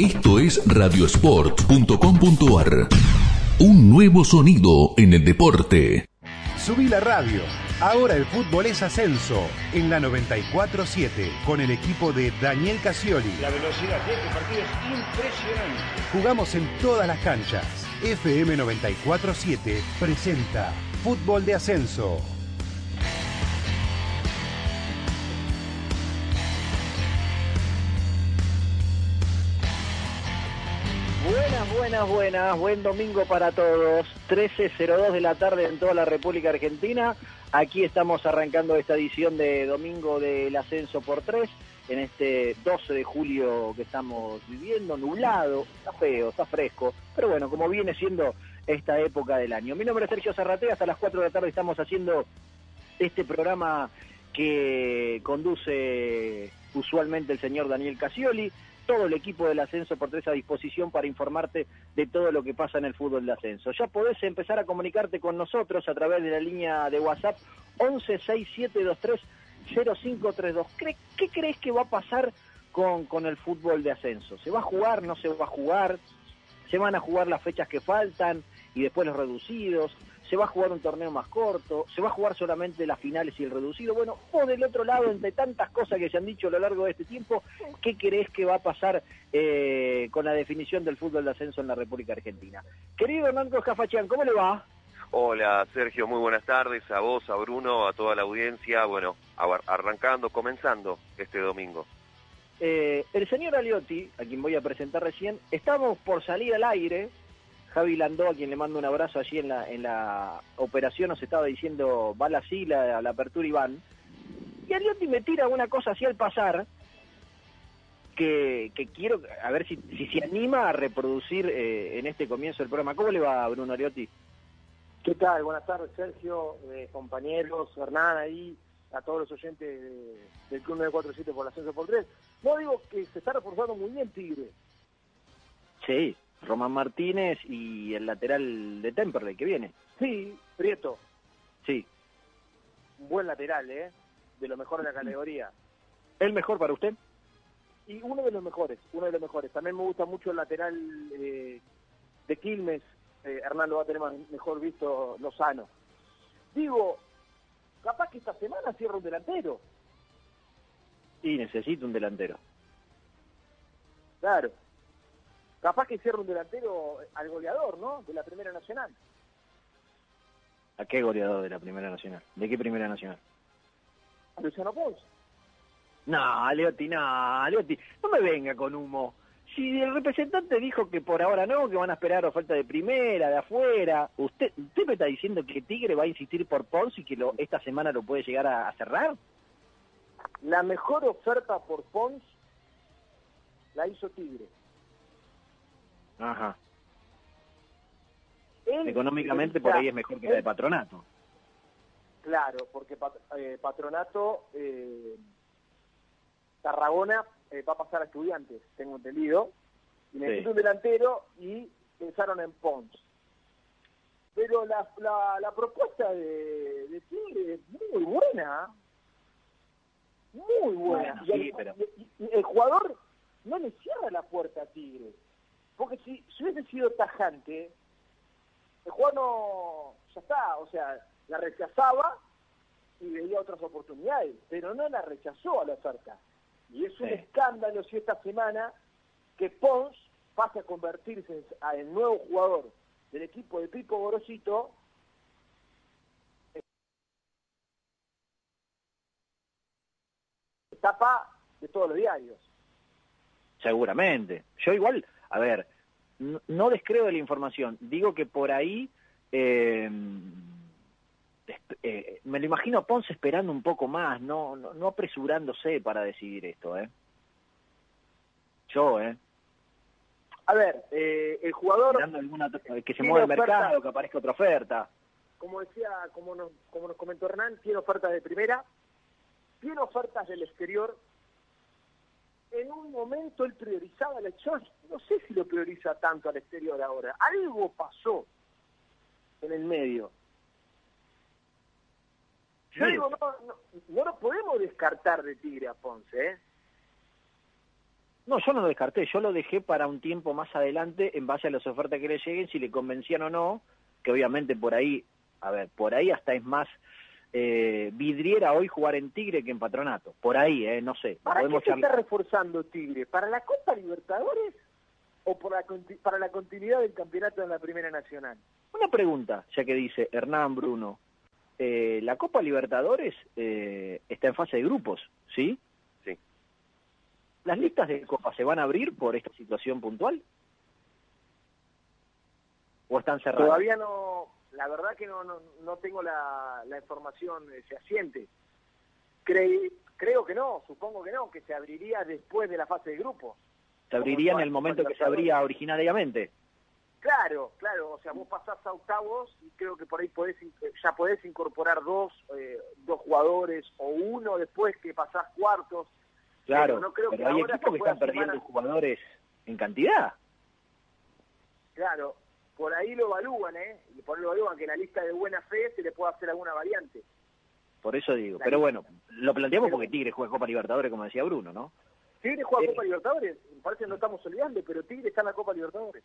Esto es radiosport.com.ar. Un nuevo sonido en el deporte. Subí la radio. Ahora el fútbol es ascenso en la 94.7 con el equipo de Daniel Casioli. La velocidad de este partido es impresionante. Jugamos en todas las canchas. FM 94.7 presenta Fútbol de Ascenso. Buenas, buenas. Buen domingo para todos. 13.02 de la tarde en toda la República Argentina. Aquí estamos arrancando esta edición de domingo del ascenso por tres. En este 12 de julio que estamos viviendo, nublado, está feo, está fresco, pero bueno, como viene siendo esta época del año. Mi nombre es Sergio Zarratea, hasta las 4 de la tarde estamos haciendo este programa que conduce usualmente el señor Daniel Casioli todo el equipo del ascenso por tres a disposición para informarte de todo lo que pasa en el fútbol de ascenso. Ya podés empezar a comunicarte con nosotros a través de la línea de WhatsApp 1167230532. ¿Qué, ¿Qué crees que va a pasar con, con el fútbol de ascenso? ¿Se va a jugar? ¿No se va a jugar? ¿Se van a jugar las fechas que faltan y después los reducidos? Se va a jugar un torneo más corto, se va a jugar solamente las finales y el reducido. Bueno, o del otro lado, entre tantas cosas que se han dicho a lo largo de este tiempo, ¿qué crees que va a pasar eh, con la definición del fútbol de ascenso en la República Argentina? Querido Hernando Jafachán, ¿cómo le va? Hola Sergio, muy buenas tardes a vos, a Bruno, a toda la audiencia. Bueno, arrancando, comenzando este domingo. Eh, el señor Aliotti, a quien voy a presentar recién, estamos por salir al aire Javi Landó, a quien le mando un abrazo allí en la, en la operación, nos estaba diciendo, va la sigla, a la apertura y van. Y Aliotti me tira una cosa así al pasar, que, que quiero, a ver si, si se anima a reproducir eh, en este comienzo del programa. ¿Cómo le va, Bruno Aliotti? ¿Qué tal? Buenas tardes, Sergio, eh, compañeros, Hernán ahí, a todos los oyentes del Club 947 por la Ascenso por 3. No digo que se está reforzando muy bien Tigre. Sí, Román Martínez y el lateral de Temperley que viene. Sí, Prieto. Sí. Un buen lateral, ¿eh? De lo mejor de la categoría. ¿El mejor para usted? Y uno de los mejores, uno de los mejores. También me gusta mucho el lateral eh, de Quilmes. Eh, Hernán lo va a tener mejor visto Lozano. Digo, capaz que esta semana cierra un delantero. Y necesito un delantero. Claro, capaz que cierra un delantero al goleador, ¿no? De la Primera Nacional. ¿A qué goleador de la Primera Nacional? ¿De qué Primera Nacional? A Luciano Pons. No, Leoti, no, Leoti, no me venga con humo. Si el representante dijo que por ahora no, que van a esperar oferta de primera, de afuera, ¿usted usted me está diciendo que Tigre va a insistir por Pons y que lo, esta semana lo puede llegar a, a cerrar? La mejor oferta por Pons la hizo Tigre. Ajá. Económicamente por ahí es mejor que la de patronato. Claro, porque eh, patronato, eh, Tarragona eh, va a pasar a estudiantes, tengo entendido, y necesita un delantero y pensaron en Pons. Pero la, la, propuesta de, de Tigre es muy buena, muy buena. y, el jugador no le cierra la puerta a Tigre. Porque si, si hubiese sido tajante, el jugador no, ya está, o sea, la rechazaba y veía otras oportunidades, pero no la rechazó a la oferta. Y es un escándalo si esta semana que Pons pase a convertirse en el nuevo jugador del equipo de Pipo Gorosito tapa de todos los diarios. Seguramente. Yo igual, a ver, no, descreo de la información, digo que por ahí eh, eh, me lo imagino a Ponce esperando un poco más, no, no, apresurándose para decidir esto, ¿eh? Yo, ¿eh? A ver, eh, el jugador... Alguna, que se mueva el mercado, que aparezca otra oferta. Como decía, como nos, como nos comentó Hernán, tiene ofertas de primera, tiene ofertas del exterior, en un momento él priorizaba la elección, no sé si lo prioriza tanto al exterior ahora, algo pasó en el medio. Yo digo, no, no, lo podemos descartar de Tigre a Ponce, ¿eh? No, yo no lo descarté, yo lo dejé para un tiempo más adelante en base a las ofertas que le lleguen, si le convencían o no, que obviamente por ahí, a ver, por ahí hasta es más eh, vidriera hoy jugar en Tigre que en Patronato. Por ahí, eh, no sé. ¿Para podemos qué se está reforzando Tigre? ¿Para la Copa Libertadores o por la conti- para la continuidad del campeonato en la Primera Nacional? Una pregunta, ya que dice Hernán Bruno. Eh, la Copa Libertadores eh, está en fase de grupos, ¿sí? Sí. ¿Las listas de Copa se van a abrir por esta situación puntual? ¿O están cerradas? Todavía no, la verdad que no, no, no tengo la, la información eh, fehaciente. Cre- creo que no, supongo que no, que se abriría después de la fase de grupos. se abriría en el momento que se abría originariamente. Claro, claro, o sea, vos pasás a octavos y creo que por ahí podés, in- ya podés incorporar dos, eh, dos jugadores o uno después que pasás cuartos. Claro, Pero no creo pero que hay equipos que están perdiendo a- jugadores en cantidad. Claro, por ahí lo evalúan, ¿eh? Y por ahí lo evalúan que en la lista de buena fe se le puede hacer alguna variante. Por eso digo. La Pero lista. bueno, lo planteamos Pero- porque Tigre juega Copa Libertadores, como decía Bruno, ¿no? Tigre juega Eh. Copa Libertadores, me parece que no estamos olvidando, pero Tigre está en la Copa Libertadores.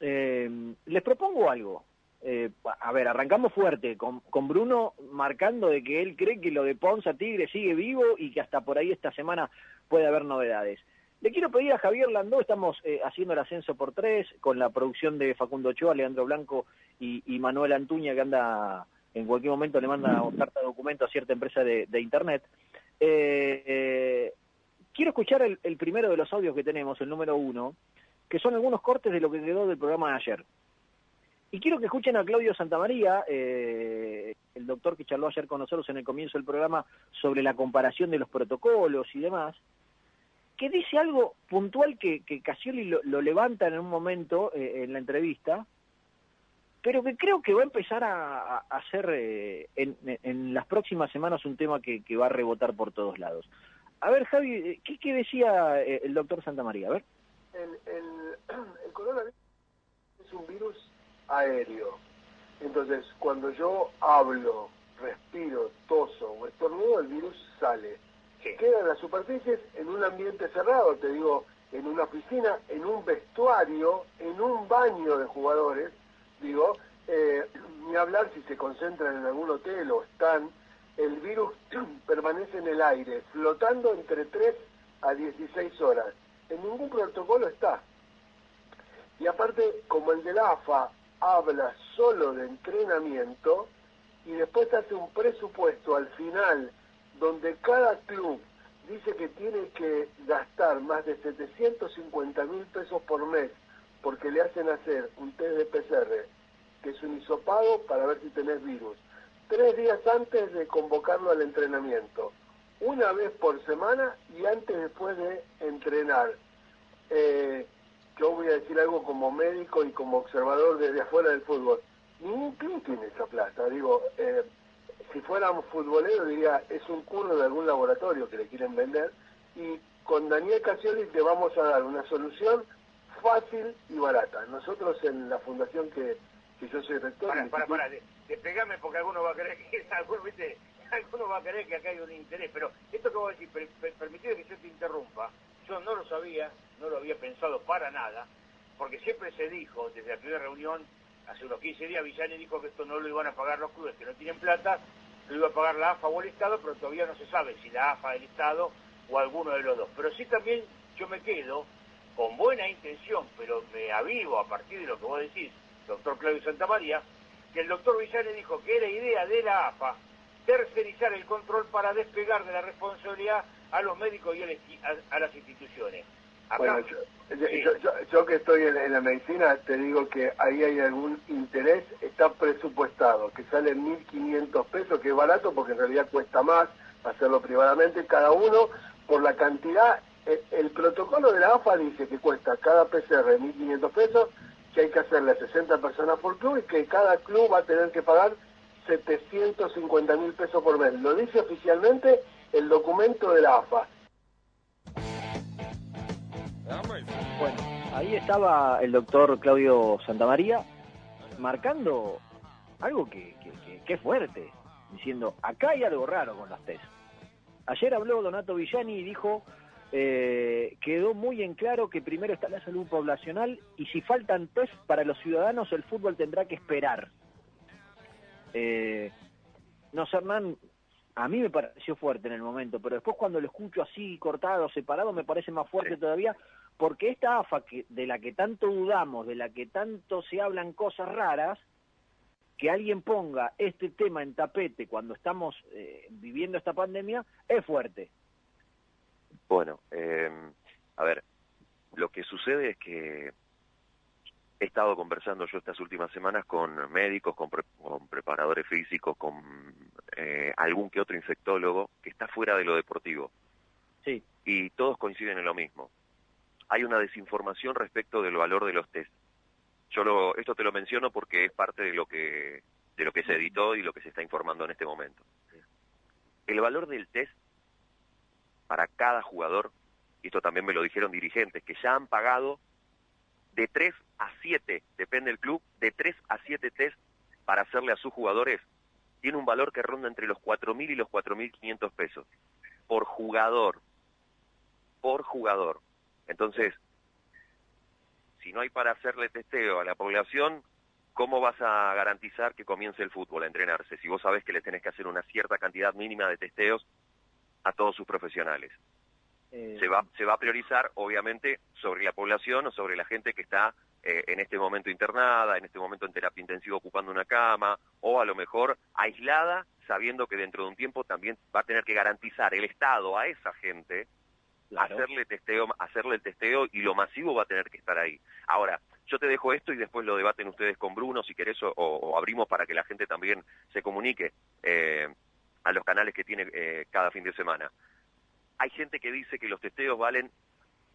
Eh, les propongo algo. Eh, a ver, arrancamos fuerte, con, con Bruno marcando de que él cree que lo de Ponza Tigre sigue vivo y que hasta por ahí esta semana puede haber novedades. Le quiero pedir a Javier Landó, estamos eh, haciendo el ascenso por tres, con la producción de Facundo Ochoa, Leandro Blanco y, Manuel Antuña, que anda, en cualquier momento le manda carta de documento a cierta empresa de, de Internet. Eh, eh, quiero escuchar el, el primero de los audios que tenemos, el número uno, que son algunos cortes de lo que quedó del programa de ayer. Y quiero que escuchen a Claudio Santamaría, eh, el doctor que charló ayer con nosotros en el comienzo del programa sobre la comparación de los protocolos y demás, que dice algo puntual que, que Casioli lo, lo levanta en un momento eh, en la entrevista, pero que creo que va a empezar a, a- ser eh, en, en las próximas semanas un tema que, va a rebotar por todos lados. A ver, Javi, eh, ¿qué, qué decía eh, el doctor Santamaría? A ver. el, el, el coronavirus es un virus aéreo. Entonces, cuando yo hablo, respiro, toso o estornudo, el virus sale. Queda en las superficies en un ambiente cerrado, te digo, en una piscina, en un vestuario, en un baño de jugadores, digo, eh, ni hablar si se concentran en algún hotel o están, el virus permanece en el aire, flotando entre 3 a 16 horas. En ningún protocolo está. Y aparte, como el de la AFA habla solo de entrenamiento y después hace un presupuesto al final donde cada club dice que tiene que gastar más de 750 mil pesos por mes porque le hacen hacer un test de PCR, que es un hisopado para ver si tenés virus, tres días antes de convocarlo al entrenamiento, una vez por semana y antes después de entrenar. Eh, yo voy a decir algo como médico y como observador desde afuera del fútbol. Ningún club tiene esa plata. Digo, eh, si fuéramos futboleros diría, es un curro de algún laboratorio que le quieren vender. Y con Daniel Casioli te vamos a dar una solución fácil y barata. Nosotros en la fundación que, que yo soy rector... Para, para, para, de- despegame porque alguno va a creer que alguno, ¿viste? alguno va a creer que acá hay un interés, pero esto que vos decís, per, per- que yo te interrumpa, yo no lo sabía, no lo había pensado para nada, porque siempre se dijo, desde la primera reunión, hace unos 15 días, Villani dijo que esto no lo iban a pagar los clubes que no tienen plata, lo iba a pagar la AFA o el Estado, pero todavía no se sabe si la AFA, el Estado o alguno de los dos. Pero sí también yo me quedo con buena intención, pero me avivo a partir de lo que vos decís, doctor Claudio Santamaría, que el doctor Villani dijo que era idea de la AFA tercerizar el control para despegar de la responsabilidad a los médicos y a, las- a- a las instituciones. Bueno, yo, yo- Sí. yo- yo- yo que estoy en, en la medicina, te digo que ahí hay algún interés, está presupuestado, que sale 1.500 pesos, que es barato porque en realidad cuesta más hacerlo privadamente, cada uno por la cantidad. El, el protocolo de la AFA dice que cuesta cada PCR 1.500 pesos, que hay que hacerle a 60 personas por club y que cada club va a tener que pagar 750 mil pesos por mes. Lo dice oficialmente el documento de la AFA. Bueno, ahí estaba el doctor Claudio Santamaría marcando algo que, que, que- que es fuerte, diciendo, acá hay algo raro con los test. Ayer habló Donato Villani y dijo eh, quedó muy en claro que primero está la salud poblacional y si faltan test para los ciudadanos, el fútbol tendrá que esperar. Eh, no, Hernán, a mí me pareció fuerte en el momento, pero después cuando lo escucho así, cortado, separado, me parece más fuerte todavía, porque esta AFA que, de la que tanto dudamos, de la que tanto se hablan cosas raras, que alguien ponga este tema en tapete cuando estamos eh, viviendo esta pandemia, es fuerte. Bueno, eh, a ver, lo que sucede es que he estado conversando yo estas últimas semanas con médicos, con, preparadores físicos, con eh, algún que otro infectólogo que está fuera de lo deportivo. Sí. Y todos coinciden en lo mismo. Hay una desinformación respecto del valor de los test. Yo lo, esto te lo menciono porque es parte de lo que de lo que se editó y lo que se está informando en este momento. El valor del test para cada jugador, y esto también me lo dijeron dirigentes, que ya han pagado de 3 a 7, depende del club, de 3 a 7 test para hacerle a sus jugadores, tiene un valor que ronda entre los 4.000 y los 4.500 pesos por jugador, por jugador. Entonces, si no hay para hacerle testeo a la población, ¿cómo vas a garantizar que comience el fútbol a entrenarse? Si vos sabés que le tenés que hacer una cierta cantidad mínima de testeos a todos sus profesionales. Eh, se, va, se va a priorizar, obviamente, sobre la población o sobre la gente que está eh, en este momento internada, en este momento en terapia intensiva ocupando una cama, o a lo mejor aislada, sabiendo que dentro de un tiempo también va a tener que garantizar el Estado a esa gente hacerle testeo, hacerle el testeo y lo masivo va a tener que estar ahí. Ahora, yo te dejo esto y después lo debaten ustedes con Bruno, si querés, o, abrimos para que la gente también se comunique. Eh, a los canales que tiene eh, cada fin de semana. Hay gente que dice que los testeos valen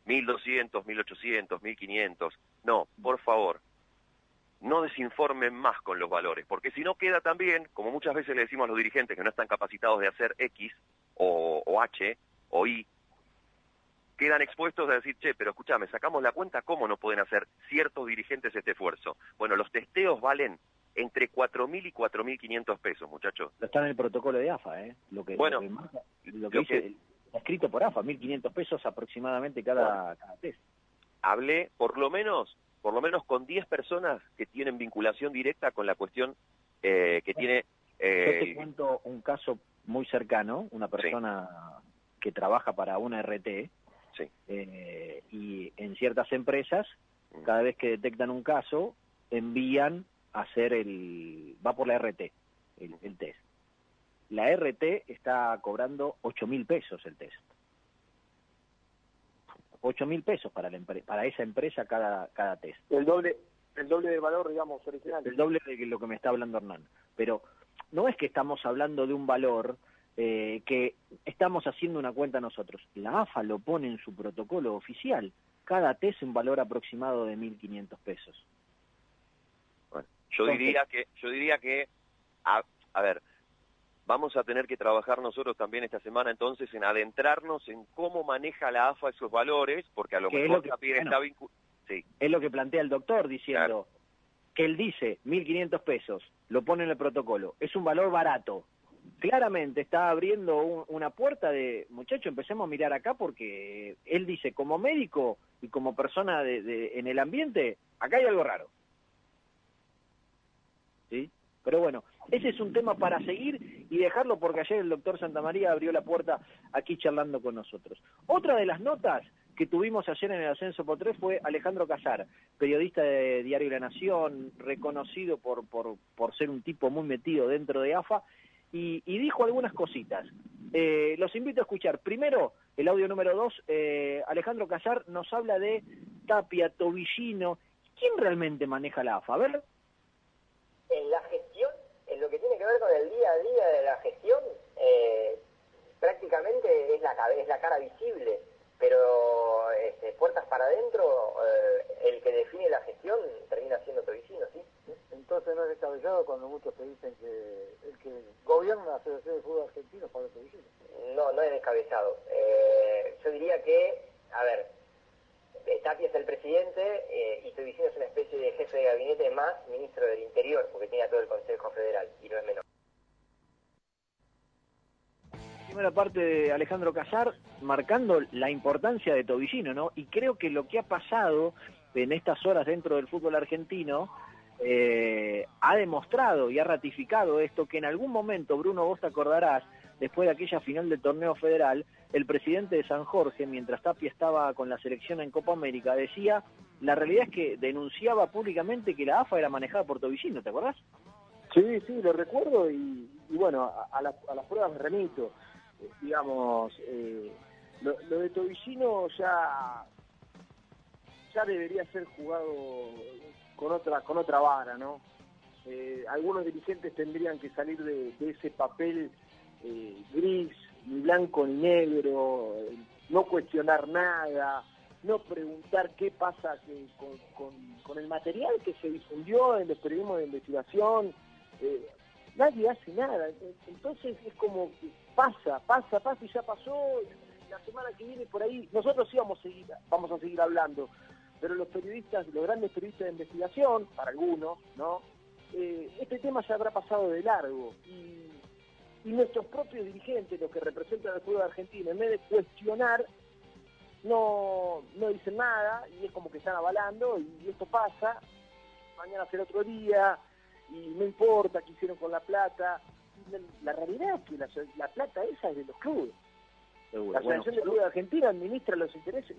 1.200, 1.800, 1.500. No, por favor, no desinformen más con los valores, porque si no queda también, como muchas veces le decimos a los dirigentes que no están capacitados de hacer X o, o H o Y, quedan expuestos a decir, che, pero escúchame, sacamos la cuenta, ¿cómo no pueden hacer ciertos dirigentes este esfuerzo? Bueno, los testeos valen entre 4.000 y 4.500 pesos, muchachos. Está en el protocolo de AFA, ¿eh? Lo que, bueno, lo que, dice, escrito por AFA, 1.500 pesos aproximadamente cada, test. Hablé por lo menos por lo menos con 10 personas que tienen vinculación directa con la cuestión eh, que tiene... Eh, Yo te cuento un caso muy cercano, una persona que trabaja para una RT, sí. eh, y en ciertas empresas, mm. cada vez que detectan un caso, envían hacer el... va por la RT, el, test. La RT está cobrando 8 mil pesos el test. 8 mil pesos para, la para esa empresa cada, cada test. El doble, el doble del valor, digamos, original. El doble de lo que me está hablando Hernán. Pero no es que estamos hablando de un valor eh, que estamos haciendo una cuenta nosotros. La AFA lo pone en su protocolo oficial. Cada test un valor aproximado de 1.500 pesos. Yo diría que, yo diría que, a, a, ver, vamos a tener que trabajar nosotros también esta semana entonces en adentrarnos en cómo maneja la AFA esos valores, porque a lo mejor es lo que, está vinculado. Sí. Es lo que plantea el doctor diciendo que él dice 1.500 pesos, lo pone en el protocolo, es un valor barato. Claramente está abriendo una puerta de, muchacho, empecemos a mirar acá porque él dice, como médico y como persona de, en el ambiente, acá hay algo raro. Pero bueno, ese es un tema para seguir y dejarlo porque ayer el doctor Santamaría abrió la puerta aquí charlando con nosotros. Otra de las notas que tuvimos ayer en el Ascenso por Tres fue Alejandro Casar, periodista de Diario La Nación, reconocido por, por, por ser un tipo muy metido dentro de AFA, y, dijo algunas cositas. Eh, los invito a escuchar. Primero, el audio número dos, eh, Alejandro Casar nos habla de Tapia, Tobillino. ¿Quién realmente maneja la AFA? A ver en la gestión, en lo que tiene que ver con el día a día de la gestión, eh, prácticamente es la, es la cara visible, pero este, puertas para adentro, eh, el que define la gestión termina siendo Tobicino, ¿sí? Entonces no es descabellado cuando muchos te dicen que el que gobierna la Asociación de Fútbol Argentino es Pablo Tobicino. No, no es descabellado. Eh, yo diría que, a ver, Tapia es el presidente eh, y diciendo es una especie de jefe de gabinete más ministro del Interior, porque tiene todo el Consejo Federal y no es menor. primera parte de Alejandro Casar marcando la importancia de Tobillino, ¿no? Y creo que lo que ha pasado en estas horas dentro del fútbol argentino eh, ha demostrado y ha ratificado esto que en algún momento, Bruno, vos te acordarás, después de aquella final del torneo federal, el presidente de San Jorge, mientras Tapia estaba con la selección en Copa América, decía, la realidad es que denunciaba públicamente que la AFA era manejada por Tobillino, ¿te acordás? Sí, sí, lo recuerdo y, bueno, a, las pruebas me remito. Eh, digamos, eh, lo, de Tobillino ya, ya debería ser jugado con otra, con otra vara, ¿no? Eh, algunos dirigentes tendrían que salir de, ese papel gris, ni blanco ni negro, no cuestionar nada, no preguntar qué pasa con, el material que se difundió en los periodismos de investigación, eh, nadie hace nada. Entonces es como que pasa, pasa, pasa y ya pasó. La semana que viene por ahí, nosotros sí vamos a seguir, vamos a seguir hablando, pero los periodistas, los grandes periodistas de investigación, para algunos, ¿no? Eh, este tema ya habrá pasado de largo y, nuestros propios dirigentes, los que representan al pueblo argentino, en vez de cuestionar, no, no dicen nada y es como que están avalando y esto pasa, mañana será otro día, y no importa qué hicieron con la plata. La, realidad es que la, plata esa es de los clubes. la Asociación de Clubes de Argentina administra los intereses,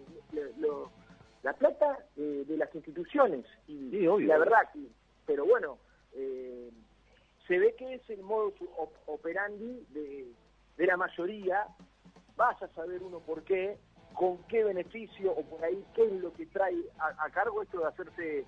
la plata eh, de las instituciones. Y, la verdad, que, pero bueno, eh, se ve que es el modo operandi de, la mayoría. Vas a saber uno por qué, con qué beneficio o por ahí qué es lo que trae a cargo esto de hacerse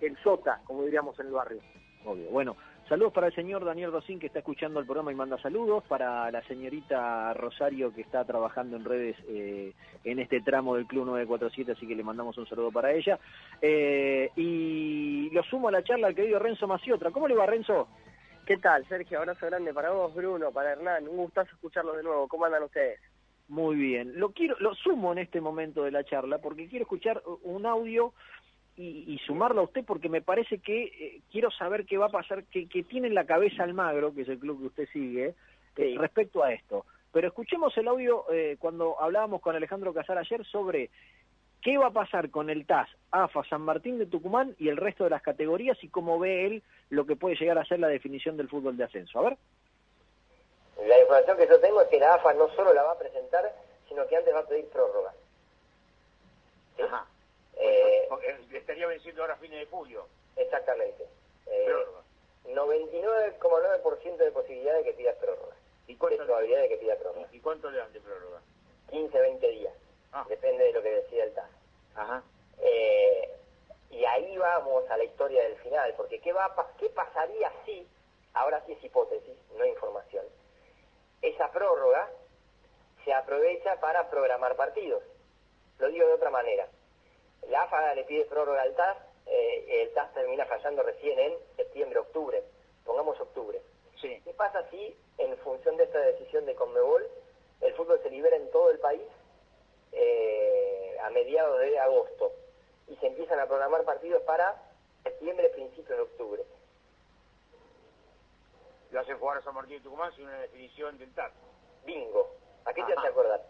el sota, como diríamos en el barrio. Obvio. Bueno, saludos para el señor Daniel Rosín que está escuchando el programa y manda saludos, para la señorita Rosario que está trabajando en redes eh, en este tramo del Club 947, así que le mandamos un saludo para ella. Eh, y lo sumo a la charla al querido Renzo Maciotra. ¿Cómo le va, Renzo? ¿Qué tal, Sergio? Abrazo grande para vos, Bruno, para Hernán. Un gustazo escucharlos de nuevo. ¿Cómo andan ustedes? Muy bien. Lo quiero, lo sumo en este momento de la charla porque quiero escuchar un audio y, sumarlo a usted porque me parece que eh, quiero saber qué va a pasar, que, tiene en la cabeza Almagro, que es el club que usted sigue, eh, respecto a esto. Pero escuchemos el audio eh, cuando hablábamos con Alejandro Casar ayer sobre qué va a pasar con el TAS, AFA, San Martín de Tucumán y el resto de las categorías y cómo ve él lo que puede llegar a ser la definición del fútbol de ascenso. A ver. La información que yo tengo es que la AFA no solo la va a presentar, sino que antes va a pedir prórroga. Ajá. Eh, estaría venciendo ahora a fines de julio. Exactamente. Eh, 99,9% de posibilidad de que pida prórroga. ¿Y cuánto, de probabilidad de que pida prórroga. ¿Y cuánto le dan de prórroga? 15, 20 días. Ah. Depende de lo que decida el TAS. Ajá. Eh, y ahí vamos a la historia del final, porque ¿qué, va ¿qué pasaría si, ahora sí es hipótesis, no información, esa prórroga se aprovecha para programar partidos? Lo digo de otra manera la AFA le pide prórroga al TAS, eh, el TAS termina fallando recién en septiembre, octubre, pongamos octubre. Sí. ¿Qué pasa si, en función de esta decisión de Conmebol, el fútbol se libera en todo el país eh, a mediados de agosto y se empiezan a programar partidos para septiembre, principios de octubre? Lo hacen jugar a San Martín de Tucumán sin una definición del TAS. Bingo. ¿A qué te hace acordar?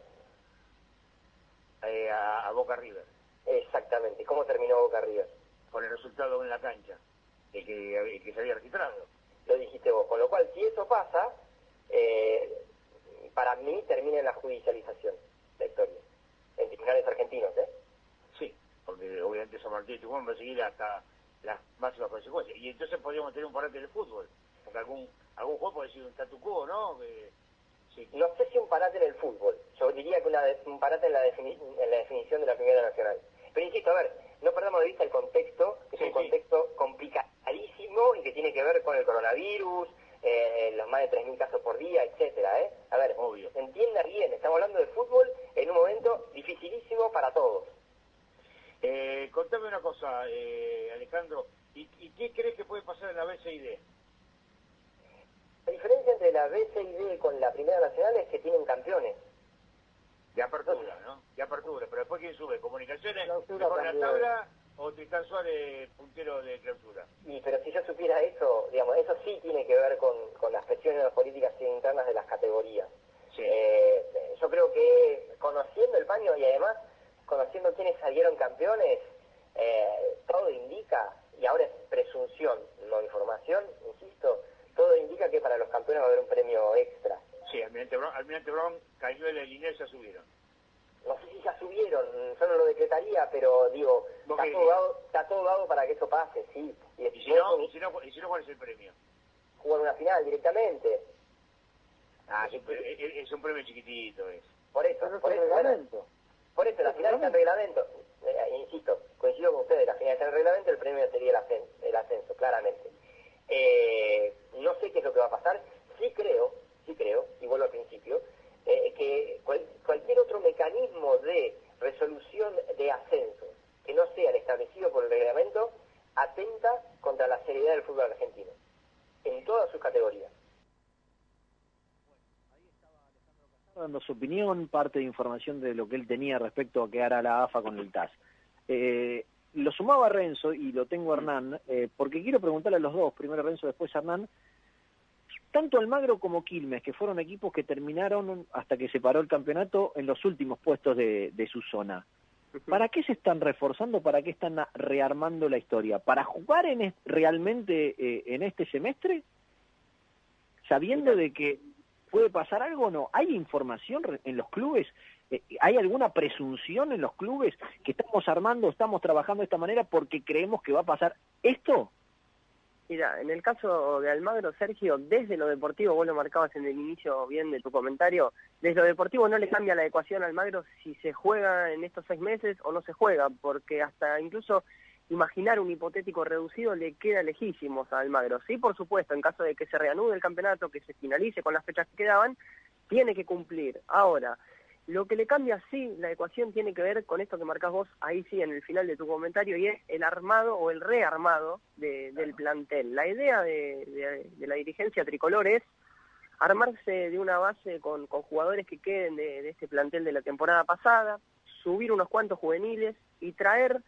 Eh, a Boca River. Exactamente. ¿Cómo terminó Boca River? Con el resultado en la cancha, el que, que se había registrado. Lo dijiste vos. Con lo cual, si eso pasa, eh, para mí termina en la judicialización la historia. En tribunales argentinos, ¿eh? Sí, porque obviamente San Martín y Tucumán va a seguir hasta las máximas consecuencias. Y entonces podríamos tener un parate del fútbol. Porque algún, algún juego puede decir un statu quo, ¿no? No sé si un parate en el fútbol. Yo diría que un parate en la, en la definición de la Primera Nacional. Pero insisto, a ver, no perdamos de vista el contexto, que es un contexto complicadísimo y que tiene que ver con el coronavirus, eh, los más de 3.000 casos por día, etcétera, ¿eh? A ver, Obvio. entienda bien, estamos hablando de fútbol en un momento dificilísimo para todos. Eh, contame una cosa, eh, Alejandro, ¿y, qué crees que puede pasar en la BCID? La diferencia entre la BCID con la Primera Nacional es que tienen campeones. De apertura, ¿no? De apertura. Pero después, ¿quién sube? ¿Comunicaciones? ¿Mejor la tabla o Tristán Suárez puntero de clausura? Y, pero si yo supiera eso, digamos, eso sí tiene que ver con, las presiones las políticas internas de las categorías. Eh, yo creo que conociendo el paño y además conociendo quiénes salieron campeones, eh, todo indica, y ahora es presunción, no información, insisto, todo indica que para los campeones va a haber un premio extra. Sí, Almirante Brown, Almirante Brown Cañuela y Liniers ya subieron. No sé si ya subieron, yo no lo decretaría, pero digo, ¿Vos está todo, dado, está todo dado para que eso pase, sí. Y Y si no, un- y si no, y si no ¿cuál es el premio? jugar una final directamente. Ah, es un, es- es un premio chiquitito, es. Por eso, es por el eso, reglamento. por eso la final está en reglamento. Eh, insisto, coincido con ustedes, la final está en reglamento, el premio sería el ascenso, el ascenso claramente. Eh, no sé qué es lo que va a pasar, sí creo, sí creo, y vuelvo al principio, eh, que cual- cualquier otro mecanismo de resolución de ascensos que no sea el establecido por el reglamento atenta contra la seriedad del fútbol argentino, en todas sus categorías. dando su opinión, parte de información de lo que él tenía respecto a que hará la AFA con el TAS. Eh, lo sumaba Renzo y lo tengo a Hernán, eh, porque quiero preguntarle a los dos, primero Renzo, después Hernán, tanto Almagro como Quilmes, que fueron equipos que terminaron hasta que se paró el campeonato en los últimos puestos de, de su zona. ¿Para qué se están reforzando? ¿Para qué están rearmando la historia? ¿Para jugar en realmente eh, en este semestre? Sabiendo de que puede pasar algo o no. ¿Hay información en los clubes? Eh, ¿Hay alguna presunción en los clubes que estamos armando, estamos trabajando de esta manera porque creemos que va a pasar esto? Mira, en el caso de Almagro, Sergio, desde lo deportivo, vos lo marcabas en el inicio bien de tu comentario, desde lo deportivo no le cambia la ecuación a Almagro si se juega en estos seis meses o no se juega, porque hasta incluso imaginar un hipotético reducido le queda lejísimos a Almagro. Sí, por supuesto, en caso de que se reanude el campeonato, que se finalice con las fechas que quedaban, tiene que cumplir. Ahora, lo que le cambia sí la ecuación tiene que ver con esto que marcás vos ahí sí en el final de tu comentario y es el armado o el rearmado de- del plantel. La idea de, de- de la dirigencia tricolor es armarse de una base con, con jugadores que queden de, de este plantel de la temporada pasada, subir unos cuantos juveniles y traer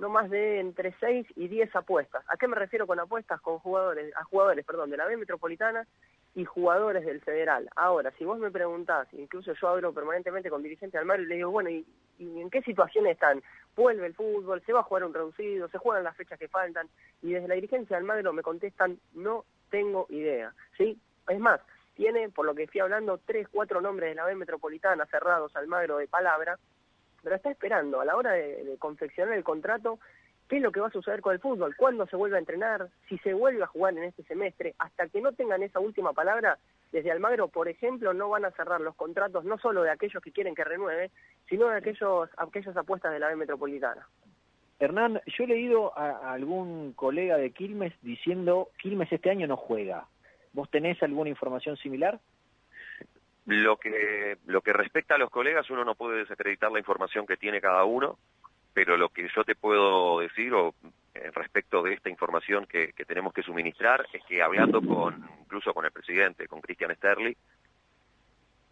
no más de entre 6 y 10 apuestas. ¿A qué me refiero con apuestas? Con jugadores, a jugadores, perdón, de la B Metropolitana y jugadores del Federal. Ahora, si vos me preguntás, incluso yo hablo permanentemente con dirigentes del Mario y le digo, bueno, ¿y, en qué situación están? ¿Vuelve el fútbol? ¿Se va a jugar un reducido? ¿Se juegan las fechas que faltan? Y desde la dirigencia del Magro me contestan, no tengo idea. ¿sí? Es más, tiene, por lo que fui hablando, tres, cuatro nombres de la B Metropolitana cerrados al Magro de palabra, pero está esperando a la hora de, confeccionar el contrato qué es lo que va a suceder con el fútbol, cuándo se vuelve a entrenar, si se vuelve a jugar en este semestre, hasta que no tengan esa última palabra, desde Almagro, por ejemplo, no van a cerrar los contratos no solo de aquellos que quieren que renueve, sino de aquellos, aquellas apuestas de la B Metropolitana. Hernán, yo he leído a, a algún colega de Quilmes diciendo Quilmes este año no juega. ¿Vos tenés alguna información similar? Lo que, lo que respecta a los colegas, uno no puede desacreditar la información que tiene cada uno, pero lo que yo te puedo decir, o eh, respecto de esta información que, que tenemos que suministrar, es que hablando con, incluso con el presidente, con Christian Sterling,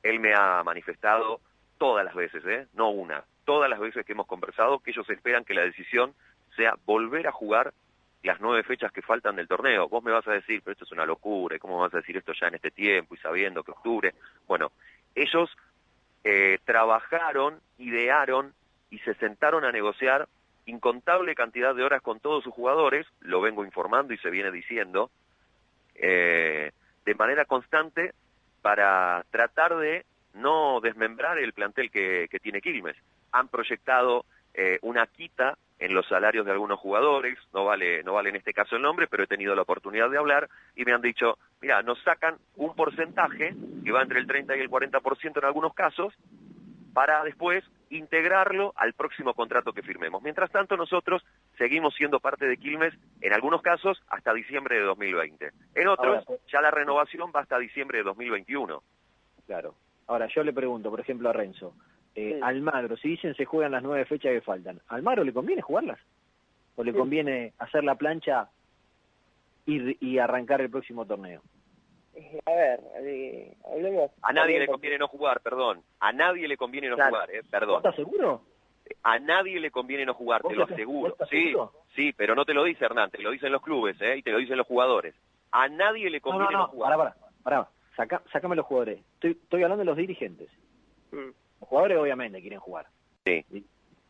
él me ha manifestado todas las veces, ¿eh? no una, todas las veces que hemos conversado, que ellos esperan que la decisión sea volver a jugar las nueve fechas que faltan del torneo. Vos me vas a decir, pero esto es una locura, ¿y ¿cómo vas a decir esto ya en este tiempo y sabiendo que octubre? Bueno, ellos eh, trabajaron, idearon y se sentaron a negociar incontable cantidad de horas con todos sus jugadores, lo vengo informando y se viene diciendo, eh, de manera constante para tratar de no desmembrar el plantel que, tiene Quilmes. Han proyectado eh, una quita en los salarios de algunos jugadores, no vale, no vale en este caso el nombre, pero he tenido la oportunidad de hablar y me han dicho, mira, nos sacan un porcentaje que va entre el 30 y el 40% en algunos casos, para después integrarlo al próximo contrato que firmemos. Mientras tanto, nosotros seguimos siendo parte de Quilmes, en algunos casos, hasta diciembre de 2020. En otros, Ahora, ya la renovación va hasta diciembre de 2021. Claro. Ahora, yo le pregunto, por ejemplo, a Renzo, eh, Sí. Almagro, si dicen se juegan las nueve fechas que faltan, ¿a ¿Almagro le conviene jugarlas? ¿O le Sí. conviene hacer la plancha y, y arrancar el próximo torneo? Eh, A ver, eh, hablemos... A nadie le conviene no jugar, perdón. A nadie le conviene no Claro. jugar, eh, ¿Vos perdón. estás seguro? A nadie le conviene no jugar, ¿Vos te lo aseguro. Sí, seguro? sí, pero no te lo dice Hernán, te lo dicen los clubes, ¿eh? Y te lo dicen los jugadores. A nadie le No, conviene no, no, no, jugar. pará, pará, pará. saca, sácame los jugadores. Estoy, estoy hablando de los dirigentes. Mm. Los jugadores obviamente quieren jugar. Sí.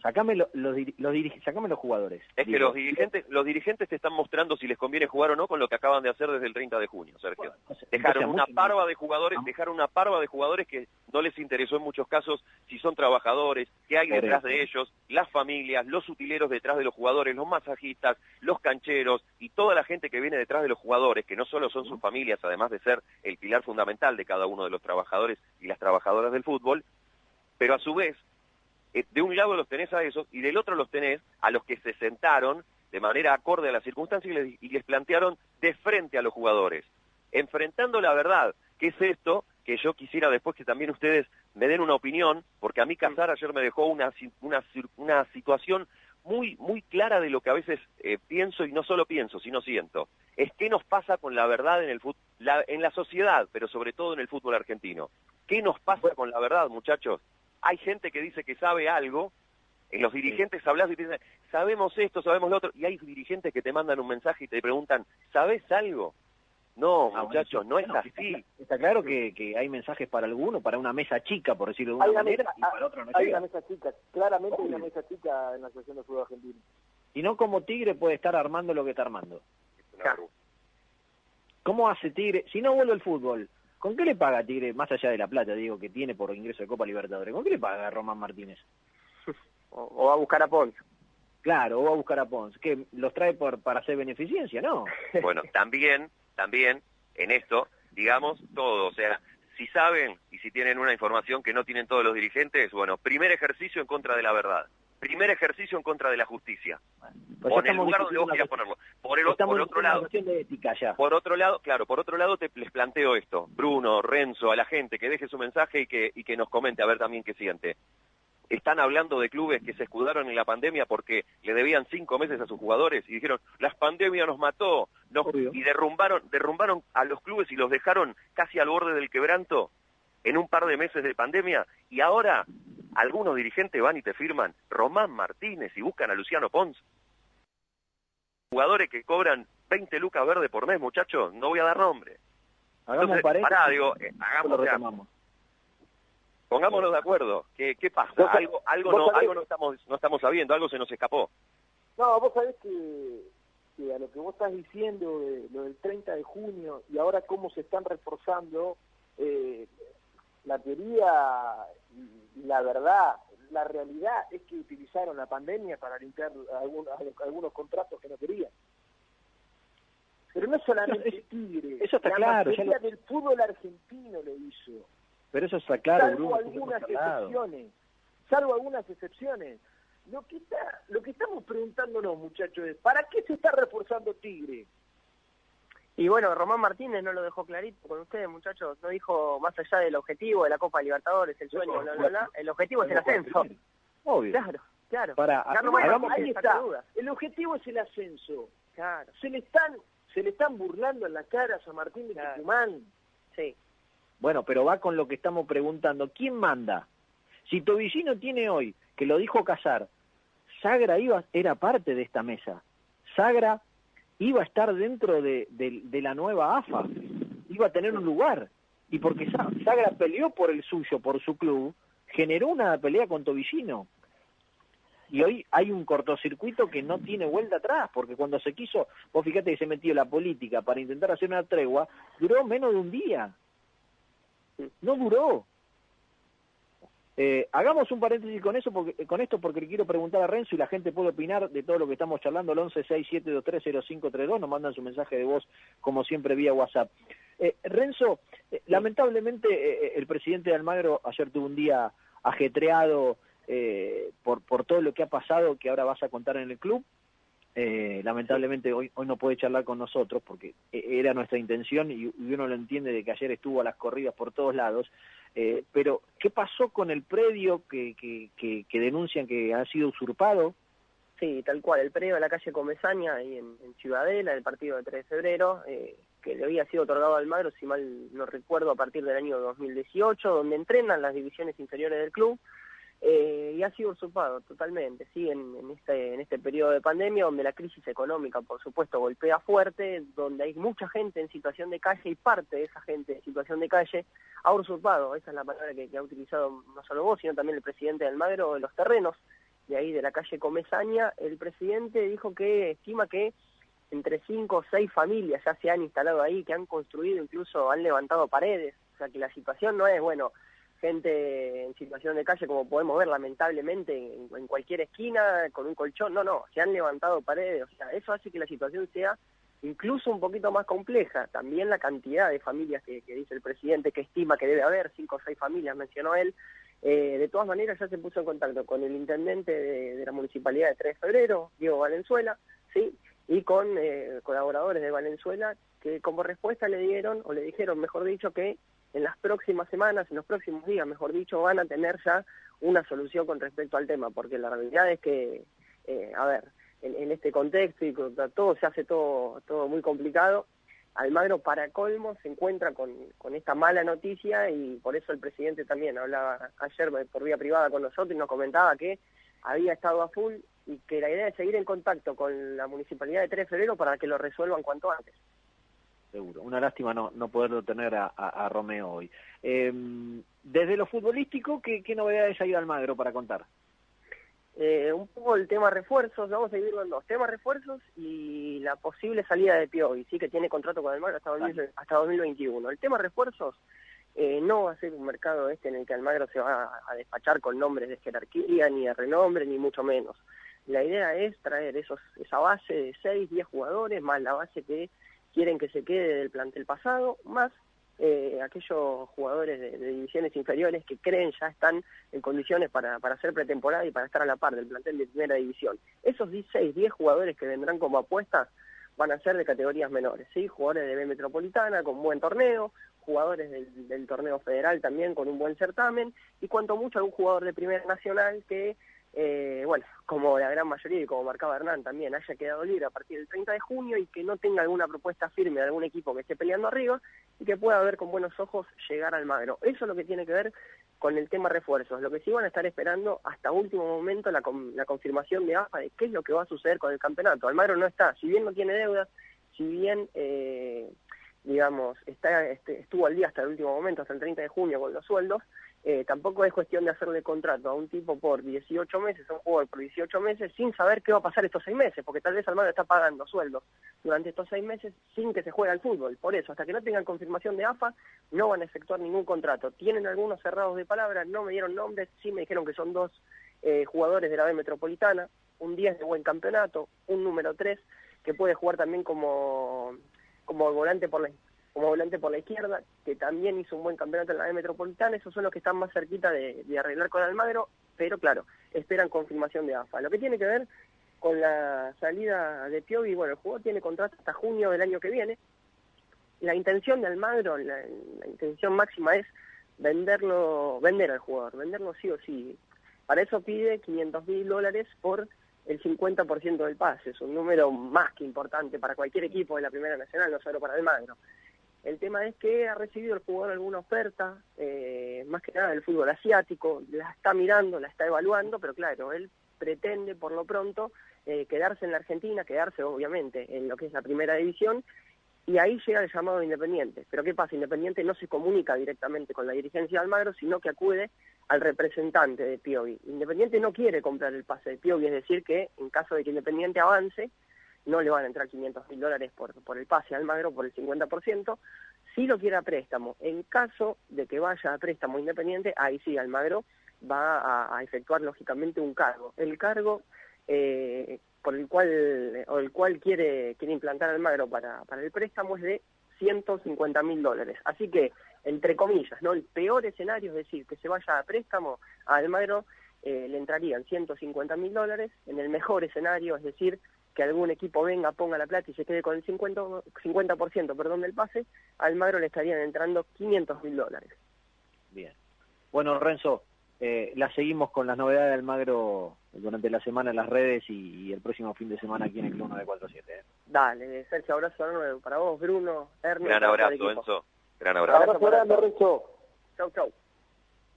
Sacame lo- los, los sacame los jugadores. Es que los dirigentes, los dirigentes te están mostrando si les conviene jugar o no con lo que acaban de hacer desde el 30 de junio, Sergio. Dejaron entonces, una mucho- parva de jugadores, dejaron una parva de jugadores que no les interesó en muchos casos si son trabajadores, qué hay detrás de ellos, las familias, los utileros detrás de los jugadores, los masajistas, los cancheros y toda la gente que viene detrás de los jugadores, que no solo son sus familias, además de ser el pilar fundamental de cada uno de los trabajadores y las trabajadoras del fútbol, pero a su vez, eh, de un lado los tenés a esos y del otro los tenés a los que se sentaron de manera acorde a las circunstancias y les, y les plantearon de frente a los jugadores, enfrentando la verdad, que es esto que yo quisiera después que también ustedes me den una opinión, porque a mí Casar ayer me dejó una, una, una situación muy, muy clara de lo que a veces eh, pienso y no solo pienso, sino siento. Es qué nos pasa con la verdad en el fut- la- en la sociedad, pero sobre todo en el fútbol argentino. ¿Qué nos pasa con la verdad, muchachos? Hay gente que dice que sabe algo, en los dirigentes hablas y te dicen, sabemos esto, sabemos lo otro, y hay dirigentes que te mandan un mensaje y te preguntan, ¿sabes algo? No, Ah, muchachos, bueno, no es bueno, así. Está, está claro que, que hay mensajes para alguno, para una mesa chica, por decirlo de Hay una manera, mesa- y para otro no Hay llega. una mesa chica, claramente hay una mesa chica en la Asociación de Fútbol Argentino. Y no como Tigre puede estar armando lo que está armando. ¿Cómo hace Tigre? Si no vuelve el fútbol, ¿con qué le paga Tigre, más allá de la plata, digo, que tiene por ingreso de Copa Libertadores? ¿Con qué le paga Román Martínez? O, o va a buscar a Pons. Claro, o va a buscar a Pons. ¿Que los trae por, para hacer beneficencia? No. Bueno, también, también, en esto, digamos todo, o sea, si saben y si tienen una información que no tienen todos los dirigentes, bueno, primer ejercicio en contra de la verdad, primer ejercicio en contra de la justicia, Pues o en el lugar donde vos quieras ponerlo. Por, el, por otro lado, cuestión de ética ya. por otro lado, claro, por otro lado te, les planteo esto, Bruno, Renzo, a la gente que deje su mensaje y que, y que nos comente a ver también qué siente. Están hablando de clubes que se escudaron en la pandemia porque le debían cinco meses a sus jugadores y dijeron, la pandemia nos mató, nos- y derrumbaron, derrumbaron a los clubes y los dejaron casi al borde del quebranto en un par de meses de pandemia y ahora algunos dirigentes van y te firman Román Martínez y buscan a Luciano Pons. Jugadores que cobran 20 lucas verde por mes, muchachos, no voy a dar nombre. Hagamos Entonces, pará, digo, eh, hagamos, lo pongámonos de acuerdo. ¿Qué, qué pasa? Algo, algo, no, sabés- algo no estamos, no estamos sabiendo, algo se nos escapó. No, vos sabés que, que a lo que vos estás diciendo, de lo del 30 de junio, y ahora cómo se están reforzando, eh, la teoría y la verdad, la realidad es que utilizaron la pandemia para limpiar algunos, algunos contratos que no querían. Pero no solamente Tigre, eso está la claro, ya lo- del fútbol argentino lo hizo. Pero eso está claro, salvo Bruno. eso algunas excepciones, salvo algunas excepciones. Lo que está, lo que estamos preguntándonos, muchachos, es ¿para qué se está reforzando Tigre? Y bueno, Román Martínez no lo dejó clarito con ustedes, muchachos. No dijo más allá del objetivo de la Copa Libertadores, el sueño, bla, bla, bla. El objetivo es el ascenso. Obvio. Claro, claro. Para, Román hagamos- Ahí está. El objetivo es el ascenso. Claro, Se le están, se le están burlando en la cara a San Martín de Claro. Tucumán. sí. Bueno, pero va con lo que estamos preguntando. ¿Quién manda? Si Tobillino tiene hoy, que lo dijo Casar, Sagra iba, era parte de esta mesa. Sagra iba a estar dentro de, la nueva AFA. Iba a tener un lugar. Y porque Sa- Sagra peleó por el suyo, por su club, generó una pelea con Tobillino. Y hoy hay un cortocircuito que no tiene vuelta atrás, porque cuando se quiso, vos fíjate que se metió la política para intentar hacer una tregua, duró menos de un día. No duró. Eh, hagamos un paréntesis con eso porque, con esto porque le quiero preguntar a Renzo y la gente puede opinar de todo lo que estamos charlando al 1167230532 nos mandan su mensaje de voz como siempre vía WhatsApp. Eh, Renzo, eh, lamentablemente eh, el presidente de Almagro ayer tuvo un día ajetreado eh, por, por todo lo que ha pasado que ahora vas a contar en el club. Eh, lamentablemente hoy, hoy no puede charlar con nosotros porque eh, era nuestra intención y uno lo entiende de que ayer estuvo a las corridas por todos lados. Eh, pero, ¿qué pasó con el predio que, que, que, denuncian que ha sido usurpado? Sí, tal cual, el predio de la calle Comesaña, ahí en, en Ciudadela, el partido del 3 de febrero, eh, que le había sido otorgado a Almagro, si mal no recuerdo, a partir del año 2018, donde entrenan las divisiones inferiores del club. Eh, y ha sido usurpado totalmente, sí, en, en, este, en este periodo de pandemia donde la crisis económica, por supuesto, golpea fuerte, donde hay mucha gente en situación de calle y parte de esa gente en situación de calle ha usurpado, esa es la palabra que, ha utilizado no solo vos, sino también el presidente del Almagro, los terrenos de ahí de la calle Comesaña, el presidente dijo que estima que entre cinco o seis familias ya se han instalado ahí, que han construido, incluso han levantado paredes, o sea que la situación no es, bueno, gente en situación de calle como podemos ver lamentablemente en, cualquier esquina con un colchón, no, no, se han levantado paredes, o sea, eso hace que la situación sea incluso un poquito más compleja, también la cantidad de familias que, dice el presidente que estima que debe haber, cinco o seis familias mencionó él, eh, de todas maneras ya se puso en contacto con el intendente de, la municipalidad de 3 de febrero, Diego Valenzuela, ¿sí? y con eh, colaboradores de Valenzuela que como respuesta le dieron, o le dijeron, mejor dicho, que en las próximas semanas, en los próximos días, mejor dicho, van a tener ya una solución con respecto al tema, porque la realidad es que, eh, a ver, en, este contexto y todo se hace todo, todo muy complicado, Almagro para colmo se encuentra con, con esta mala noticia y por eso el presidente también hablaba ayer por vía privada con nosotros y nos comentaba que había estado a full y que la idea es seguir en contacto con la municipalidad de 3 de febrero para que lo resuelvan cuanto antes seguro. Una lástima no, no poderlo tener a, Romeo hoy. Em, desde lo futbolístico, ¿qué, qué novedades hay de Almagro para contar? Eh, un poco el tema refuerzos, vamos a dividirlo en dos, temas refuerzos y la posible salida de Piovi, sí que tiene contrato con Almagro hasta, hasta 2021. El tema refuerzos eh, no va a ser un mercado este en el que Almagro se va a, despachar con nombres de jerarquía, ni de renombre, ni mucho menos. La idea es traer esos, esa base de 6, 10 jugadores, más la base que quieren que se quede del plantel pasado, más eh, aquellos jugadores de, divisiones inferiores que creen ya están en condiciones para, para hacer pretemporada y para estar a la par del plantel de primera división. Esos 16, 10 jugadores que vendrán como apuestas van a ser de categorías menores, ¿sí? Jugadores de B Metropolitana con buen torneo, jugadores del, del torneo federal también con un buen certamen y cuanto mucho algún jugador de primera nacional que eh, bueno, como la gran mayoría y como marcaba Hernán también, haya quedado libre a partir del 30 de junio y que no tenga alguna propuesta firme de algún equipo que esté peleando arriba y que pueda ver con buenos ojos llegar al Magro. Eso es lo que tiene que ver con el tema refuerzos. Lo que sí van a estar esperando hasta último momento la, la confirmación de AFA de qué es lo que va a suceder con el campeonato. Almagro no está, si bien no tiene deudas, si bien... Eh, digamos, está, este, estuvo al día hasta el último momento, hasta el 30 de junio con los sueldos, eh, tampoco es cuestión de hacerle contrato a un tipo por 18 meses, a un jugador por 18 meses, sin saber qué va a pasar estos seis meses, porque tal vez Almagro está pagando sueldos durante estos seis meses sin que se juegue al fútbol. Por eso, hasta que no tengan confirmación de AFA, no van a efectuar ningún contrato. Tienen algunos cerrados de palabra, no me dieron nombres, sí me dijeron que son dos eh, jugadores de la B Metropolitana, un 10 de buen campeonato, un número 3 que puede jugar también como, como volante por la como volante por la izquierda, que también hizo un buen campeonato en la B Metropolitana, esos son los que están más cerquita de, arreglar con Almagro, pero claro, esperan confirmación de AFA. Lo que tiene que ver con la salida de Piovi, bueno, el jugador tiene contrato hasta junio del año que viene, la intención de Almagro, la, intención máxima es venderlo, vender al jugador, venderlo sí o sí. Para eso pide 500 mil dólares por el 50% del pase, es un número más que importante para cualquier equipo de la Primera Nacional, no solo para Almagro. El tema es que ha recibido el jugador alguna oferta, eh, más que nada del fútbol asiático, la está mirando, la está evaluando, pero claro, él pretende por lo pronto eh, quedarse en la Argentina, quedarse obviamente en lo que es la primera división, y ahí llega el llamado de Independiente. Pero ¿qué pasa? Independiente no se comunica directamente con la dirigencia de Almagro, sino que acude al representante de Piovi. Independiente no quiere comprar el pase de Piovi, es decir, que en caso de que Independiente avance, no le van a entrar 500 mil dólares por, por el pase al Almagro, por el 50%, si lo quiere a préstamo. En caso de que vaya a préstamo independiente, ahí sí Almagro va a, efectuar lógicamente un cargo. El cargo eh, por el cual o el cual quiere quiere implantar Almagro para, para el préstamo es de 150 mil dólares. Así que, entre comillas, no el peor escenario es decir que se vaya a préstamo a Almagro eh, le entrarían 150 mil dólares. En el mejor escenario, es decir, que algún equipo venga, ponga la plata y se quede con el 50%, 50 perdón, del pase, al Magro le estarían entrando 500 mil dólares. Bien. Bueno, Renzo, eh, la seguimos con las novedades de Almagro durante la semana en las redes y, el próximo fin de semana aquí en el Club 947. ¿eh? Dale, Sergio, abrazo para vos, Bruno, Ernest. Gran abrazo, Enzo. Gran abrazo. Abrazo grande, Renzo. Chau, chau.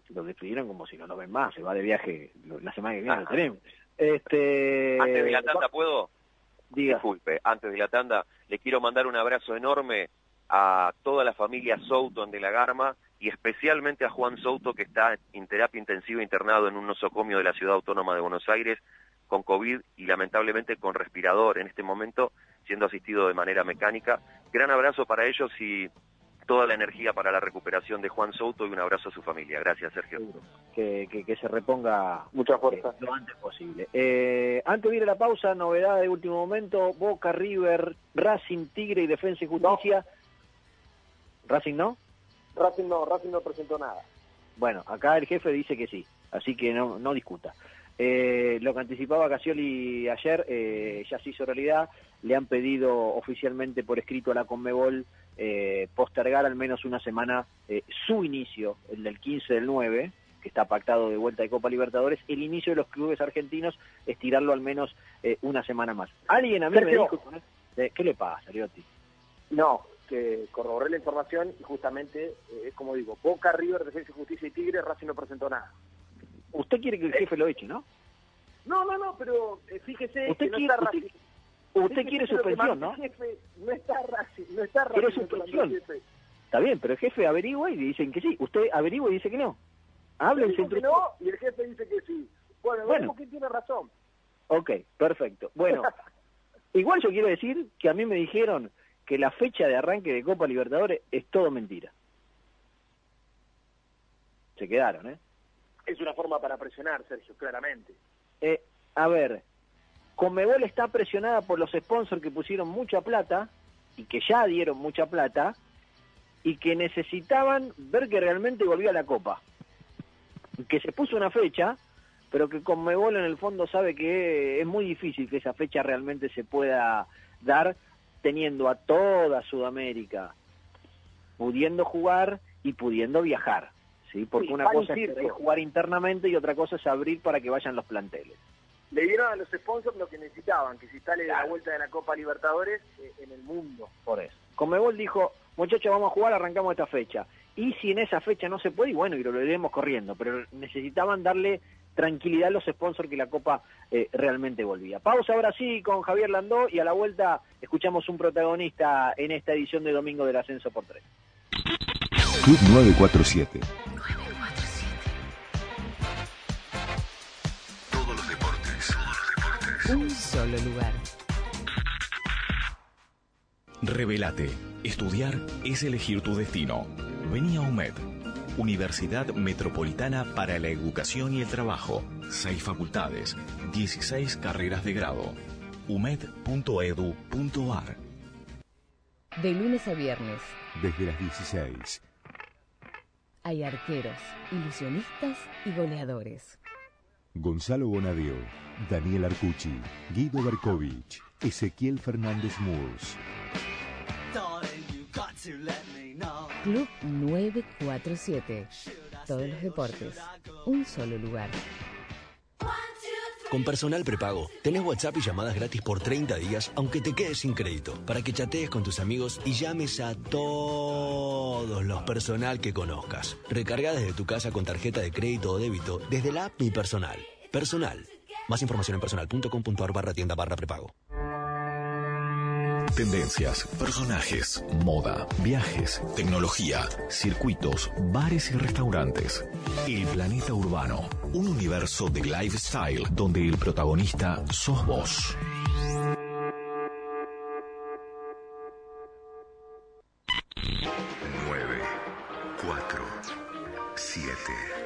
lo despidieron como si no lo ven más, se va de viaje la semana que viene, lo Ajá. tenemos. Este, Antes de la tanda, ¿puedo? Diga. Disculpe, antes de la tanda, le quiero mandar un abrazo enorme a toda la familia Souto de la Garma y especialmente a Juan Souto, que está en terapia intensiva internado en un nosocomio de la Ciudad Autónoma de Buenos Aires con COVID y lamentablemente con respirador en este momento, siendo asistido de manera mecánica. Gran abrazo para ellos y toda la energía para la recuperación de Juan Souto y un abrazo a su familia. Gracias, Sergio. que, que, que se reponga Mucha fuerza. eh, lo antes posible. Eh, antes de ir a la pausa, novedad de último momento, Boca, River, Racing, Tigre y Defensa y Justicia. ¿Racing no? Racing no, Racing no presentó nada. Bueno, acá el jefe dice que sí, así que no, no discuta. Eh, lo que anticipaba Casioli ayer eh, ya se hizo realidad. Le han pedido oficialmente por escrito a la Conmebol eh, postergar al menos una semana eh, su inicio, el del 15 del 9, que está pactado de vuelta de Copa Libertadores, el inicio de los clubes argentinos, estirarlo al menos eh, una semana más. Alguien a mí me dijo, eh, ¿qué le pasa, Liotti? No, que corroboré la información y justamente eh, es como digo, Boca, River, Defensa y Justicia y Tigre, Racing no presentó nada. Usted quiere que el jefe lo eche, ¿no? No, no, no, pero eh, fíjese Usted que no quiere- está usted-. Usted quiere suspensión, ¿no? jefe no está Racing, no está. Quiere suspensión. Está bien, pero el jefe averigua y le dicen que sí. Usted averigua y dice que no. Dijo entre que no y el jefe dice que sí. Bueno, Bueno. quién tiene razón. Ok, perfecto. Bueno, igual yo quiero decir que a mí me dijeron que la fecha de arranque de Copa Libertadores es todo mentira. Se quedaron, ¿eh? Es una forma para presionar, Sergio, claramente. Eh, a ver, Conmebol está presionada por los sponsors que pusieron mucha plata y que ya dieron mucha plata y que necesitaban ver que realmente volvía la Copa. Que se puso una fecha, pero que Conmebol en el fondo sabe que es muy difícil que esa fecha realmente se pueda dar teniendo a toda Sudamérica pudiendo jugar y pudiendo viajar. ¿sí? Porque Sí, una cosa es jugar internamente y otra cosa es abrir para que vayan los planteles. Le dieron a los sponsors lo que necesitaban, que se instale la Claro. vuelta de la Copa Libertadores eh, en el mundo. Por eso. Conmebol dijo, muchachos, vamos a jugar, arrancamos esta fecha. Y si en esa fecha no se puede, y bueno, y lo iremos corriendo, pero necesitaban darle tranquilidad a los sponsors que la Copa eh, realmente volvía. Pausa ahora sí con Javier Landó y a la vuelta escuchamos un protagonista en esta edición de Domingo del Ascenso por Tres. Club 947. Un solo lugar. Revelate. Estudiar es elegir tu destino. Vení a UMED. Universidad Metropolitana para la Educación y el Trabajo. Seis facultades, 16 carreras de grado. umed.edu.ar De lunes a viernes Desde las 16. hay arqueros, ilusionistas y goleadores. Gonzalo Bonadeo, Daniel Arcucci, Guido Berkovich, Ezequiel Fernández Murs. Club 947. Todos los deportes. Un solo lugar. Con Personal Prepago, tenés WhatsApp y llamadas gratis por 30 días, aunque te quedes sin crédito, para que chatees con tus amigos y llames a todos los personal que conozcas. Recarga desde tu casa con tarjeta de crédito o débito desde la app Mi Personal. Personal. Más información en personal.com.ar barra tienda barra prepago. Tendencias, personajes, moda, viajes, tecnología, circuitos, bares y restaurantes. El planeta urbano, un universo de lifestyle donde el protagonista sos vos. Nueve, cuatro, siete.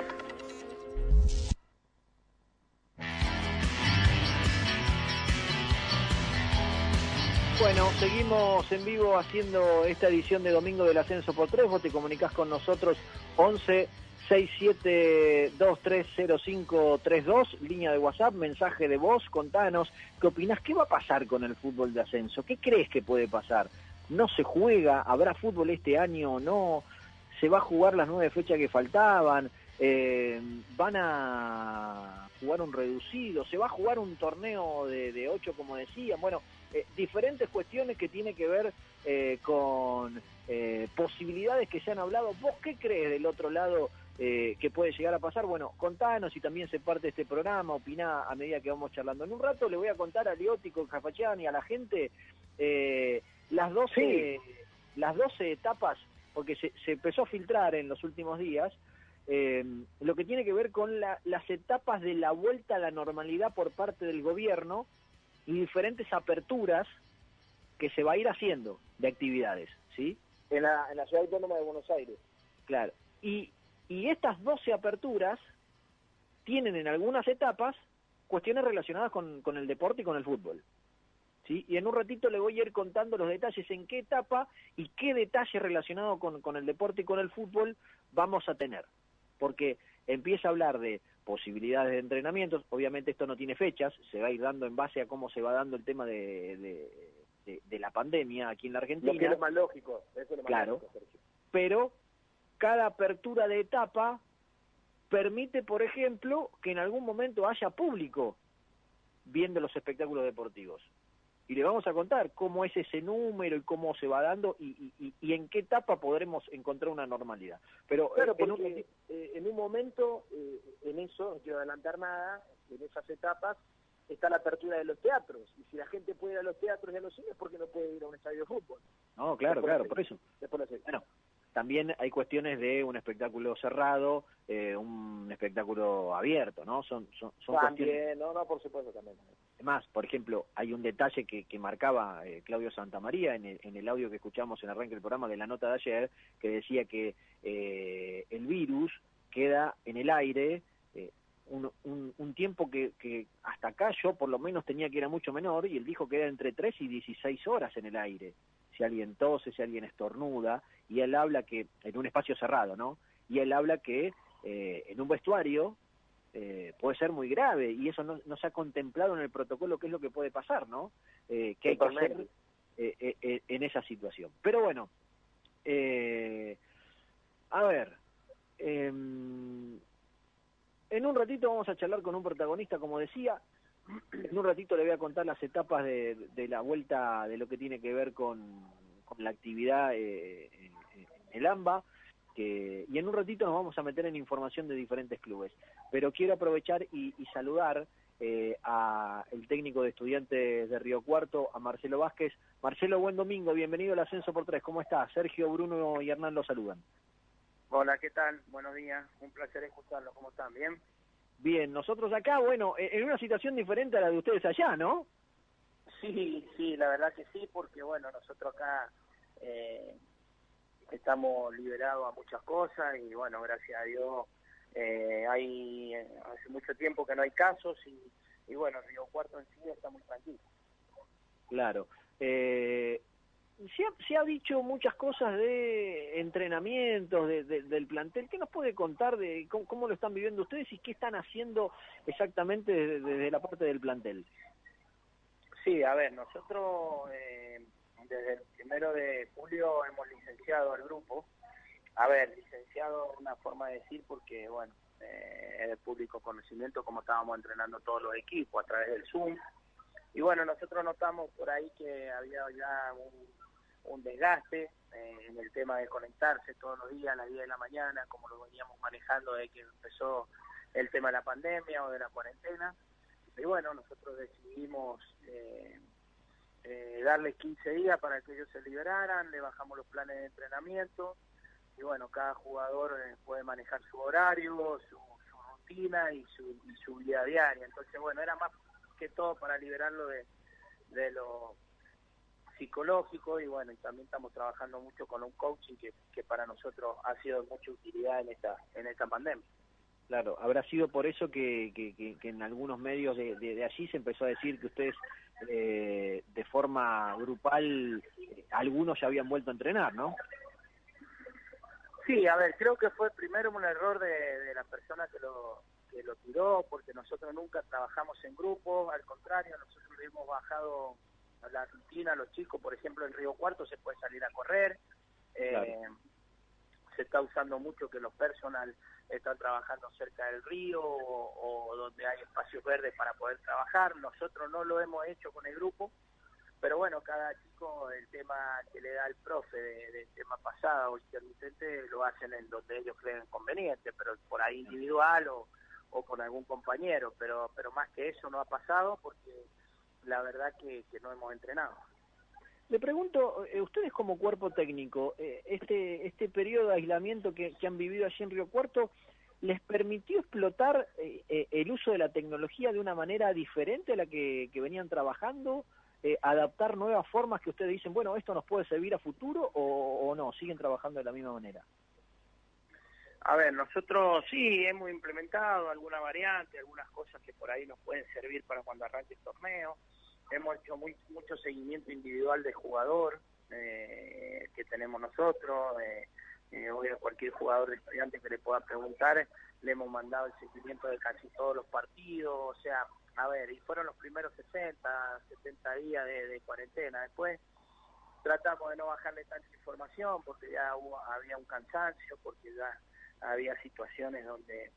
Bueno, seguimos en vivo haciendo esta edición de Domingo del Ascenso por Tres. Vos te comunicás con nosotros 11 67230532, línea de WhatsApp, mensaje de voz, contanos, ¿qué opinás? ¿Qué va a pasar con el fútbol de ascenso? ¿Qué crees que puede pasar? ¿No se juega? ¿Habrá fútbol este año o no? ¿Se va a jugar las nueve fechas que faltaban? Eh, ¿Van a jugar un reducido? ¿Se va a jugar un torneo de, de ocho, como decían? Bueno, eh, diferentes cuestiones que tiene que ver eh, con posibilidades que se han hablado. ¿Vos qué crees del otro lado que puede llegar a pasar. Bueno, contanos y también se parte este programa, opina a medida que vamos charlando. En un rato le voy a contar a Liótico, Cafachán y a la gente las 12 las 12 etapas, porque se, se, empezó a filtrar en los últimos días, eh, lo que tiene que ver con la, las etapas de la vuelta a la normalidad por parte del gobierno y diferentes aperturas que se va a ir haciendo de actividades, ¿sí? En la, en la ciudad autónoma de Buenos Aires. Claro. Y, y estas 12 aperturas tienen en algunas etapas cuestiones relacionadas con, con el deporte y con el fútbol. ¿Sí? Y en un ratito le voy a ir contando los detalles en qué etapa y qué detalle relacionado con, con el deporte y con el fútbol vamos a tener. Porque empieza a hablar de posibilidades de entrenamientos, obviamente esto no tiene fechas, se va a ir dando en base a cómo se va dando el tema de, de, de, de la pandemia aquí en la Argentina. Lo que es lo más lógico, eso es lo más claro, lógico, Sergio. pero cada apertura de etapa permite, por ejemplo, que en algún momento haya público viendo los espectáculos deportivos. Y le vamos a contar cómo es ese número y cómo se va dando y, y, y en qué etapa podremos encontrar una normalidad. Pero Claro, en un- eh, en un momento, eh, en eso, no quiero adelantar nada, en esas etapas está la apertura de los teatros. Y si la gente puede ir a los teatros y a los cines, ¿por qué no puede ir a un estadio de fútbol? No, claro, Después claro, por eso. Después lo sé. Bueno, también hay cuestiones de un espectáculo cerrado, eh, un espectáculo abierto, ¿no? Son, son, son cuestiones... También, no, no, por supuesto, también. Además, por ejemplo, hay un detalle que, que marcaba eh, Claudio Santamaría en el, en el audio que escuchamos en arranque del programa de la nota de ayer, que decía que eh, el virus queda en el aire eh, un, un, un tiempo que, que hasta acá yo por lo menos tenía que era mucho menor y él dijo que era entre 3 y 16 horas en el aire. Si alguien tose, si alguien estornuda, y él habla que, en un espacio cerrado, ¿no? Y él habla que eh, en un vestuario eh, puede ser muy grave y eso no, no se ha contemplado en el protocolo qué es lo que puede pasar, ¿no? Eh, ¿Qué hay que hacer eh, eh, eh, en esa situación? Pero bueno, eh, a ver, em, en un ratito vamos a charlar con un protagonista, como decía, en un ratito le voy a contar las etapas de, la vuelta de lo que tiene que ver con, la actividad eh, en, el AMBA, que, y en un ratito nos vamos a meter en información de diferentes clubes. Pero quiero aprovechar y, y saludar eh, a el técnico de estudiantes de Río Cuarto, a Marcelo Vázquez. Marcelo, buen domingo, bienvenido al Ascenso por Tres. ¿Cómo estás? Sergio, Bruno y Hernán lo saludan. Hola, ¿qué tal? Buenos días. Un placer escucharlos. ¿Cómo están? ¿Bien? Bien, nosotros acá, bueno, en una situación diferente a la de ustedes allá, ¿no? Sí, sí, la verdad que sí, porque bueno, nosotros acá eh, estamos liberados a muchas cosas y bueno, gracias a Dios eh, hay hace mucho tiempo que no hay casos y, y bueno, Río Cuarto en sí está muy tranquilo. Claro. Eh, se, ha, se ha dicho muchas cosas de entrenamientos de, de, del plantel. ¿Qué nos puede contar de cómo, cómo, lo están viviendo ustedes y qué están haciendo exactamente desde, la parte del plantel? Sí, a ver, nosotros eh, desde el primero de julio hemos licenciado al grupo. A ver, licenciado una forma de decir porque, bueno, eh, es de público conocimiento como estábamos entrenando todos los equipos a través del Zoom. Y bueno, nosotros notamos por ahí que había ya un, desgaste eh, en el tema de conectarse todos los días a las 10 de la mañana, como lo veníamos manejando desde que empezó el tema de la pandemia o de la cuarentena. Y bueno, nosotros decidimos eh, eh, darles 15 días para que ellos se liberaran, le bajamos los planes de entrenamiento y bueno, cada jugador eh, puede manejar su horario, su, su rutina y su, y su vida diaria. Entonces, bueno, era más que todo para liberarlo de, de lo psicológico y bueno, y también estamos trabajando mucho con un coaching que, que para nosotros ha sido de mucha utilidad en esta, en esta pandemia. Claro, habrá sido por eso que, que, que, que en algunos medios de, de, de, allí se empezó a decir que ustedes eh, de forma grupal, eh, algunos ya habían vuelto a entrenar, ¿no? Sí, a ver, creo que fue primero un error de, de la persona que lo, que lo tiró, porque nosotros nunca trabajamos en grupo, al contrario, nosotros le hemos bajado a la rutina a los chicos, por ejemplo, en Río Cuarto se puede salir a correr, Claro. eh, se está usando mucho que los personal están trabajando cerca del río o, o donde hay espacios verdes para poder trabajar. Nosotros no lo hemos hecho con el grupo, pero bueno, cada chico el tema que le da el profe del tema pasado o intermitente lo hacen en donde ellos creen conveniente, pero por ahí individual o, o con algún compañero, pero, pero más que eso no ha pasado porque la verdad que, que no hemos entrenado. Le pregunto, eh, ustedes como cuerpo técnico, eh, este, este periodo de aislamiento que, han vivido allí en Río Cuarto, ¿les permitió explotar eh, el uso de la tecnología de una manera diferente a la que, venían trabajando? ¿Adaptar nuevas formas que ustedes dicen, bueno, esto nos puede servir a futuro o, o no? ¿Siguen trabajando de la misma manera? A ver, nosotros sí hemos implementado alguna variante, algunas cosas que por ahí nos pueden servir para cuando arranque el torneo. Hemos hecho muy, mucho seguimiento individual de jugador eh, que tenemos nosotros. Eh, eh, hoy cualquier jugador de estudiante que le pueda preguntar, le hemos mandado el seguimiento de casi todos los partidos. O sea, a ver, y fueron los primeros 60, 70 días de, de cuarentena. Después tratamos de no bajarle tanta información porque ya hubo, había un cansancio, porque ya había situaciones donde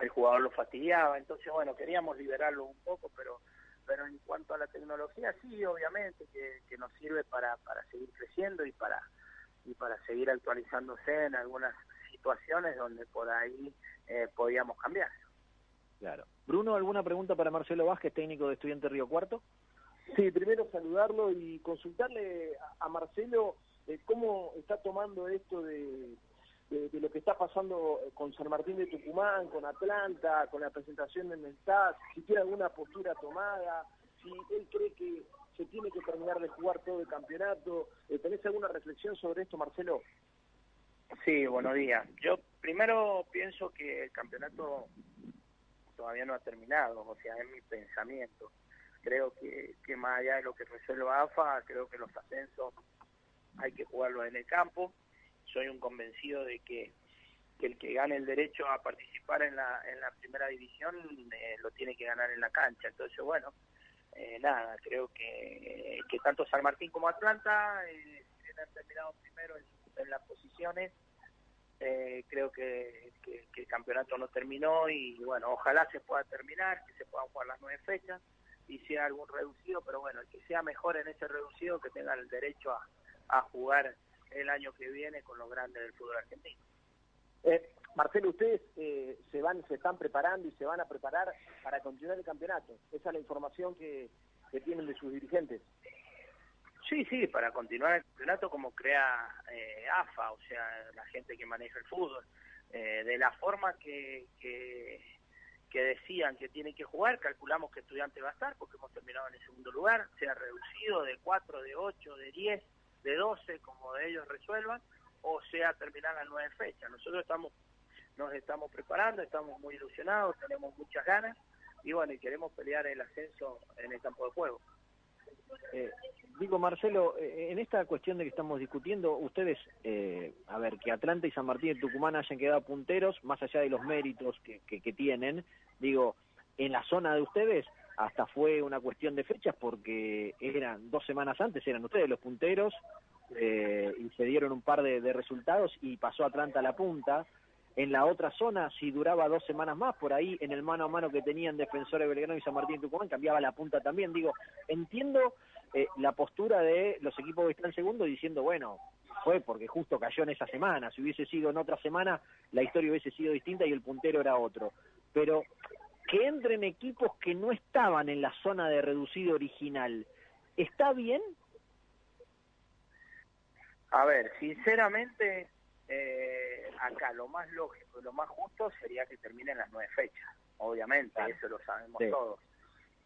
el jugador lo fastidiaba, entonces bueno, queríamos liberarlo un poco, pero pero en cuanto a la tecnología sí, obviamente que, que nos sirve para, para seguir creciendo y para y para seguir actualizándose en algunas situaciones donde por ahí eh, podíamos cambiar. Claro. Bruno, ¿alguna pregunta para Marcelo Vázquez, técnico de Estudiante Río Cuarto? Sí, primero saludarlo y consultarle a, a Marcelo eh, cómo está tomando esto de, de, de, lo que está pasando con San Martín de Tucumán, con Atlanta, con la presentación en el TAS, si tiene alguna postura tomada, si él cree que se tiene que terminar de jugar todo el campeonato. Eh, ¿Tenés alguna reflexión sobre esto, Marcelo? Sí, buenos días. Yo primero pienso que el campeonato todavía no ha terminado, o sea, es mi pensamiento. Creo que, que más allá de lo que resuelva AFA, creo que los ascensos hay que jugarlos en el campo. Soy un convencido de que, el que gane el derecho a participar en la, en la primera división eh, lo tiene que ganar en la cancha. Entonces, bueno, eh, nada, creo que, que tanto San Martín como Atlanta eh, han terminado primero en, las posiciones. Eh, creo que, que, el campeonato no terminó y bueno, ojalá se pueda terminar, que se puedan jugar las nueve fechas y sea algún reducido, pero bueno, que sea mejor en ese reducido, que tenga el derecho a, a jugar el año que viene con los grandes del fútbol argentino. Eh, Marcelo, ustedes eh, se van, se están preparando y se van a preparar para continuar el campeonato. Esa es la información que, que tienen de sus dirigentes. Sí, sí, para continuar el campeonato como crea eh, AFA, o sea, la gente que maneja el fútbol. Eh, de la forma que, que, que decían que tienen que jugar, calculamos que estudiante va a estar, porque hemos terminado en el segundo lugar, sea reducido de 4, de 8, de 10, de 12, como de ellos resuelvan, o sea terminar las nueve fechas. Nosotros estamos nos estamos preparando, estamos muy ilusionados, tenemos muchas ganas y bueno, y queremos pelear el ascenso en el campo de juego. Eh, digo, Marcelo, eh, en esta cuestión de que estamos discutiendo, ustedes, eh, a ver, que Atlanta y San Martín de Tucumán hayan quedado punteros, más allá de los méritos que, que tienen, digo, en la zona de ustedes hasta fue una cuestión de fechas porque eran dos semanas antes, eran ustedes los punteros eh, y se dieron un par de, de resultados y pasó Atlanta a la punta en la otra zona, si duraba dos semanas más, por ahí en el mano a mano que tenían Defensores Belgrano y San Martín Tucumán, cambiaba la punta también. Digo, entiendo eh, la postura de los equipos que están segundo diciendo, bueno, fue porque justo cayó en esa semana, si hubiese sido en otra semana, la historia hubiese sido distinta y el puntero era otro. Pero que entren equipos que no estaban en la zona de reducido original, ¿está bien? A ver, sinceramente eh, acá lo más lógico y lo más justo sería que terminen las nueve fechas, obviamente, claro. eso lo sabemos sí. todos.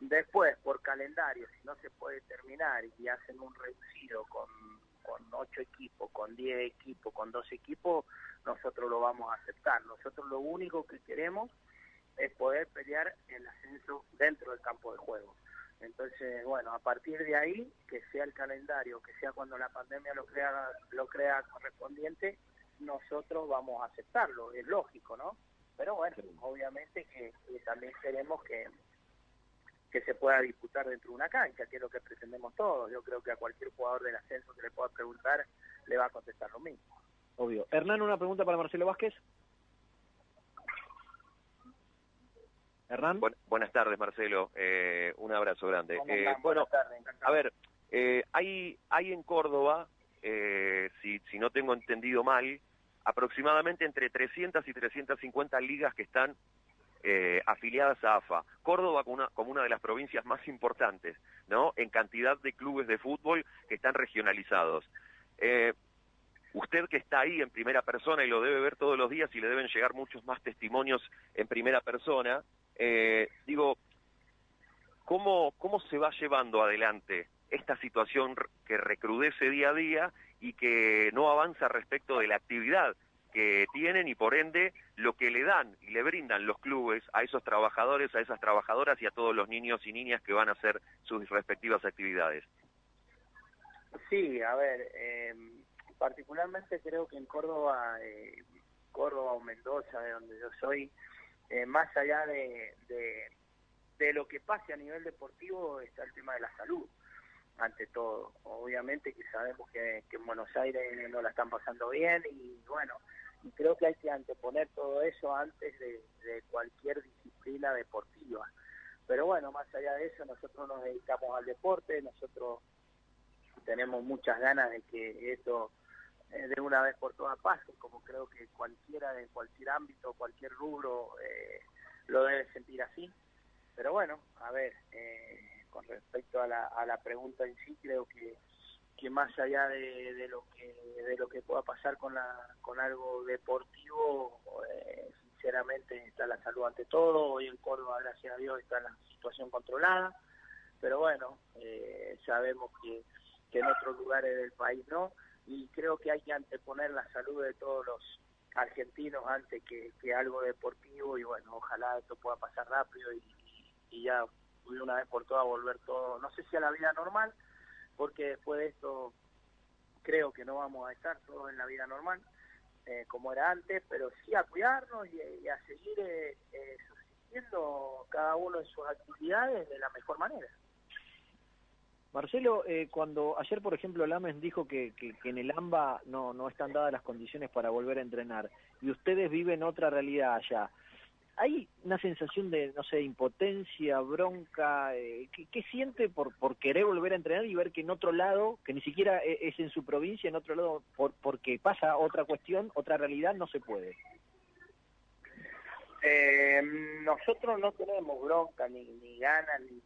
Después, por calendario, si no se puede terminar y hacen un reducido con, con ocho equipos, con diez equipos, con dos equipos, nosotros lo vamos a aceptar. Nosotros lo único que queremos es poder pelear el ascenso dentro del campo de juego. Entonces, bueno, a partir de ahí, que sea el calendario, que sea cuando la pandemia lo crea, lo crea correspondiente, nosotros vamos a aceptarlo, es lógico, ¿no? Pero bueno, obviamente que, que, también queremos que, que se pueda disputar dentro de una cancha, que es lo que pretendemos todos. Yo creo que a cualquier jugador del ascenso que le pueda preguntar, le va a contestar lo mismo. Obvio. Hernán, una pregunta para Marcelo Vázquez. Hernán. Bu buenas tardes, Marcelo. Eh, un abrazo grande. Eh, bueno, tardes, a ver, Eh, hay, hay en Córdoba, eh, si, si no tengo entendido mal, aproximadamente entre 300 y 350 ligas que están eh, afiliadas a AFA. Córdoba como una, como una de las provincias más importantes, ¿no? En cantidad de clubes de fútbol que están regionalizados. Eh, usted que está ahí en primera persona y lo debe ver todos los días y le deben llegar muchos más testimonios en primera persona, eh, digo, ¿cómo, ¿cómo se va llevando adelante esta situación que recrudece día a día y que no avanza respecto de la actividad que tienen y por ende lo que le dan y le brindan los clubes a esos trabajadores, a esas trabajadoras y a todos los niños y niñas que van a hacer sus respectivas actividades. Sí, a ver, eh, particularmente creo que en Córdoba, eh, Córdoba o Mendoza, de donde yo soy, eh, más allá de, de, lo que pase a nivel deportivo está el tema de la salud, ante todo. Obviamente que sabemos que, que en Buenos Aires no la están pasando bien y bueno, y creo que hay que anteponer todo eso antes de, de cualquier disciplina deportiva. Pero bueno, más allá de eso, nosotros nos dedicamos al deporte, nosotros tenemos muchas ganas de que esto eh, de una vez por todas pase, como creo que cualquiera de cualquier ámbito, cualquier rubro eh, lo debe sentir así. Pero bueno, a ver, eh, con respecto a la, a la pregunta en sí, creo que que más allá de, de, lo que de lo que pueda pasar con la con algo deportivo eh, sinceramente está la salud ante todo. Hoy en Córdoba gracias a Dios está la situación controlada. Pero bueno eh, sabemos que, que en otros lugares del país no y creo que hay que anteponer la salud de todos los argentinos antes que, que algo deportivo y bueno ojalá esto pueda pasar rápido y, y ya una vez por todas volver todo no sé si a la vida normal porque después de esto creo que no vamos a estar todos en la vida normal, eh, como era antes, pero sí a cuidarnos y, y a seguir eh, eh, subsistiendo cada uno en sus actividades de la mejor manera. Marcelo, eh, cuando ayer, por ejemplo, Lames dijo que, que, en el AMBA no, no están dadas las condiciones para volver a entrenar y ustedes viven otra realidad allá, hay una sensación de, no sé, impotencia, bronca, eh, ¿qué, ¿qué, siente por, por querer volver a entrenar y ver que en otro lado, que ni siquiera e, es en su provincia, en otro lado, por, porque pasa otra cuestión, otra realidad, no se puede? Eh, nosotros no tenemos bronca, ni, ni ganas, ni,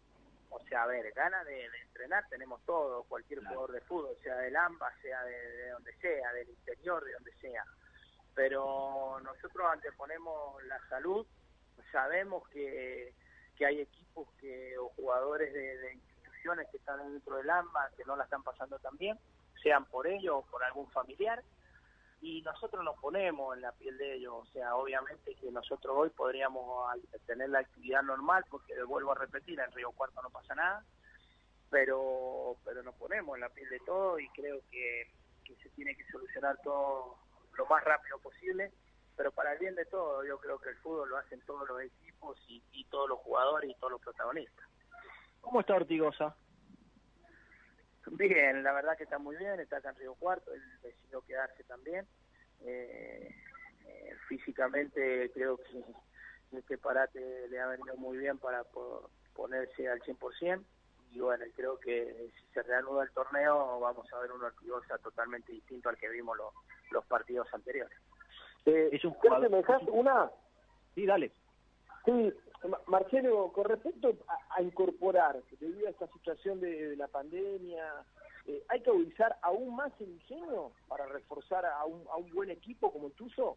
o sea, a ver, ganas de, de, entrenar tenemos todo, cualquier claro. jugador de fútbol, sea del AMBA, sea de, de donde sea, del interior, de donde sea pero nosotros anteponemos la salud sabemos que, que hay equipos que o jugadores de, de, instituciones que están dentro del AMBA que no la están pasando tan bien, sean por ellos o por algún familiar, y nosotros nos ponemos en la piel de ellos, o sea, obviamente que nosotros hoy podríamos tener la actividad normal, porque vuelvo a repetir, en Río Cuarto no pasa nada, pero pero nos ponemos en la piel de todo y creo que, que se tiene que solucionar todo lo más rápido posible pero para el bien de todo, yo creo que el fútbol lo hacen todos los equipos y, y todos los jugadores y todos los protagonistas. ¿Cómo está Ortigosa? Bien, la verdad que está muy bien, está acá en Río Cuarto, él decidió quedarse también. Eh, eh, físicamente creo que este parate le ha venido muy bien para ponerse al 100% y bueno, creo que si se reanuda el torneo vamos a ver un Ortigosa totalmente distinto al que vimos lo, los partidos anteriores. Eh, es un jugador... ¿Me dejas una? Sí, dale. Sí, Marcelo, con respecto a, incorporar, debido a esta situación de, la pandemia, eh, ¿hay que utilizar aún más el ingenio para reforzar a un, a un buen equipo como el tuyo?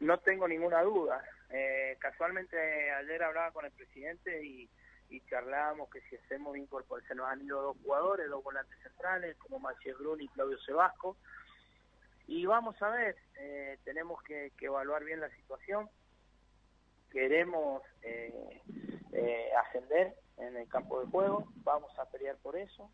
No tengo ninguna duda. Eh, casualmente ayer hablaba con el presidente y, y charlábamos que si hacemos incorporación, se nos han ido dos jugadores, dos volantes centrales, como Maciel Brun y Claudio Sebasco, y vamos a ver, eh, tenemos que, que, evaluar bien la situación. Queremos eh, eh, ascender en el campo de juego, vamos a pelear por eso.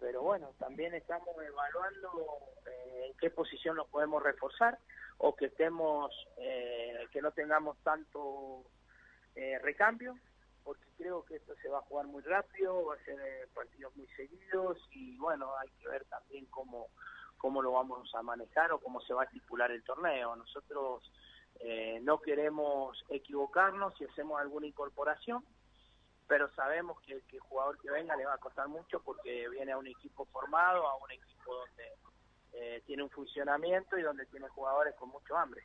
Pero bueno, también estamos evaluando eh, en qué posición nos podemos reforzar o que estemos, eh, que no tengamos tanto recambio, porque creo que esto se va a jugar muy rápido, va a ser partidos muy seguidos y bueno, hay que ver también cómo cómo lo vamos a manejar o cómo se va a estipular el torneo. Nosotros eh, no queremos equivocarnos si hacemos alguna incorporación, pero sabemos que, que el jugador que venga le va a costar mucho porque viene a un equipo formado, a un equipo donde eh, tiene un funcionamiento y donde tiene jugadores con mucho hambre.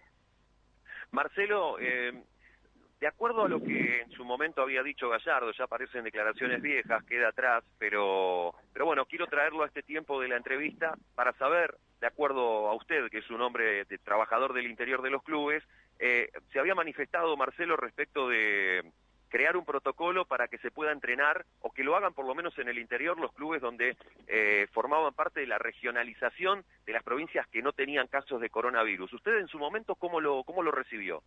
Marcelo, eh, de acuerdo a lo que en su momento había dicho Gallardo, ya aparecen declaraciones viejas, queda atrás, pero, pero bueno, quiero traerlo a este tiempo de la entrevista para saber, de acuerdo a usted, que es un hombre de, trabajador del interior de los clubes, eh, se había manifestado Marcelo respecto de crear un protocolo para que se pueda entrenar o que lo hagan por lo menos en el interior los clubes donde eh, formaban parte de la regionalización de las provincias que no tenían casos de coronavirus. ¿Usted en su momento cómo lo, cómo lo recibió?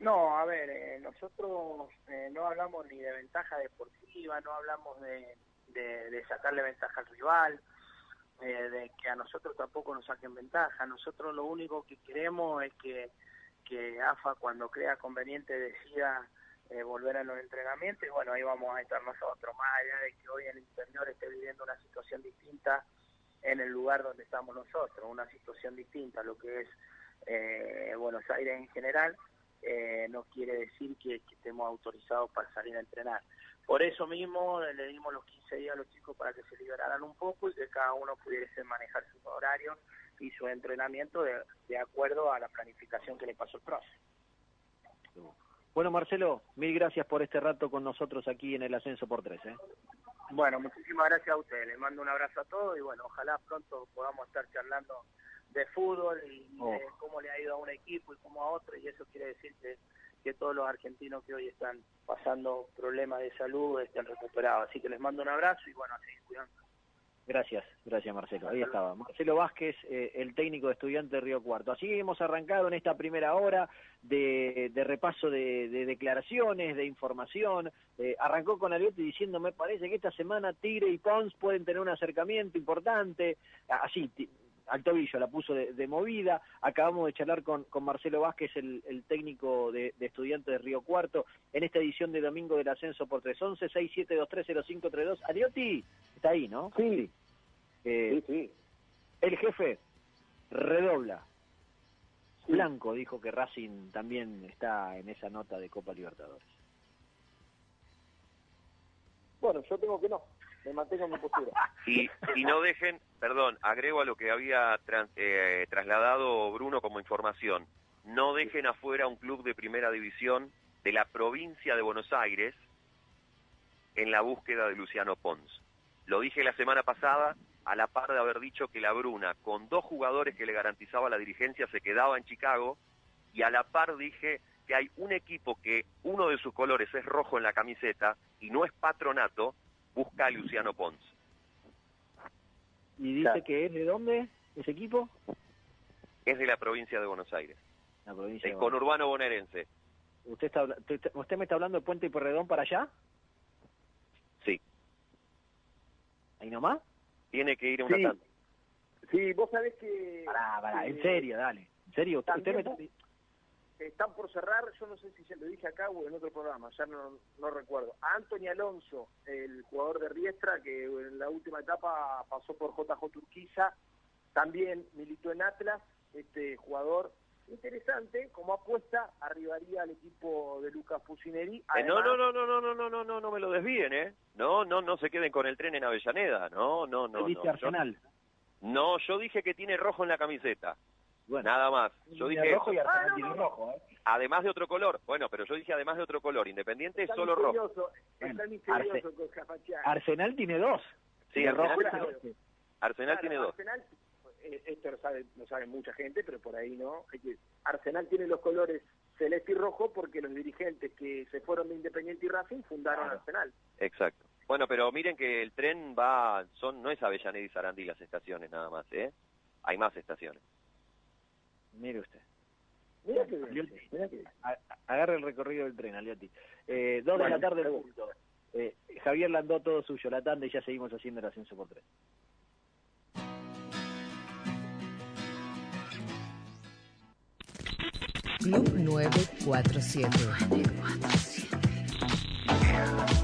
No, a ver, eh, nosotros eh, no hablamos ni de ventaja deportiva, no hablamos de, de, sacarle ventaja al rival, eh, de que a nosotros tampoco nos saquen ventaja. Nosotros lo único que queremos es que que AFA cuando crea conveniente decida eh, volver a los entrenamientos y bueno, ahí vamos a estar nosotros, más allá de que hoy el interior esté viviendo una situación distinta en el lugar donde estamos nosotros, una situación distinta a lo que es eh, Buenos Aires en general, eh, no quiere decir que, que, estemos autorizados para salir a entrenar. Por eso mismo le dimos los 15 días a los chicos para que se liberaran un poco y que cada uno pudiese manejar sus horarios y su entrenamiento de, de acuerdo a la planificación que le pasó el profe. Bueno, Marcelo, mil gracias por este rato con nosotros aquí en el Ascenso por Tres. ¿eh? Bueno, muchísimas gracias a ustedes. Les mando un abrazo a todos y bueno, ojalá pronto podamos estar charlando de fútbol y de oh. cómo le ha ido a un equipo y cómo a otro y eso quiere decir que, que todos los argentinos que hoy están pasando problemas de salud estén recuperados. Así que les mando un abrazo y bueno, a seguir cuidando. Gracias, gracias Marcelo. Ahí estaba. Marcelo Vázquez, eh, el técnico de estudiante de Río Cuarto. Así hemos arrancado en esta primera hora de, repaso de, declaraciones, de información. Eh, arrancó con Aliotti diciendo, me parece que esta semana Tigre y Pons pueden tener un acercamiento importante. Así, al tobillo la puso de, movida. Acabamos de charlar con, con Marcelo Vázquez, el, técnico de, de estudiantes de Río Cuarto, en esta edición de Domingo del Ascenso por 311 67230532. Aliotti, está ahí, ¿no? Sí. Eh, sí, sí. El jefe redobla. Blanco dijo que Racing también está en esa nota de Copa Libertadores. Bueno, yo tengo que no me mantengo en mi postura. Y, y no dejen, perdón, agrego a lo que había eh, trasladado Bruno como información, no dejen afuera un club de primera división de la provincia de Buenos Aires en la búsqueda de Luciano Pons. Lo dije la semana pasada, a la par de haber dicho que la Bruna, con dos jugadores que le garantizaba la dirigencia, se quedaba en Chicago, y a la par dije que hay un equipo que uno de sus colores es rojo en la camiseta y no es patronato, busca a Luciano Pons. ¿Y dice que es de dónde ese equipo? Es de la provincia de Buenos Aires. La provincia el conurbano bonaerense. ¿Usted, está, ¿Usted me está hablando de Puente y Porredón para allá? Sí. ¿Ahí nomás? Tiene que ir a una sí. Sí, vos sabés que... Pará, pará, en serio, dale. En serio, usted me están por cerrar, yo no sé si se lo dije acá o en otro programa, ya no, no recuerdo. A Anthony Alonso, el jugador de Riestra, que en la última etapa pasó por JJ Turquiza, también militó en Atlas, este jugador interesante, como apuesta, arribaría al equipo de Lucas Fusineri. no, no, no, no, no, no, no, no, no, no me lo desvíen, ¿eh? No, no, no se queden con el tren en Avellaneda, no, no, no. no, Arsenal? no, yo dije que tiene rojo en la camiseta. Bueno, Nada más. Yo dije rojo y Arsenal tiene rojo, ¿eh? Además de otro color. Bueno, pero yo dije además de otro color. Independiente es solo rojo. Con Arsenal tiene dos. Sí, Arsenal, Arsenal tiene dos. Arsenal, eh, esto lo sabe, lo sabe mucha gente, pero por ahí no. Arsenal tiene los colores celeste y rojo porque los dirigentes que se fueron de Independiente y Racing fundaron Arsenal. Exacto. Bueno, pero miren que el tren va, son no es Avellaneda y Sarandí las estaciones nada más, ¿eh? Hay más estaciones. Mire usted. Mira que mira que Agarre el recorrido del tren, Aliotti. Eh, dos de la tarde, punto. Eh, Javier Landó todo suyo, la tanda, y ya seguimos haciendo el ascenso por tres. Club 947. 947.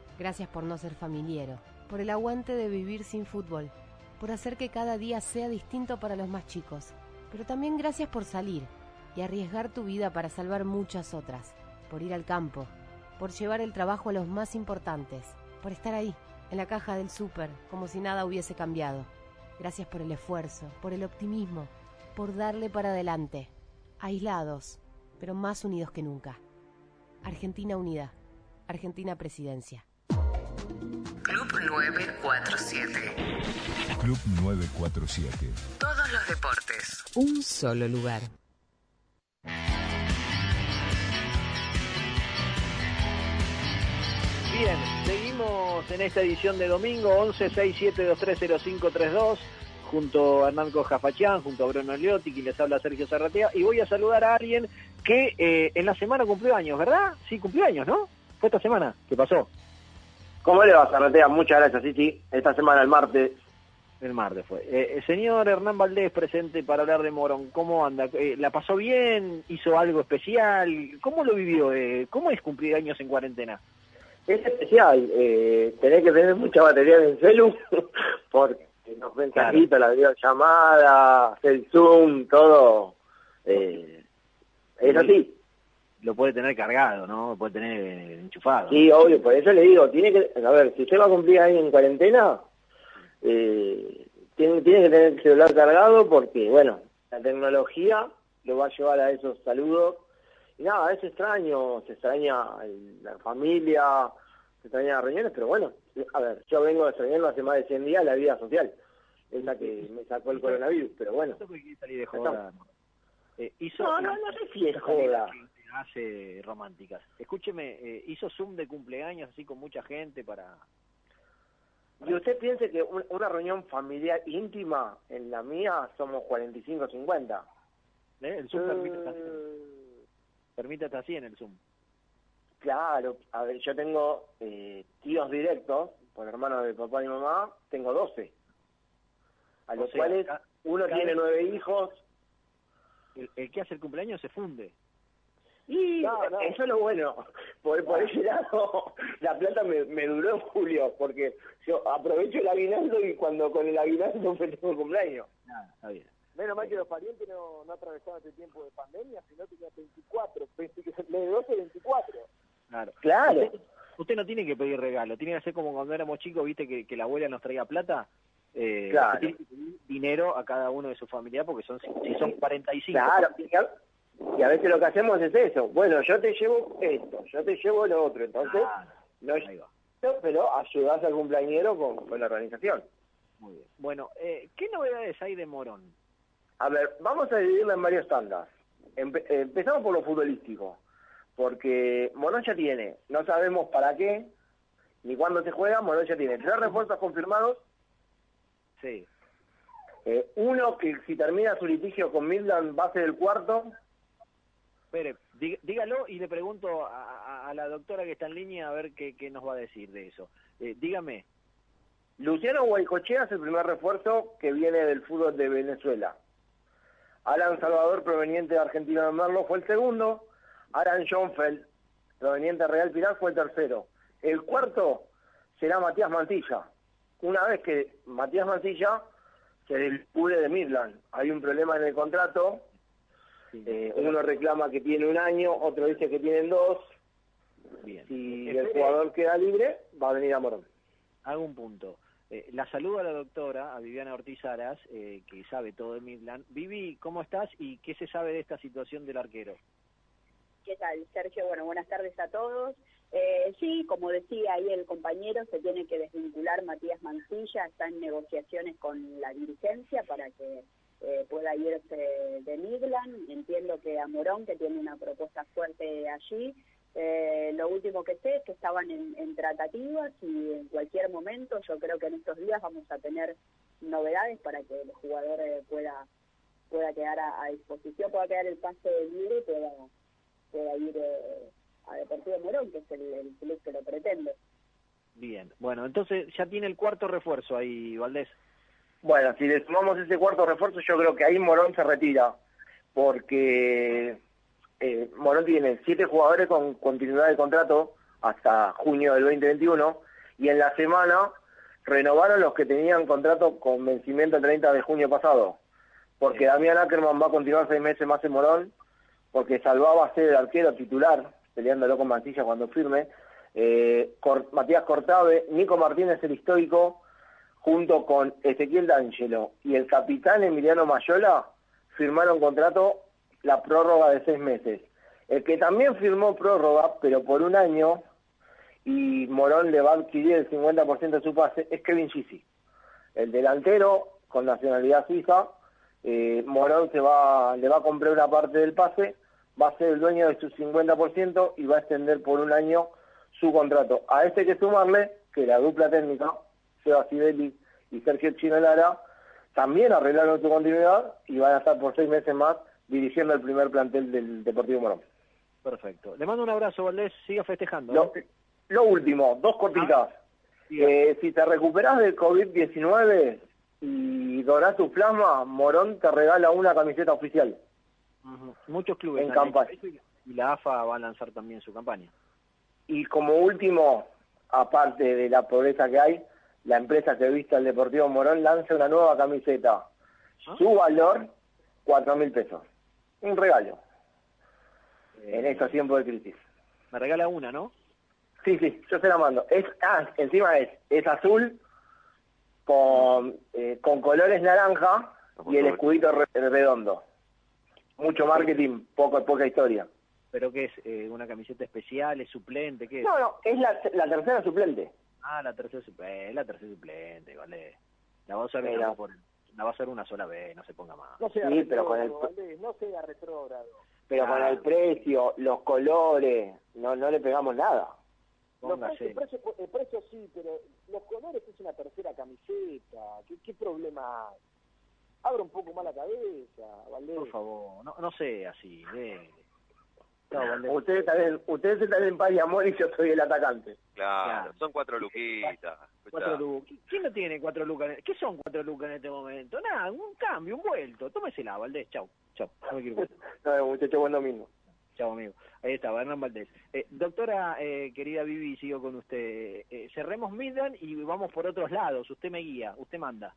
Gracias por no ser familiero. Por el aguante de vivir sin fútbol. Por hacer que cada día sea distinto para los más chicos. Pero también gracias por salir y arriesgar tu vida para salvar muchas otras. Por ir al campo. Por llevar el trabajo a los más importantes. Por estar ahí, en la caja del súper, como si nada hubiese cambiado. Gracias por el esfuerzo, por el optimismo, por darle para adelante. Aislados, pero más unidos que nunca. Argentina Unida. Argentina Presidencia. Club 947. Club 947. Todos los deportes. Un solo lugar. Bien, seguimos en esta edición de domingo 1167230532 junto a Hernán Cojafachán, junto a Bruno Leotti, quien les habla Sergio Zarratea, y voy a saludar a alguien que eh, en la semana cumplió años, ¿verdad? Sí, cumplió años, ¿no? Fue esta semana, ¿qué pasó? ¿Cómo le va, Zarratea? Muchas gracias, sí, sí. Esta semana, el martes. El martes fue. Eh, el señor Hernán Valdés presente para hablar de Morón. ¿Cómo anda? Eh, ¿La pasó bien? ¿Hizo algo especial? ¿Cómo lo vivió? Eh, ¿Cómo es cumplir años en cuarentena? Es especial. Eh, tenés que tener mucha batería en el celu porque los mensajitos, la videollamada, el Zoom, todo. Eh, es así. Lo puede tener cargado, ¿no? Lo puede tener enchufado. Sí, obvio, por eso le digo, tiene que, a ver, si usted va a cumplir ahí en cuarentena, eh, tiene, tiene que tener el celular cargado porque, bueno, la tecnología lo va a llevar a esos saludos. Y nada, es extraño, se extraña la familia, se extraña las reuniones, pero bueno, a ver, yo vengo extrañando hace más de 100 días la vida social, esa que me sacó el coronavirus, pero bueno. salir de joda. Eh, hizo No, no, no sé si es Joda. Hace románticas. Escúcheme, eh, hizo Zoom de cumpleaños así con mucha gente para... Y usted piense que un- una reunión familiar íntima, en la mía somos 45, 50. ¿eh? El Zoom permite estar así. Permite así en el Zoom. Claro, a ver, yo tengo eh, tíos directos, por hermanos de papá y mamá, tengo 12. A O los sea, cuales uno tiene nueve hijos. El, el que hace el cumpleaños se funde. Y eso es lo bueno. Por, por ese lado, la plata me, me duró en julio, porque yo aprovecho el aguinaldo y cuando con el aguinaldo festejo el cumpleaños. Está bien. Menos mal que los parientes no, no atravesaban este tiempo de pandemia, sino que tenía 24, 20 de 12 a 24. Claro. Claro. Usted, usted no tiene que pedir regalo, tiene que hacer como cuando éramos chicos, viste que, que la abuela nos traía plata. Eh, Claro. tiene que pedir dinero a cada uno de su familia porque son si son 45. Claro, y a, y a veces lo que hacemos es eso. Bueno, yo te llevo esto, yo te llevo lo otro. Entonces, no es pero ayudás al cumpleañero con, con la organización. Muy bien. Bueno, eh, ¿qué novedades hay de Morón? A ver, vamos a dividirla en varios tandas. Empe- empezamos por lo futbolístico, porque Morón ya tiene, no sabemos para qué, ni cuándo se juega, Morón ya tiene tres refuerzos confirmados, Sí. eh, uno que si termina su litigio con Midland va a ser el cuarto, Espere, dí- dígalo y le pregunto a, la doctora que está en línea a ver qué, qué nos va a decir de eso. Eh, dígame. Luciano Guaycochea es el primer refuerzo que viene del fútbol de Venezuela. Alan Salvador, proveniente de Argentina de Merlo, fue el segundo. Aran Schoenfeld, proveniente de Real Pilar, fue el tercero. El cuarto será Matías Mantilla. Una vez que Matías Mantilla se descubre de Midland, hay un problema en el contrato. Eh, uno reclama que tiene un año, otro dice que tienen dos. Bien. Si el jugador queda libre, va a venir a Morón. Hago un punto. Eh, la saludo a la doctora, a Viviana Ortiz Aras, eh, que sabe todo de Midland. Vivi, ¿cómo estás y qué se sabe de esta situación del arquero? ¿Qué tal, Sergio? Bueno, buenas tardes a todos. Eh, sí, como decía ahí el compañero, se tiene que desvincular Matías Mancilla, está en negociaciones con la dirigencia para que eh, pueda irse de Midland. Entiendo que a Morón, que tiene una propuesta fuerte allí, Eh, lo último que sé es que estaban en, en tratativas y en cualquier momento yo creo que en estos días vamos a tener novedades para que el jugador eh, pueda pueda quedar a, disposición, pueda quedar el pase libre y pueda, pueda ir eh, a Deportivo Morón, que es el, el club que lo pretende. Bien, bueno, entonces ya tiene el cuarto refuerzo ahí, Valdés. Bueno, si le sumamos ese cuarto refuerzo, yo creo que ahí Morón se retira, porque eh, Morón tiene siete jugadores con continuidad de contrato hasta junio del 2021, y en la semana renovaron los que tenían contrato con vencimiento el 30 de junio pasado, porque Damián Ackerman va a continuar seis meses más en Morón, porque salvaba a ser el arquero titular, peleándolo con Mantilla cuando firme, eh, Cor Matías Cortave, Nico Martínez el histórico, junto con Ezequiel D'Angelo y el capitán Emiliano Mayola, firmaron contrato la prórroga de seis meses. El que también firmó prórroga, pero por un año, y Morón le va a adquirir el 50% de su pase, es Kevin Gisi. El delantero, con nacionalidad suiza, eh, Morón se va, le va a comprar una parte del pase, va a ser el dueño de su 50% y va a extender por un año su contrato. A este hay que sumarle que la dupla técnica, Seba Sibeli y Sergio Chino Lara, también arreglaron su continuidad y van a estar por seis meses más dirigiendo el primer plantel del Deportivo Morón. Perfecto. Le mando un abrazo, Valdés. Siga festejando. Lo, lo último, dos cortitas. Eh, si te recuperas del COVID-19 y donás tu plasma, Morón te regala una camiseta oficial. Muchos clubes En campaña. y la AFA va a lanzar también su campaña. Y como último, aparte de la pobreza que hay, la empresa que viste al Deportivo Morón lanza una nueva camiseta. Su valor, cuatro mil pesos. Un regalo. en estos tiempos de crisis. Me regala una, ¿no? Sí, sí, yo se la mando. Es, ah, encima es, es azul con, eh, con colores naranja y el escudito re- redondo. Mucho marketing, poco, poca historia. ¿Pero qué es? Eh, ¿Una camiseta especial? ¿Es suplente? ¿Qué es? No, no, es la, la tercera suplente. Ah, la tercera suplente, la tercera suplente, vale. La va a usar digamos, por- la va a hacer una sola vez, no se ponga más. No sea Sí, pero con el- Valdés, no sea retrógrado. Pero con el precio, los colores, no, no le pegamos nada. Precios- el, precio, el precio sí, pero los colores es una tercera camiseta. ¿Qué, qué problema hay? Abra un poco más la cabeza, Valdés. Por favor, no, no sea así. eh. Chao, Valdés. Ustedes están, en, ustedes están en paz y amor y yo soy el atacante. Claro, Claro. son cuatro luquitas. Cuatro lucas. ¿Quién no tiene cuatro lucas? ¿Qué son cuatro lucas en este momento? Nada, un cambio, un vuelto. Tómesela, Valdés. Chau, chau. No me quiero. No, muchachos, buen domingo. Chau, amigo. Ahí está, Hernán Valdés. Eh, doctora, eh, querida Vivi, sigo con usted. Eh, cerremos Midland y vamos por otros lados. Usted me guía, usted manda.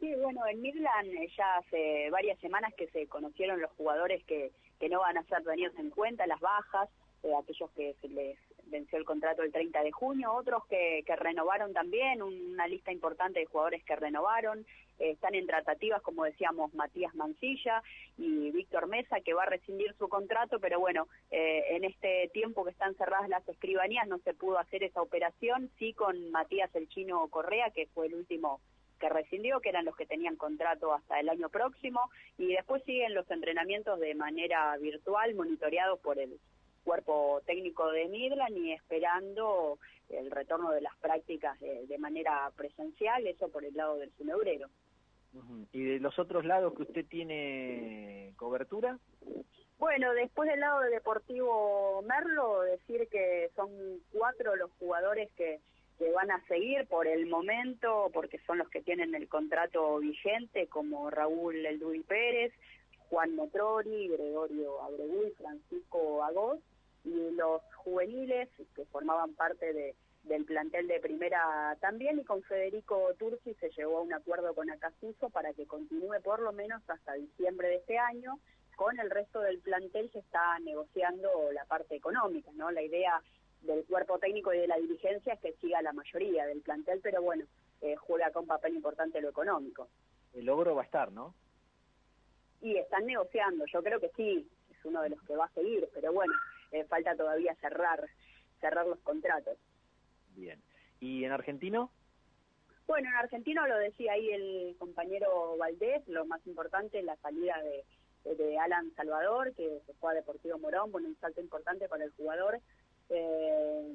Sí, bueno, en Midland eh, ya hace varias semanas que se conocieron los jugadores que, que no van a ser tenidos en cuenta, las bajas, eh, aquellos que se les venció el contrato el 30 de junio, otros que, que renovaron también, una lista importante de jugadores que renovaron, eh, están en tratativas, como decíamos, Matías Mancilla y Víctor Mesa, que va a rescindir su contrato, pero bueno, eh, en este tiempo que están cerradas las escribanías no se pudo hacer esa operación, sí con Matías el Chino Correa, que fue el último que rescindió, que eran los que tenían contrato hasta el año próximo, y después siguen los entrenamientos de manera virtual, monitoreados por el cuerpo técnico de Midland y esperando el retorno de las prácticas de, de manera presencial, eso por el lado del cinebrero. Ujú. ¿Y de los otros lados que usted tiene cobertura? Bueno, después del lado de Deportivo Merlo, decir que son cuatro los jugadores que, que van a seguir por el momento, porque son los que tienen el contrato vigente, como Raúl El Duy Pérez, Juan Metrori, Gregorio Abreu y Francisco Agos, y los juveniles que formaban parte de, del plantel de primera también, y con Federico Turci se llegó a un acuerdo con Acasuso para que continúe por lo menos hasta diciembre de este año, con el resto del plantel se está negociando la parte económica, ¿no? La idea del cuerpo técnico y de la dirigencia es que siga la mayoría del plantel, pero bueno, eh, juega con papel importante lo económico. El logro va a estar, ¿no? Y están negociando, yo creo que sí, es uno de los que va a seguir, pero bueno, eh, falta todavía cerrar, cerrar los contratos. Bien. ¿Y en argentino? Bueno, en Argentina lo decía ahí el compañero Valdés, lo más importante es la salida de, de Alan Salvador, que se fue a Deportivo Morón, bueno, un salto importante para el jugador eh,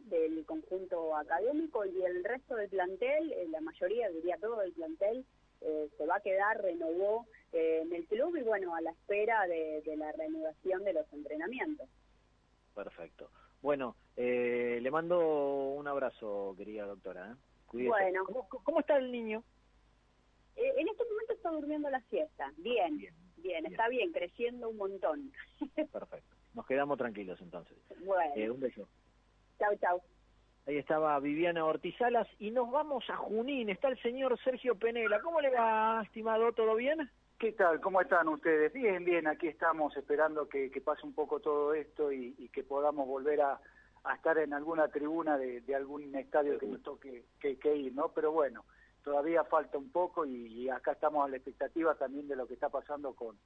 del conjunto académico y el resto del plantel, eh, la mayoría, diría todo el plantel, eh, se va a quedar, renovó eh, en el club y bueno, a la espera de, de la reanudación de los entrenamientos. Perfecto. Bueno, eh, le mando un abrazo, querida doctora. ¿eh? Cuídese. Bueno. ¿Cómo, cómo está el niño? Eh, en este momento está durmiendo la siesta. Bien, bien, está bien, creciendo un montón. Perfecto. Nos quedamos tranquilos entonces. Bueno, Eh, un beso. chau, chau. Ahí estaba Viviana Ortizalas y nos vamos a Junín. Está el señor Sergio Penela. ¿Cómo le va, estimado? ¿Todo bien? ¿Qué tal? ¿Cómo están ustedes? Bien, bien, aquí estamos esperando que, que pase un poco todo esto y, y que podamos volver a, a estar en alguna tribuna de, de algún estadio que nos toque que, que ir, ¿no? Pero bueno, todavía falta un poco y, y acá estamos a la expectativa también de lo que está pasando con,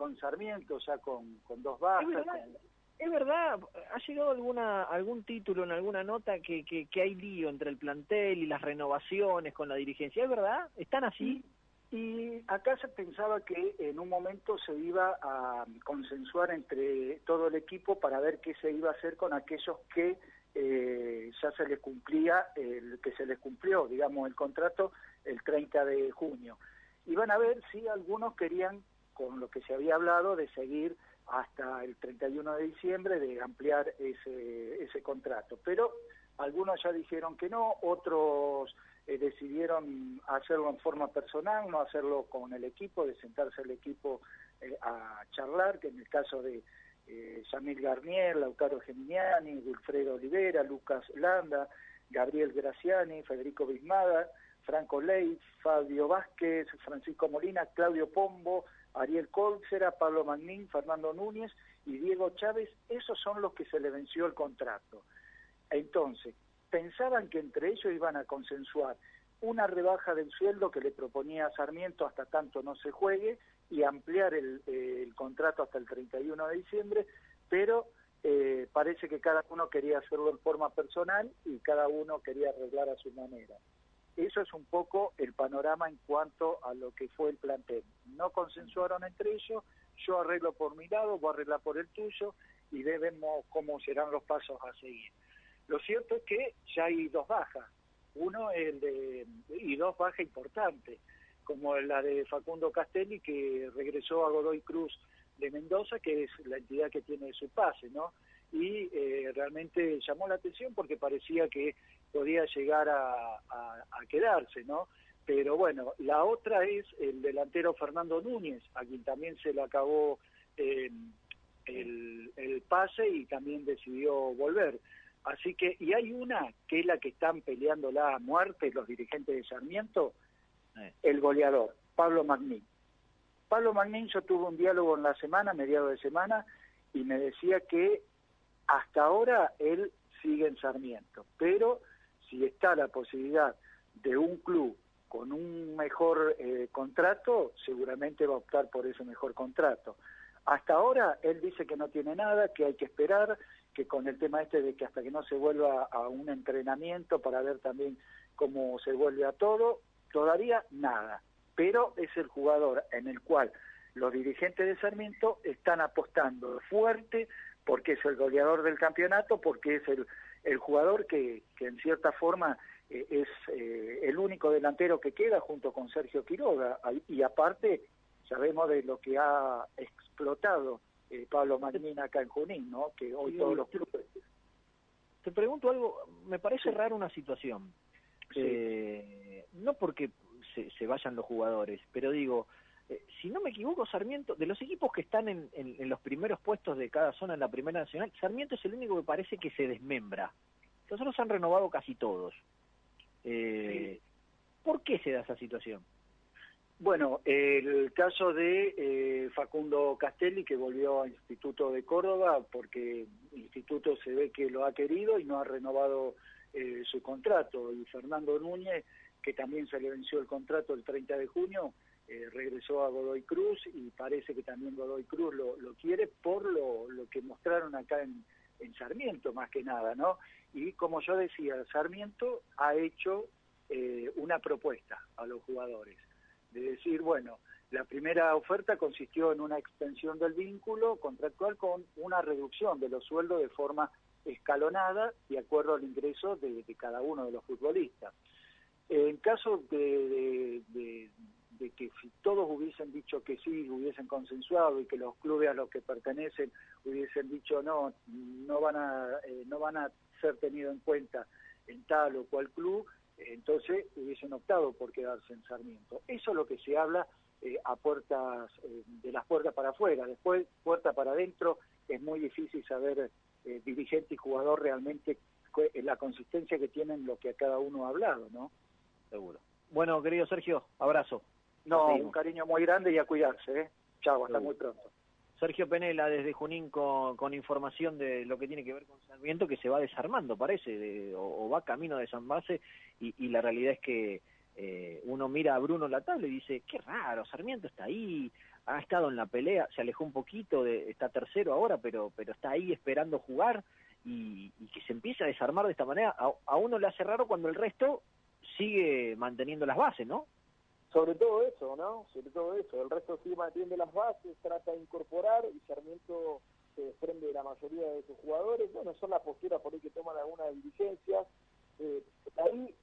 con Sarmiento, ya con, con dos bajas. Es verdad, con- es verdad, ha llegado alguna algún título en alguna nota que, que, que hay lío entre el plantel y las renovaciones con la dirigencia. ¿Es verdad? ¿Están así? Y acá se pensaba que en un momento se iba a consensuar entre todo el equipo para ver qué se iba a hacer con aquellos que eh, ya se les cumplía, el que se les cumplió, digamos, el contrato el 30 de junio. Y van a ver si algunos querían, con lo que se había hablado, de seguir hasta el 31 de diciembre, de ampliar ese, ese contrato. Pero algunos ya dijeron que no, otros eh, decidieron hacerlo en forma personal, no hacerlo con el equipo, de sentarse el equipo eh, a charlar, que en el caso de eh, Yamil Garnier, Lautaro Geminiani, Wilfredo Olivera, Lucas Landa, Gabriel Graciani, Federico Bismada, Franco Ley, Fabio Vázquez, Francisco Molina, Claudio Pombo, Ariel Cólcera, Pablo Magnín, Fernando Núñez y Diego Chávez, esos son los que se le venció el contrato. Entonces, pensaban que entre ellos iban a consensuar una rebaja del sueldo que le proponía Sarmiento hasta tanto no se juegue y ampliar el, eh, el contrato hasta el 31 de diciembre, pero eh, parece que cada uno quería hacerlo en forma personal y cada uno quería arreglar a su manera. Eso es un poco el panorama en cuanto a lo que fue el plantel. No consensuaron entre ellos, yo arreglo por mi lado, vos arreglar por el tuyo y vemos cómo serán los pasos a seguir. Lo cierto es que ya hay dos bajas, uno el de, y dos bajas importantes, como la de Facundo Castelli que regresó a Godoy Cruz de Mendoza, que es la entidad que tiene su pase, ¿no? Y eh, realmente llamó la atención porque parecía que podía llegar a, a, a quedarse, ¿no? Pero bueno, la otra es el delantero Fernando Núñez, a quien también se le acabó eh, el, el pase y también decidió volver. Así que, y hay una que es la que están peleando la muerte los dirigentes de Sarmiento, el goleador, Pablo Magnín. Pablo Magnín, yo tuve un diálogo en la semana, mediados de semana, y me decía que hasta ahora él sigue en Sarmiento, pero si está la posibilidad de un club con un mejor eh, contrato, seguramente va a optar por ese mejor contrato. Hasta ahora él dice que no tiene nada, que hay que esperar, que con el tema este de que hasta que no se vuelva a un entrenamiento para ver también cómo se vuelve a todo, todavía nada. Pero es el jugador en el cual los dirigentes de Sarmiento están apostando fuerte porque es el goleador del campeonato, porque es el, el jugador que, que en cierta forma eh, es eh, el único delantero que queda junto con Sergio Quiroga. Y aparte, sabemos de lo que ha explotado eh, Pablo Magnín acá en Junín, ¿no? Que hoy todos los clubes... Te pregunto algo, me parece Sí. rara una situación. Sí. Eh, no porque se, se vayan los jugadores, pero digo, eh, si no me equivoco, Sarmiento, de los equipos que están en, en- en los primeros puestos de cada zona en la Primera Nacional, Sarmiento es el único que parece que se desmembra. Los otros han renovado casi todos. Eh, ¿Por qué se da esa situación? Bueno, el caso de eh, Facundo Castelli, que volvió al Instituto de Córdoba, porque el Instituto se ve que lo ha querido y no ha renovado eh, su contrato. Y Fernando Núñez, que también se le venció el contrato el 30 de junio, eh, regresó a Godoy Cruz y parece que también Godoy Cruz lo, lo quiere por lo, lo que mostraron acá en, en Sarmiento, más que nada, ¿no? Y como yo decía, Sarmiento ha hecho eh, una propuesta a los jugadores de decir, bueno, La primera oferta consistió en una extensión del vínculo contractual con una reducción de los sueldos de forma escalonada de acuerdo al ingreso de, cada uno de los futbolistas. En caso de, que si todos hubiesen dicho que sí, hubiesen consensuado y que los clubes a los que pertenecen hubiesen dicho no, no van a, eh, no van a ser tenidos en cuenta en tal o cual club, entonces hubiesen optado por quedarse en Sarmiento. Eso es lo que se habla eh, a puertas, eh, de las puertas para afuera. Después, puerta para adentro, es muy difícil saber eh, dirigente y jugador realmente la consistencia que tienen lo que a cada uno ha hablado, ¿no? Seguro. Bueno, querido Sergio, abrazo. No, un cariño muy grande y a cuidarse, ¿eh? Chao, hasta muy pronto. Sergio Penela desde Junín con, información de lo que tiene que ver con Sarmiento que se va desarmando, parece, o, va camino de desarmarse y, y la realidad es que eh, uno mira a Bruno la tabla y dice, qué raro, Sarmiento está ahí, ha estado en la pelea, se alejó un poquito, de, está tercero ahora, pero, pero está ahí esperando jugar y, que se empieza a desarmar de esta manera, a, uno le hace raro cuando el resto sigue manteniendo las bases, ¿no? Sobre todo eso, ¿no? Sobre todo eso, el resto sigue manteniendo las bases, trata de incorporar y Sarmiento se desprende de la mayoría de sus jugadores, bueno, son las posturas por ahí que toman algunas diligencias, eh, ahí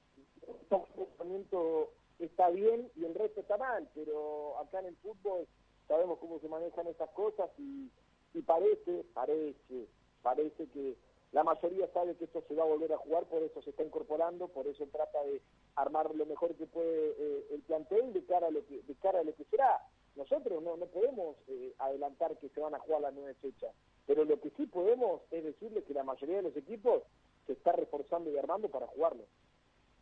está bien y el resto está mal, pero acá en el fútbol sabemos cómo se manejan estas cosas y, parece, parece, parece que la mayoría sabe que esto se va a volver a jugar, por eso se está incorporando, por eso trata de armar lo mejor que puede eh, el plantel de cara a lo que, de cara a lo que será. Nosotros no, no podemos eh, adelantar que se van a jugar las nueve fechas, pero lo que sí podemos es decirle que la mayoría de los equipos se está reforzando y armando para jugarlo.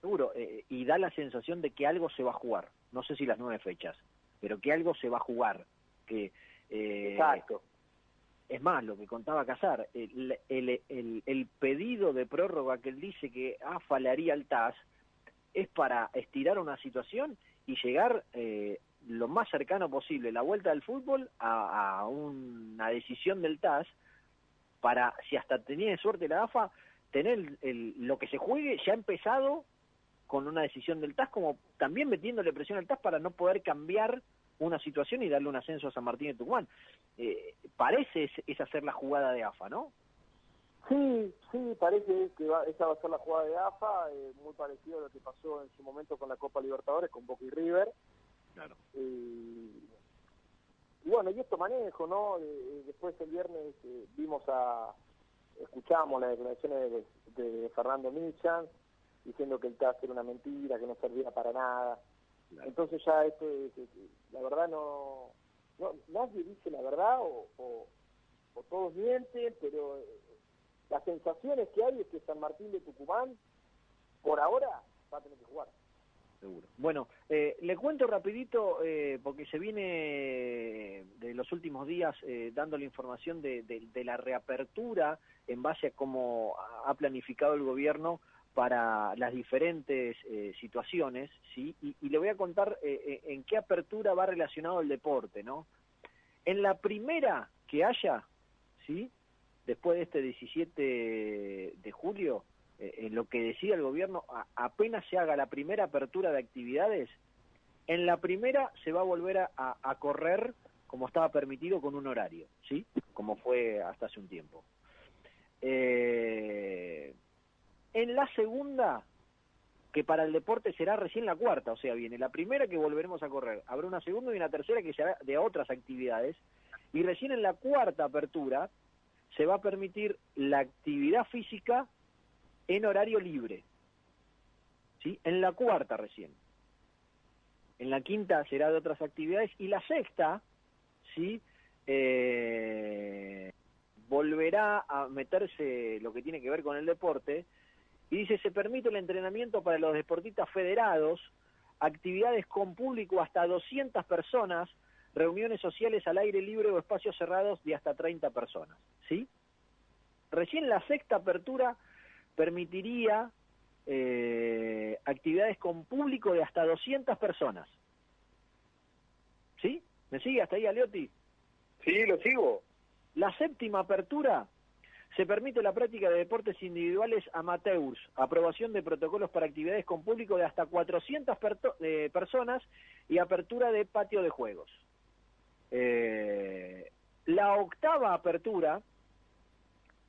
Seguro, eh, y da la sensación de que algo se va a jugar. No sé si las nueve fechas, pero que algo se va a jugar. Que, eh, Exacto. Es más, lo que contaba Casar, el, el, pedido de prórroga que él dice que AFA le haría al TAS es para estirar una situación y llegar eh, lo más cercano posible, la vuelta del fútbol, a, a una decisión del TAS para, si hasta tenía suerte la AFA, tener lo que se juegue ya empezado con una decisión del TAS, como también metiéndole presión al TAS para no poder cambiar una situación y darle un ascenso a San Martín de Tucumán. Eh, parece es, hacer la jugada de AFA, ¿no? Sí, sí, parece que esa va a ser la jugada de AFA, eh, muy parecido a lo que pasó en su momento con la Copa Libertadores, con Boca y River. Claro. y bueno, y esto manejo, ¿no? después el viernes eh, vimos a, escuchamos las declaraciones de, Fernando Michan, diciendo que el TAS era una mentira, que no servía para nada. Entonces ya esto, la verdad no, no, nadie dice la verdad o, o, todos mienten, pero eh, las sensaciones que hay es que San Martín de Tucumán, por ahora, va a tener que jugar. Seguro. Bueno, eh, le cuento rapidito, eh, porque se viene de los últimos días eh, dando la información de, de, la reapertura en base a cómo ha planificado el gobierno para las diferentes eh, situaciones, ¿sí? Y, le voy a contar eh, eh, en qué apertura va relacionado el deporte, ¿no? En la primera que haya, ¿sí? Después de este 17 de julio, en lo que decida el gobierno, apenas se haga la primera apertura de actividades, en la primera se va a volver a, a correr como estaba permitido con un horario, ¿sí? Como fue hasta hace un tiempo. Eh, en la segunda, que para el deporte será recién la cuarta, o sea, viene la primera que volveremos a correr, habrá una segunda y una tercera que será de otras actividades, y recién en la cuarta apertura se va a permitir la actividad física en horario libre. ¿Sí? En la cuarta recién. En la quinta será de otras actividades y la sexta, ¿sí? Eh, volverá a meterse lo que tiene que ver con el deporte y dice, se permite el entrenamiento para los deportistas federados, actividades con público hasta 200 personas, reuniones sociales al aire libre o espacios cerrados de hasta 30 personas. ¿Sí? Recién la sexta apertura permitiría eh, actividades con público de hasta 200 personas. ¿Sí? ¿Me sigue hasta ahí, Aleotti? Sí, lo sigo. La séptima apertura Se permite la práctica de deportes individuales amateurs, aprobación de protocolos para actividades con público de hasta 400 eh, personas y apertura de patio de juegos. Eh, la octava apertura,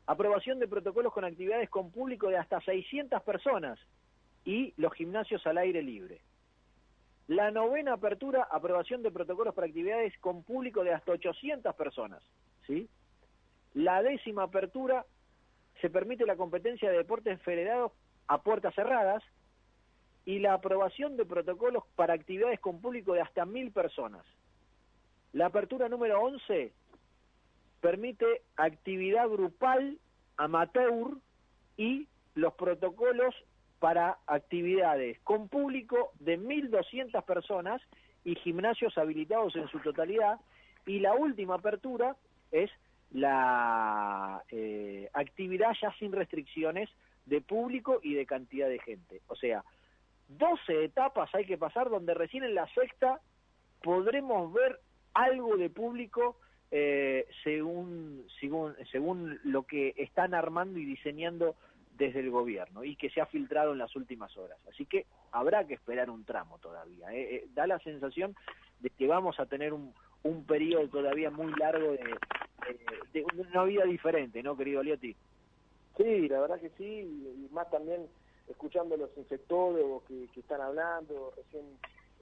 aprobación de protocolos con actividades con público de hasta 600 personas y los gimnasios al aire libre. La novena apertura, aprobación de protocolos para actividades con público de hasta 800 personas. ¿sí? La décima apertura, se permite la competencia de deportes federados a puertas cerradas y la aprobación de protocolos para actividades con público de hasta mil personas. La apertura número 11 permite actividad grupal, amateur y los protocolos para actividades con público de 1.200 personas y gimnasios habilitados en su totalidad. Y la última apertura es la eh, actividad ya sin restricciones de público y de cantidad de gente. O sea, 12 etapas hay que pasar donde recién en la sexta podremos ver algo de público eh, según, según, según lo que están armando y diseñando desde el gobierno y que se ha filtrado en las últimas horas. Así que habrá que esperar un tramo todavía. ¿eh? Eh, da la sensación de que vamos a tener un, un periodo todavía muy largo de, de, una vida diferente, ¿no, querido Liotti? Sí, la verdad que sí, y más también escuchando a los infectólogos que, que están hablando, recién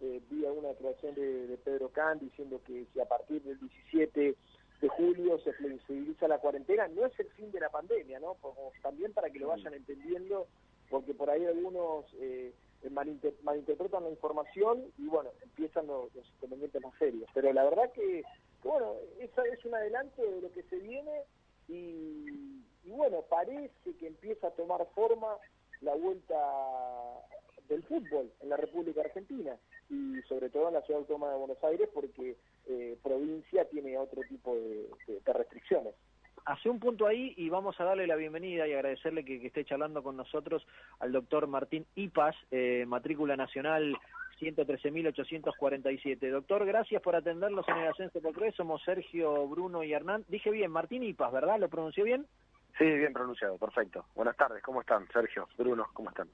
eh, vi alguna declaración de, de Pedro Can diciendo que si a partir del 17 de julio se flexibiliza la cuarentena, no es el fin de la pandemia, ¿no? también para que lo vayan entendiendo, porque por ahí algunos eh, malinterpretan la información y bueno, empiezan los, inconvenientes más serios. Pero la verdad que, bueno, esa es un adelanto de lo que se viene y, y bueno, parece que empieza a tomar forma la vuelta del fútbol en la República Argentina y sobre todo en la ciudad autónoma de Buenos Aires porque eh, provincia tiene otro tipo de, restricciones. Hace un punto ahí y vamos a darle la bienvenida y agradecerle que, esté charlando con nosotros al doctor Martín Ipas, eh, matrícula nacional 113.847. Doctor, gracias por atenderlos en el Ascenso por Somos Sergio, Bruno y Hernán. Dije bien, Martín Ipas, ¿verdad? ¿Lo pronuncié bien? Sí, bien pronunciado, perfecto. Buenas tardes, ¿cómo están? Sergio, Bruno, ¿cómo están?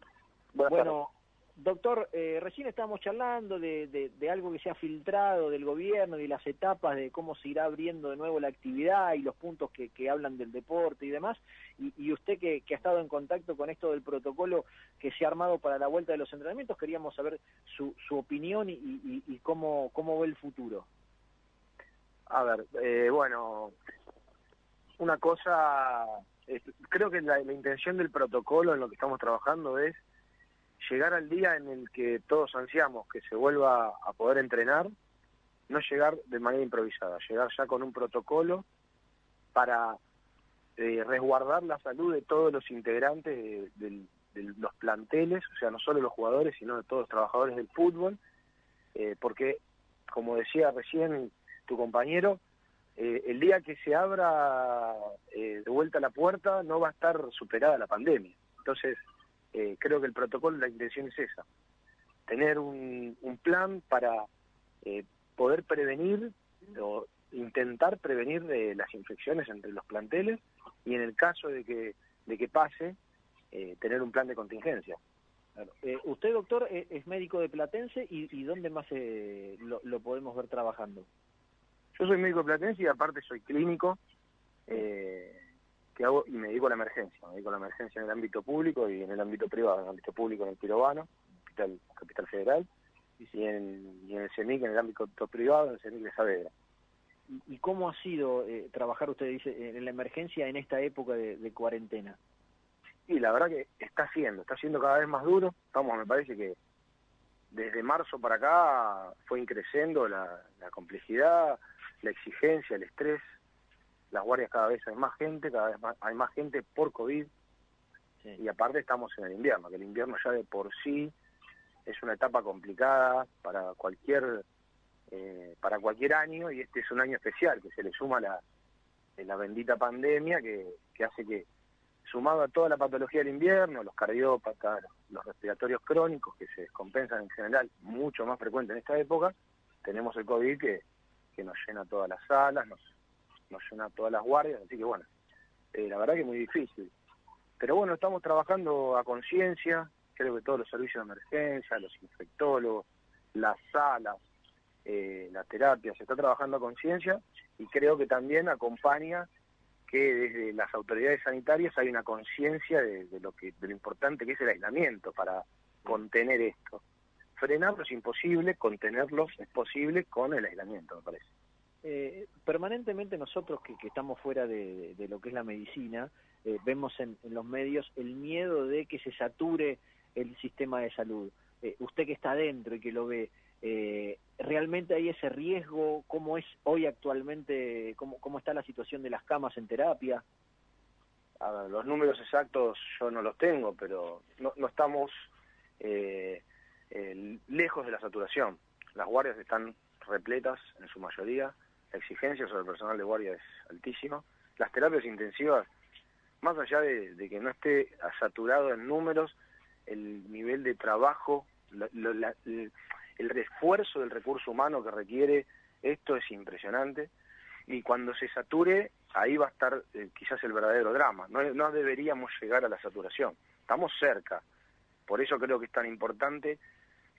Buenas bueno, Doctor, eh, recién estábamos charlando de, algo que se ha filtrado del gobierno y las etapas de cómo se irá abriendo de nuevo la actividad y los puntos que, hablan del deporte y demás. Y, usted que, ha estado en contacto con esto del protocolo que se ha armado para la vuelta de los entrenamientos, queríamos saber su, opinión y, cómo, cómo ve el futuro. A ver, eh, bueno, una cosa, creo que la intención del protocolo en lo que estamos trabajando es llegar al día en el que todos ansiamos que se vuelva a poder entrenar, no llegar de manera improvisada, llegar ya con un protocolo para eh, resguardar la salud de todos los integrantes de, los planteles, o sea, no solo los jugadores, sino de todos los trabajadores del fútbol, eh, porque, como decía recién tu compañero, eh, el día que se abra de vuelta la puerta no va a estar superada la pandemia. Entonces, eh, creo que el protocolo, la intención es esa, tener un, plan para eh, poder prevenir o intentar prevenir de las infecciones entre los planteles y en el caso de que, de que pase, eh, tener un plan de contingencia. usted, doctor, es médico de Platense y, ¿dónde más lo, lo, podemos ver trabajando? Yo soy médico de Platense y aparte soy clínico. Eh, hago y me dedico a la emergencia, me dedico a la emergencia en el ámbito público y en el ámbito privado, en el ámbito público en el Pirobano, Capital, Capital Federal, y en, y en el CEMIC, en el ámbito privado, en el CEMIC de Saavedra. ¿Y cómo ha sido eh, trabajar, usted dice, en la emergencia en esta época de, cuarentena? Y la verdad que está siendo, está siendo cada vez más duro. Estamos, me parece que desde marzo para acá fue increciendo la complejidad, la exigencia, el estrés, las guardias cada vez hay más gente, cada vez hay más gente por COVID, y aparte estamos en el invierno, que el invierno ya de por sí es una etapa complicada para cualquier eh, para cualquier año y este es un año especial que se le suma la, la bendita pandemia que, que hace que sumado a toda la patología del invierno, los cardiópatas, los respiratorios crónicos que se descompensan en general, mucho más frecuente en esta época, tenemos el COVID que, que nos llena todas las salas, nos nos llena todas las guardias, así que bueno, eh, la verdad que es muy difícil. Pero bueno, estamos trabajando a conciencia, creo que todos los servicios de emergencia, los infectólogos, las salas, eh, la terapia, se está trabajando a conciencia y creo que también acompaña que desde las autoridades sanitarias hay una conciencia de, lo que de lo importante que es el aislamiento para contener esto. Frenarlo es imposible, contenerlo es posible con el aislamiento, me parece. Eh, permanentemente nosotros que, estamos fuera de, lo que es la medicina, eh, vemos en, los medios el miedo de que se sature el sistema de salud. Eh, usted que está adentro y que lo ve, ¿realmente hay ese riesgo? ¿Cómo es hoy actualmente, cómo, cómo está la situación de las camas en terapia? los números exactos yo no los tengo, pero no, no estamos lejos de la saturación. Las guardias están repletas en su mayoría, la exigencia sobre el personal de guardia es altísima. Las terapias intensivas, más allá de, que no esté saturado en números, el nivel de trabajo, el, refuerzo del recurso humano que requiere esto es impresionante. Y cuando se sature, ahí va a estar eh, quizás el verdadero drama. No deberíamos llegar a la saturación. Estamos cerca. Por eso creo que es tan importante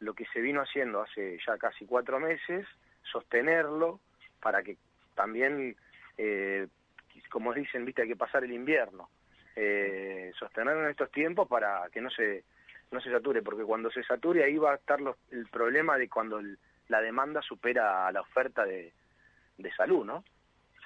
lo que se vino haciendo hace ya casi cuatro meses, sostenerlo, para que también, eh, como dicen, viste, hay que pasar el invierno. Eh, sostenerlo en estos tiempos para que no se no se sature, porque cuando se sature ahí va a estar el problema de cuando la demanda supera a la oferta de, de salud, ¿no?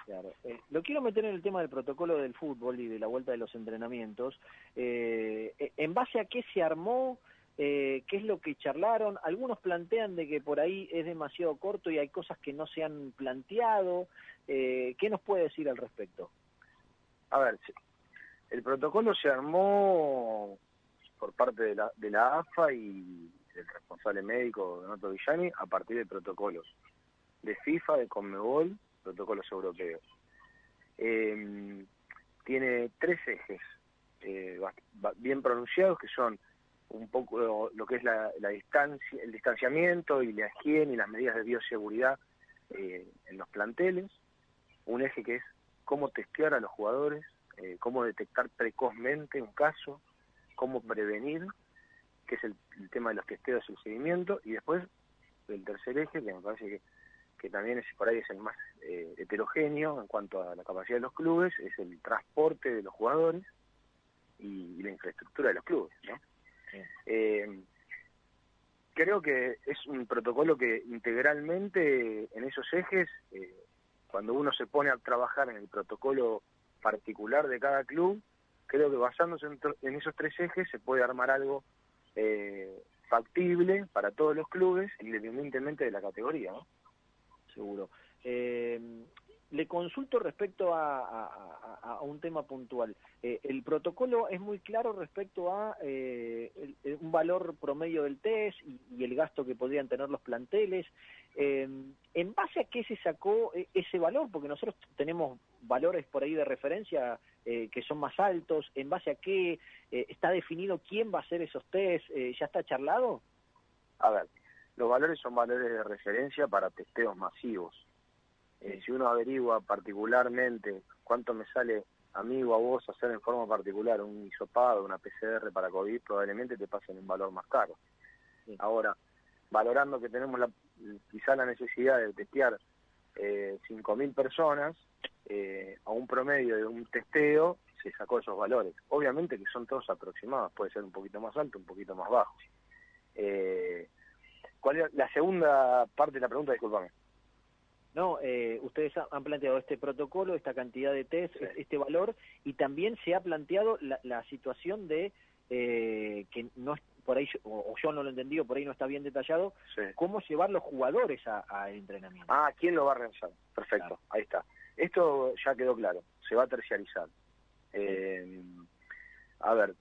Claro. Eh, lo quiero meter en el tema del protocolo del fútbol y de la vuelta de los entrenamientos. Eh, ¿En base a qué se armó? Eh, qué es lo que charlaron. Algunos plantean de que por ahí es demasiado corto y hay cosas que no se han planteado. Eh, ¿Qué nos puede decir al respecto? A ver, el protocolo se armó por parte de la, de la AFA y del responsable médico Donato Villani a partir de protocolos de FIFA, de Conmebol, protocolos europeos. Eh, tiene tres ejes eh, bien pronunciados que son un poco lo que es la, distancia, el distanciamiento y la higiene y las medidas de bioseguridad eh, en los planteles, un eje que es cómo testear a los jugadores, eh, cómo detectar precozmente un caso, cómo prevenir, que es el, tema de los testeos y el seguimiento, y después el tercer eje, que me parece que, que también es por ahí es el más eh, heterogéneo en cuanto a la capacidad de los clubes, es el transporte de los jugadores y, y la infraestructura de los clubes, ¿no? Eh, creo que es un protocolo que integralmente en esos ejes, eh, cuando uno se pone a trabajar en el protocolo particular de cada club, creo que basándose en, esos tres ejes se puede armar algo eh, factible para todos los clubes, independientemente de la categoría, ¿no? Seguro. Eh, le consulto respecto a, un tema puntual. Eh, el protocolo es muy claro respecto a eh, un valor promedio del test y, el gasto que podrían tener los planteles. Eh, ¿En base a qué se sacó ese valor? Porque nosotros tenemos valores por ahí de referencia que son más altos. ¿En base a qué está definido quién va a hacer esos test? ¿Ya está charlado? A ver, los valores son valores de referencia para testeos masivos eh, si uno averigua particularmente cuánto me sale a mí o a vos hacer en forma particular un hisopado, una PCR para COVID, probablemente te pasen un valor más caro. Ahora, valorando que tenemos la, quizá la necesidad de testear eh, 5.000 personas, eh, a un promedio de un testeo se sacó esos valores. Obviamente que son todos aproximados, puede ser un poquito más alto, un poquito más bajo. Eh, ¿Cuál es la segunda parte de la pregunta? Disculpame. No, eh, ustedes han planteado este protocolo, esta cantidad de test, este valor, y también se ha planteado la, situación de eh, que no es por ahí, o, yo no lo he entendido, por ahí no está bien detallado, cómo llevar los jugadores al entrenamiento. Ah, ¿quién lo va a realizar? Perfecto, ahí está. Esto ya quedó claro, se va a terciarizar. Eh, a ver,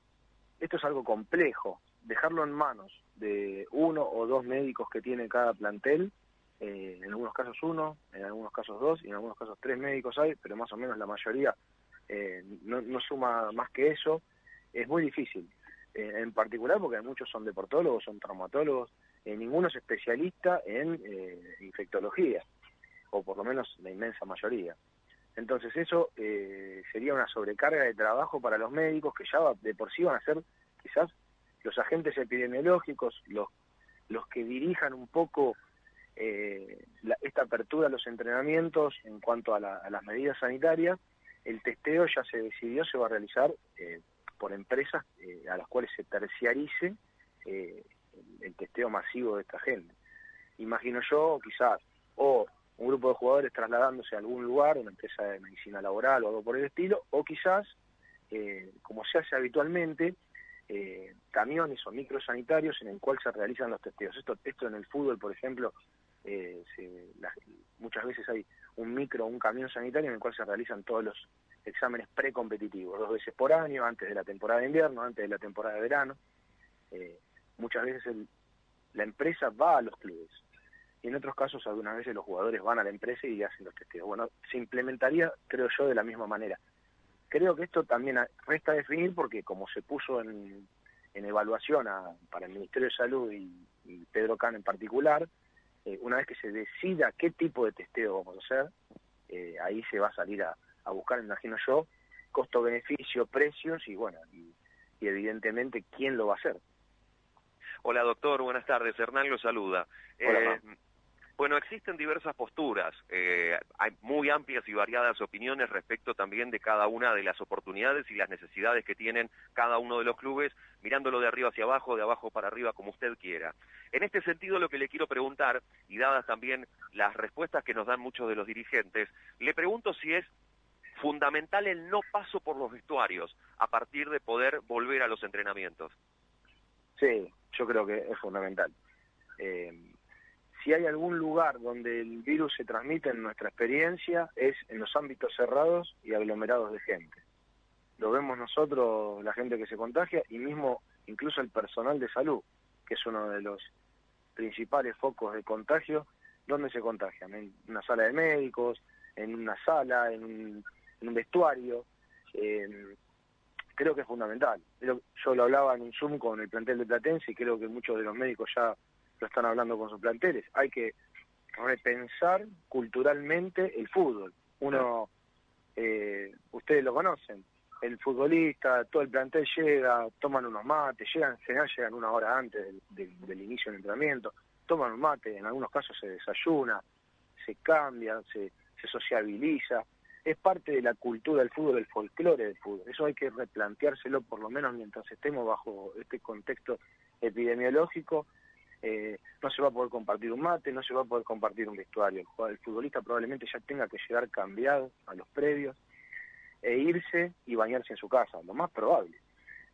esto es algo complejo, dejarlo en manos de uno o dos médicos que tiene cada plantel eh, en algunos casos uno, en algunos casos dos y en algunos casos tres médicos hay, pero más o menos la mayoría eh, no, suma más que eso. Es muy difícil, eh, en particular porque muchos son deportólogos, son traumatólogos, ninguno es especialista en infectología, o por lo menos la inmensa mayoría. Entonces eso eh, sería una sobrecarga de trabajo para los médicos que ya de por sí van a ser quizás los agentes epidemiológicos, los, los que dirijan un poco eh, esta apertura a los entrenamientos en cuanto a, las medidas sanitarias. El testeo ya se decidió, se va a realizar eh, por empresas a las cuales se terciarice el testeo masivo de esta gente. Imagino yo, quizás, o un grupo de jugadores trasladándose a algún lugar, una empresa de medicina laboral o algo por el estilo, o quizás, eh, como se hace habitualmente, eh, camiones o microsanitarios en el cual se realizan los testeos. Esto, esto en el fútbol, por ejemplo, eh, muchas veces hay un micro o un camión sanitario en el cual se realizan todos los exámenes precompetitivos, dos veces por año, antes de la temporada de invierno, antes de la temporada de verano. muchas veces la empresa va a los clubes, y en otros casos algunas veces los jugadores van a la empresa y hacen los testeos. Bueno, se implementaría, creo yo, de la misma manera. Creo que esto también resta definir porque como se puso en, evaluación para el Ministerio de Salud y, Pedro Can en particular, eh, una vez que se decida qué tipo de testeo vamos a hacer, eh, ahí se va a salir a, buscar, imagino yo, costo-beneficio, precios y bueno, y, evidentemente quién lo va a hacer. Hola doctor, buenas tardes. Hernán lo saluda. Hola, eh, bueno, existen diversas posturas, eh, hay muy amplias y variadas opiniones respecto también de cada una de las oportunidades y las necesidades que tienen cada uno de los clubes, mirándolo de arriba hacia abajo, de abajo para arriba, como usted quiera. En este sentido, lo que le quiero preguntar, y dadas también las respuestas que nos dan muchos de los dirigentes, le pregunto si es fundamental el no paso por los vestuarios a partir de poder volver a los entrenamientos. Sí, yo creo que es fundamental. Eh, si hay algún lugar donde el virus se transmite en nuestra experiencia es en los ámbitos cerrados y aglomerados de gente. Lo vemos nosotros, la gente que se contagia, y mismo incluso el personal de salud, que es uno de los principales focos de contagio, ¿dónde se contagian? En una sala de médicos, en una sala, en un, vestuario. creo que es fundamental. Yo lo hablaba en un Zoom con el plantel de Platense y creo que muchos de los médicos ya lo están hablando con sus planteles. Hay que repensar culturalmente el fútbol. Uno, eh, ustedes lo conocen, el futbolista, todo el plantel llega, toman unos mates, llegan, en general llegan una hora antes del, inicio del entrenamiento, toman un mate, en algunos casos se desayuna, se cambia, se, se sociabiliza. Es parte de la cultura del fútbol, el folclore del fútbol. Eso hay que replanteárselo por lo menos mientras estemos bajo este contexto epidemiológico eh, no se va a poder compartir un mate, no se va a poder compartir un vestuario. El, futbolista probablemente ya tenga que llegar cambiado a los previos e irse y bañarse en su casa, lo más probable.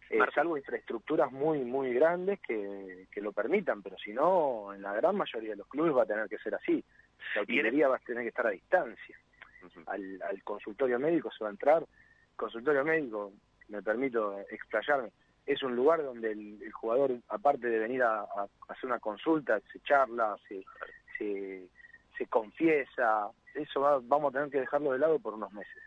Eh, salvo infraestructuras muy, muy grandes que, lo permitan, pero si no, en la gran mayoría de los clubes va a tener que ser así. La utilería va a tener que estar a distancia. al, al consultorio médico se va a entrar. Consultorio médico, me permito explayarme, es un lugar donde el, jugador, aparte de venir a, hacer una consulta, se charla, se, se, confiesa, eso vamos a tener que dejarlo de lado por unos meses.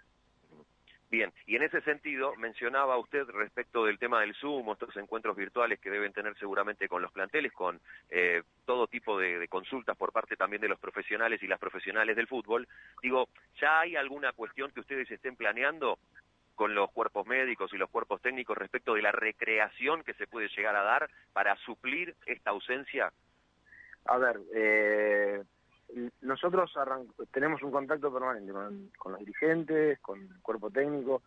Bien, y en ese sentido mencionaba usted respecto del tema del Zoom, estos encuentros virtuales que deben tener seguramente con los planteles, con eh, todo tipo de, de, consultas por parte también de los profesionales y las profesionales del fútbol. Digo, ¿ya hay alguna cuestión que ustedes estén planeando con los cuerpos médicos y los cuerpos técnicos respecto de la recreación que se puede llegar a dar para suplir esta ausencia? A ver, eh, nosotros tenemos un contacto permanente con, los dirigentes, con el cuerpo técnico.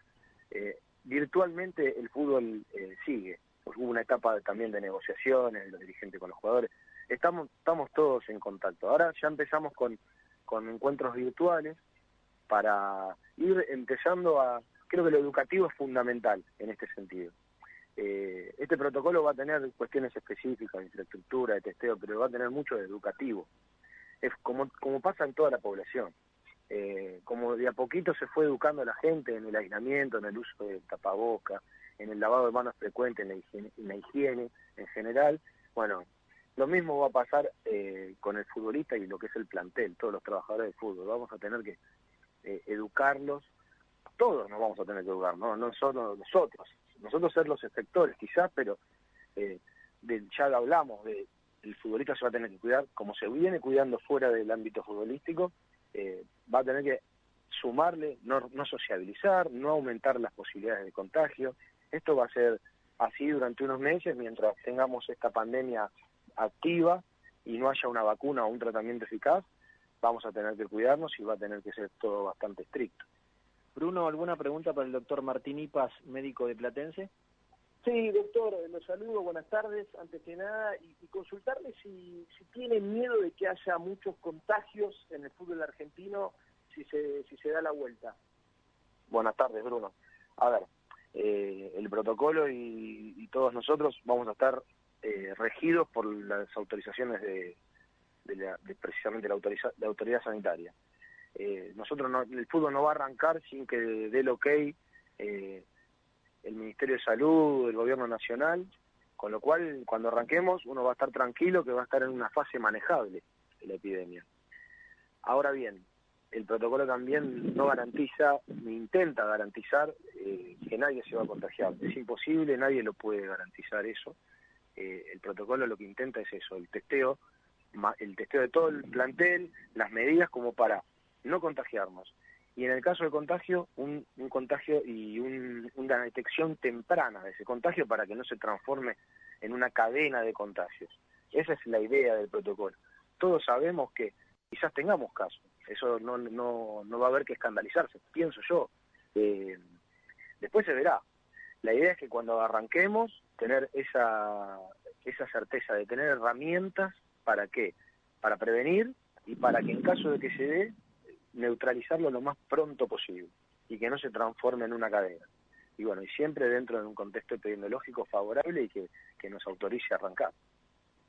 Eh, virtualmente el fútbol eh, sigue. Hubo una etapa también de negociaciones, los dirigentes con los jugadores. Estamos, estamos todos en contacto. Ahora ya empezamos con, con encuentros virtuales para ir empezando a, creo que lo educativo es fundamental en este sentido. Eh, este protocolo va a tener cuestiones específicas de infraestructura, de testeo, pero va a tener mucho de educativo. Es como, como pasa en toda la población. Eh, como de a poquito se fue educando a la gente en el aislamiento, en el uso de tapaboca, en el lavado de manos frecuente, en la higiene, en, la higiene en general, bueno, lo mismo va a pasar eh, con el futbolista y lo que es el plantel, todos los trabajadores de fútbol. Vamos a tener que educarlos todos nos vamos a tener que educar, no, no solo nosotros. Nosotros ser los efectores quizás, pero eh, ya hablamos, de, el futbolista se va a tener que cuidar, como se viene cuidando fuera del ámbito futbolístico, eh, va a tener que sumarle, no, no sociabilizar, no aumentar las posibilidades de contagio. Esto va a ser así durante unos meses mientras tengamos esta pandemia activa y no haya una vacuna o un tratamiento eficaz, vamos a tener que cuidarnos y va a tener que ser todo bastante estricto. Bruno, ¿alguna pregunta para el doctor Martín Ipas, médico de Platense? Sí, doctor, los saludo, buenas tardes, antes que nada, y, y consultarle si, si tiene miedo de que haya muchos contagios en el fútbol argentino si se, si se da la vuelta. Buenas tardes, Bruno. A ver, eh, el protocolo y, y todos nosotros vamos a estar eh, regidos por las autorizaciones de, de, la, de precisamente la, autoriza, la autoridad sanitaria. Eh, nosotros no, el fútbol no va a arrancar sin que dé el ok eh, el Ministerio de Salud, el Gobierno Nacional, con lo cual cuando arranquemos uno va a estar tranquilo que va a estar en una fase manejable de la epidemia. Ahora bien, el protocolo también no garantiza ni intenta garantizar eh, que nadie se va a contagiar. Es imposible, nadie lo puede garantizar eso. Eh, el protocolo lo que intenta es eso, el testeo, el testeo de todo el plantel, las medidas como para no contagiarnos. Y en el caso de contagio, un, un contagio y un, una detección temprana de ese contagio para que no se transforme en una cadena de contagios. Esa es la idea del protocolo. Todos sabemos que quizás tengamos casos, eso no, no, no va a haber que escandalizarse, pienso yo. Eh, después se verá. La idea es que cuando arranquemos, tener esa, esa certeza de tener herramientas para qué, para prevenir y para que en caso de que se dé, neutralizarlo lo más pronto posible y que no se transforme en una cadena. Y bueno, y siempre dentro de un contexto epidemiológico favorable y que, que nos autorice a arrancar.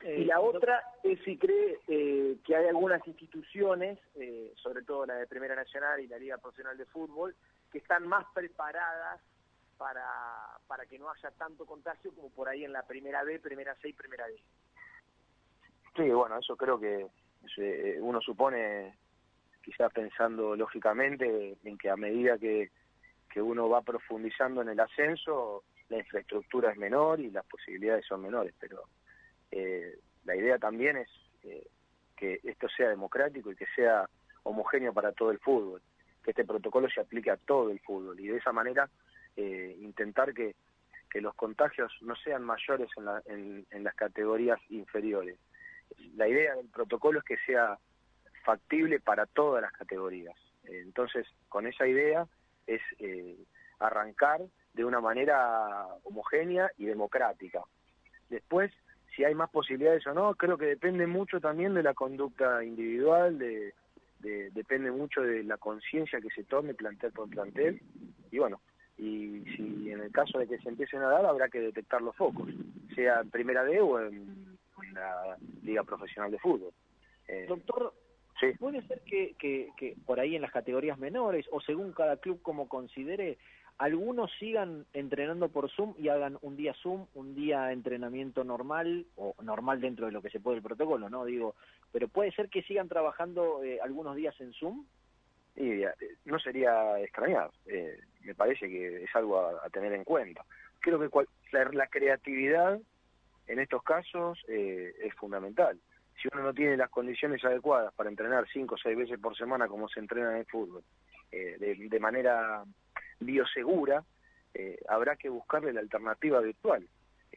y la otra es si cree eh, que hay algunas instituciones, eh, sobre todo la de Primera Nacional y la Liga Profesional de Fútbol, que están más preparadas para, para que no haya tanto contagio como por ahí en la Primera B, Primera C y Primera D. Sí, bueno, eso creo que eh, uno supone, quizás pensando lógicamente, en que a medida que, que uno va profundizando en el ascenso, la infraestructura es menor y las posibilidades son menores, pero eh, la idea también es eh, que esto sea democrático y que sea homogéneo para todo el fútbol, que este protocolo se aplique a todo el fútbol y de esa manera eh, intentar que, que los contagios no sean mayores en, la, en, en las categorías inferiores. La idea del protocolo es que sea factible para todas las categorías. Entonces, con esa idea es eh, arrancar de una manera homogénea y democrática. Después, si hay más posibilidades o no, creo que depende mucho también de la conducta individual, de, de depende mucho de la conciencia que se tome plantel por plantel. Y bueno, y si en el caso de que se empiecen a dar, habrá que detectar los focos, sea en Primera D o en, en la Liga Profesional de Fútbol. Eh, Doctor, Sí. Puede ser que, que, que, por ahí en las categorías menores o según cada club como considere, algunos sigan entrenando por Zoom y hagan un día Zoom, un día entrenamiento normal o normal dentro de lo que se puede el protocolo, ¿no? Digo, pero puede ser que sigan trabajando eh, algunos días en Zoom. Y eh, no sería extrañar, eh, me parece que es algo a, a tener en cuenta. Creo que cual, la, la, creatividad en estos casos eh, es fundamental si uno no tiene las condiciones adecuadas para entrenar cinco o seis veces por semana como se entrena en el fútbol, eh, de, de, manera biosegura, eh, habrá que buscarle la alternativa virtual.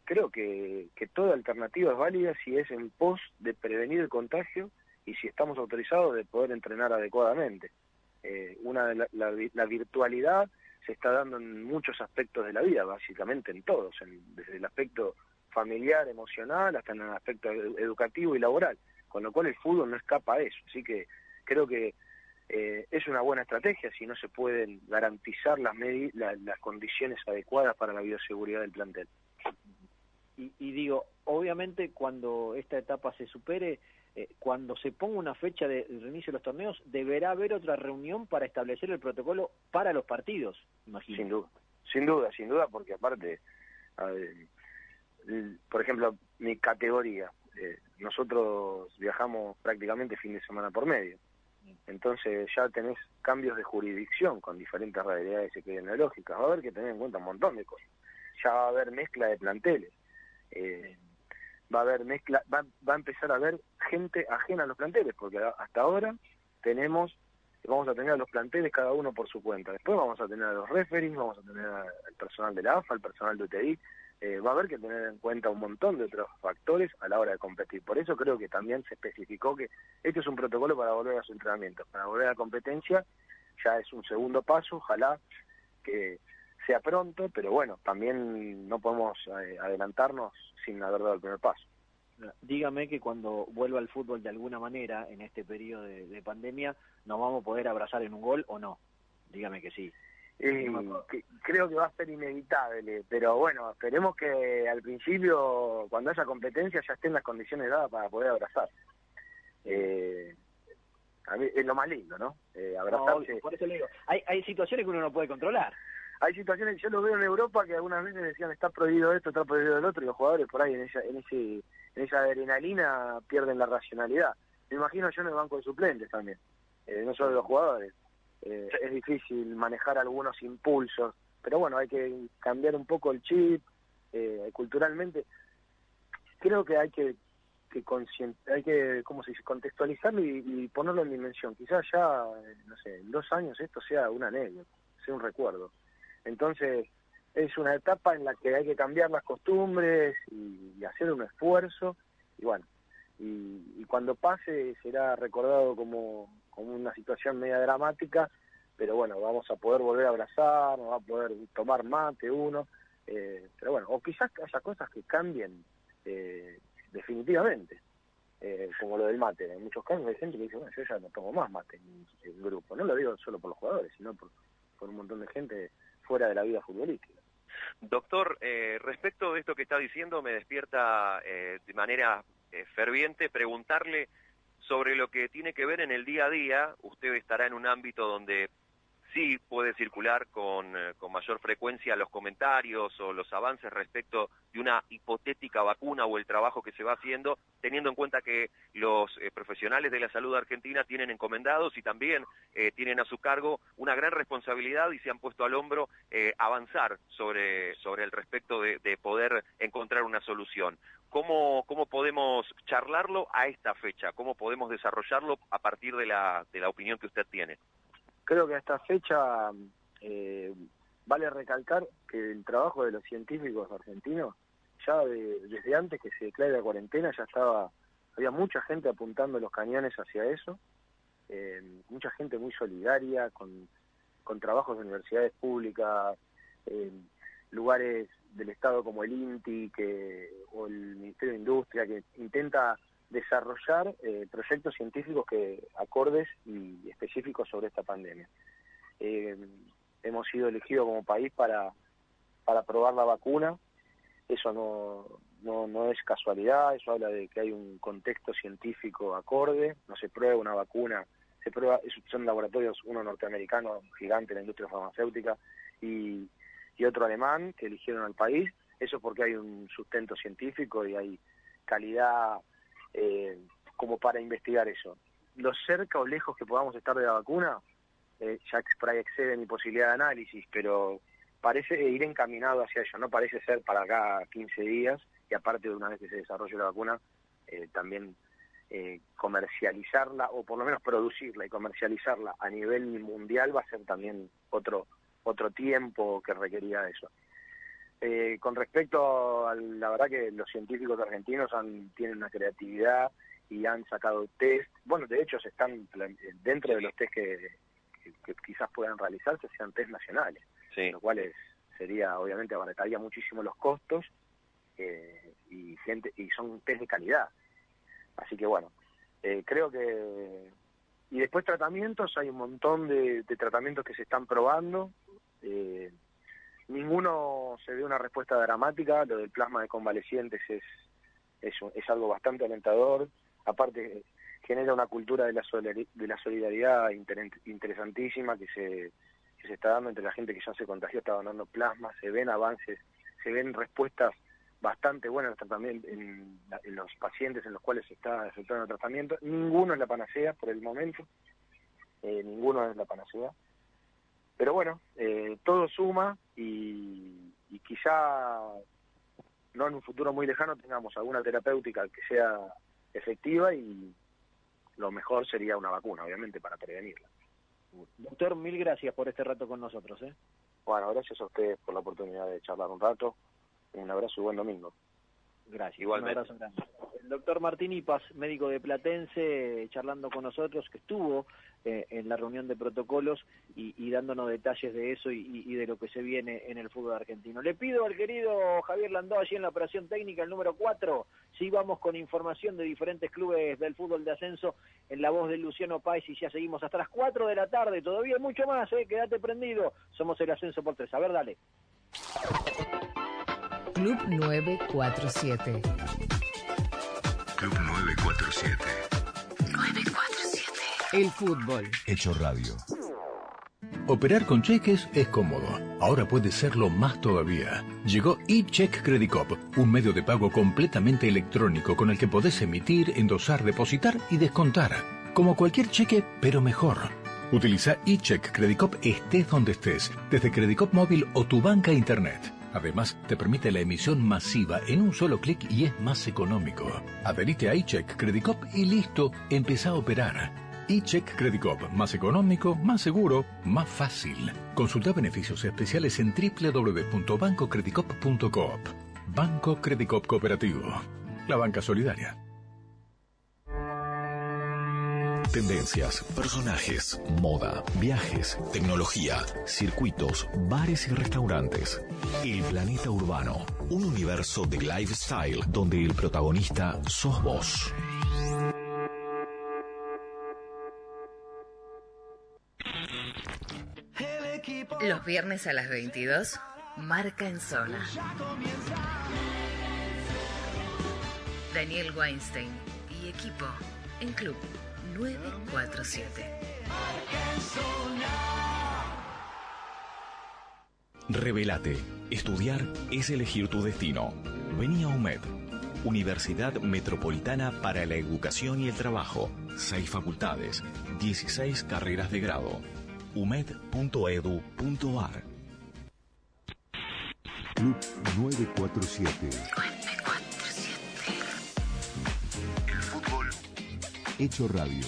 Creo que, que toda alternativa es válida si es en pos de prevenir el contagio y si estamos autorizados de poder entrenar adecuadamente. Eh, una la, la, la, virtualidad se está dando en muchos aspectos de la vida, básicamente en todos, en, desde el aspecto familiar, emocional, hasta en el aspecto educativo y laboral, con lo cual el fútbol no escapa a eso. Así que creo que eh, es una buena estrategia si no se pueden garantizar las, la, las condiciones adecuadas para la bioseguridad del plantel. Y, y digo, obviamente cuando esta etapa se supere, eh, cuando se ponga una fecha de, de reinicio de los torneos, deberá haber otra reunión para establecer el protocolo para los partidos, imagino. Sin duda, sin duda, sin duda, porque aparte... A ver, por ejemplo, mi categoría, eh, nosotros viajamos prácticamente fin de semana por medio. Entonces ya tenés cambios de jurisdicción con diferentes realidades epidemiológicas. Va a haber que tener en cuenta un montón de cosas. Ya va a haber mezcla de planteles. Eh, va a haber mezcla, va, va a empezar a haber gente ajena a los planteles, porque hasta ahora tenemos vamos a tener a los planteles cada uno por su cuenta. Después vamos a tener a los referees, vamos a tener al personal de la AFA, al personal de UTI. Eh, va a haber que tener en cuenta un montón de otros factores a la hora de competir. Por eso creo que también se especificó que este es un protocolo para volver a su entrenamiento. Para volver a la competencia ya es un segundo paso, ojalá que sea pronto, pero bueno, también no podemos eh, adelantarnos sin haber dado el primer paso. Dígame que cuando vuelva al fútbol de alguna manera en este periodo de, pandemia, ¿nos vamos a poder abrazar en un gol o no? Dígame que sí. Creo que va a ser inevitable, pero bueno, esperemos que al principio, cuando haya competencia, ya estén las condiciones dadas para poder abrazar. Eh, a mí es lo más lindo, ¿no? Eh, abrazarse. por eso le digo, hay, hay situaciones que uno no puede controlar hay situaciones, yo lo veo en Europa que algunas veces decían está prohibido esto, está prohibido el otro, y los jugadores por ahí en esa, en ese, en esa adrenalina pierden la racionalidad. Me imagino yo en el banco de suplentes también, eh, no solo los jugadores. Eh, es difícil manejar algunos impulsos, pero bueno, hay que cambiar un poco el chip, eh, culturalmente. Creo que hay que que hay que, ¿cómo se dice?, contextualizarlo y, y, ponerlo en dimensión. Quizás ya, no sé, en dos años esto sea una anécdota, sea un recuerdo. Entonces, es una etapa en la que hay que cambiar las costumbres y, hacer un esfuerzo, y bueno, y, cuando pase será recordado como, como una situación media dramática, pero bueno, vamos a poder volver a abrazar, nos va a poder tomar mate uno, eh, pero bueno, o quizás haya cosas que cambien eh, definitivamente, eh, como lo del mate. En muchos casos hay gente que dice, bueno, yo ya no tomo más mate en el grupo. No lo digo solo por los jugadores, sino por, por un montón de gente fuera de la vida futbolística. Doctor, eh, respecto de esto que está diciendo, me despierta eh, de manera eh, ferviente preguntarle sobre lo que tiene que ver en el día a día. Usted estará en un ámbito donde sí puede circular con, eh, con, mayor frecuencia los comentarios o los avances respecto de una hipotética vacuna o el trabajo que se va haciendo, teniendo en cuenta que los eh, profesionales de la salud argentina tienen encomendados y también eh, tienen a su cargo una gran responsabilidad y se han puesto al hombro avanzar sobre, sobre el respecto de poder encontrar una solución. ¿Cómo, ¿Cómo podemos charlarlo a esta fecha? ¿Cómo podemos desarrollarlo a partir de la, de la opinión que usted tiene? creo que a esta fecha eh, vale recalcar que el trabajo de los científicos argentinos, ya desde antes que se declare la cuarentena, ya estaba, había mucha gente apuntando los cañones hacia eso, eh, mucha gente muy solidaria, con, con trabajos de universidades públicas, eh, lugares del Estado como el INTI que, o el Ministerio de Industria, que intenta desarrollar eh, proyectos científicos que acordes y específicos sobre esta pandemia. Eh, hemos sido elegidos como país para, para probar la vacuna. Eso no, no, no es casualidad, eso habla de que hay un contexto científico acorde, no se prueba una vacuna, se prueba, son laboratorios, uno norteamericano, gigante en la industria farmacéutica, y, y otro alemán que eligieron al país, eso porque hay un sustento científico y hay calidad eh, como para investigar eso. Lo cerca o lejos que podamos estar de la vacuna, eh, ya por ahí excede mi posibilidad de análisis, pero parece ir encaminado hacia ello, no parece ser para acá 15 días, y aparte de una vez que se desarrolle la vacuna, eh, también eh, comercializarla, o por lo menos producirla y comercializarla a nivel mundial va a ser también otro, otro tiempo que requería eso. Eh, con respecto a la verdad que los científicos argentinos han, tienen una creatividad y han sacado test, bueno, de hecho se están dentro de los test que, quizás puedan realizarse, sean test nacionales, lo cual sería, obviamente, abarataría muchísimo los costos eh, y gente y son test de calidad. Así que bueno, eh, creo que... Y después tratamientos, hay un montón de, de tratamientos que se están probando. Eh, ninguno se ve una respuesta dramática, lo del plasma de convalecientes es, es, es algo bastante alentador, aparte genera una cultura de la, solidaridad interesantísima que se, se está dando entre la gente que ya se contagió, está donando plasma, se ven avances, se ven respuestas bastante buenas también en, en los pacientes en los cuales se está efectuando el tratamiento. Ninguno es la panacea por el momento, eh, ninguno es la panacea. Pero bueno, eh, todo suma y, quizá no en un futuro muy lejano tengamos alguna terapéutica que sea efectiva y lo mejor sería una vacuna, obviamente, para prevenirla. Doctor, mil gracias por este rato con nosotros. ¿eh? Bueno, gracias a ustedes por la oportunidad de charlar un rato. Un abrazo y buen domingo. Gracias. Igualmente. Un abrazo grande. El doctor Martín Ipas, médico de Platense, charlando con nosotros, que estuvo eh, en la reunión de protocolos y, y dándonos detalles de eso y, y de lo que se viene en el fútbol argentino. Le pido al querido Javier Landó, allí en la operación técnica, el número 4, si vamos con información de diferentes clubes del fútbol de ascenso en la voz de Luciano Páez y ya seguimos hasta las 4 de la tarde, todavía mucho más, eh, quédate prendido, somos el ascenso por tres. A ver, dale. Club 947. Club 947. 947. El fútbol. Hecho radio. Operar con cheques es cómodo. Ahora puede serlo más todavía. Llegó eCheck Credit Cop, un medio de pago completamente electrónico con el que podés emitir, endosar, depositar y descontar. Como cualquier cheque, pero mejor. Utiliza eCheck Credit Cop estés donde estés, desde Credit Cop móvil o tu banca internet. Además, te permite la emisión masiva en un solo clic y es más económico. Adherite a iCheck Credit Cop y listo, empezá a operar. iCheck Credit Cop, más económico, más seguro, más fácil. Consulta beneficios especiales en www.bancocreditcop.coop. Banco Credit Cop Cooperativo. La banca solidaria. Tendencias, personajes, moda, viajes, tecnología, circuitos, bares y restaurantes. El planeta urbano, un universo de lifestyle donde el protagonista sos vos. Los viernes a las 22, marca en zona. Daniel Weinstein y equipo en Club 947. Revelate. Estudiar es elegir tu destino. Vení a UMED. Universidad Metropolitana para la Educación y el Trabajo. Seis facultades, 16 carreras de grado. umed.edu.ar Club 947. Hecho radio.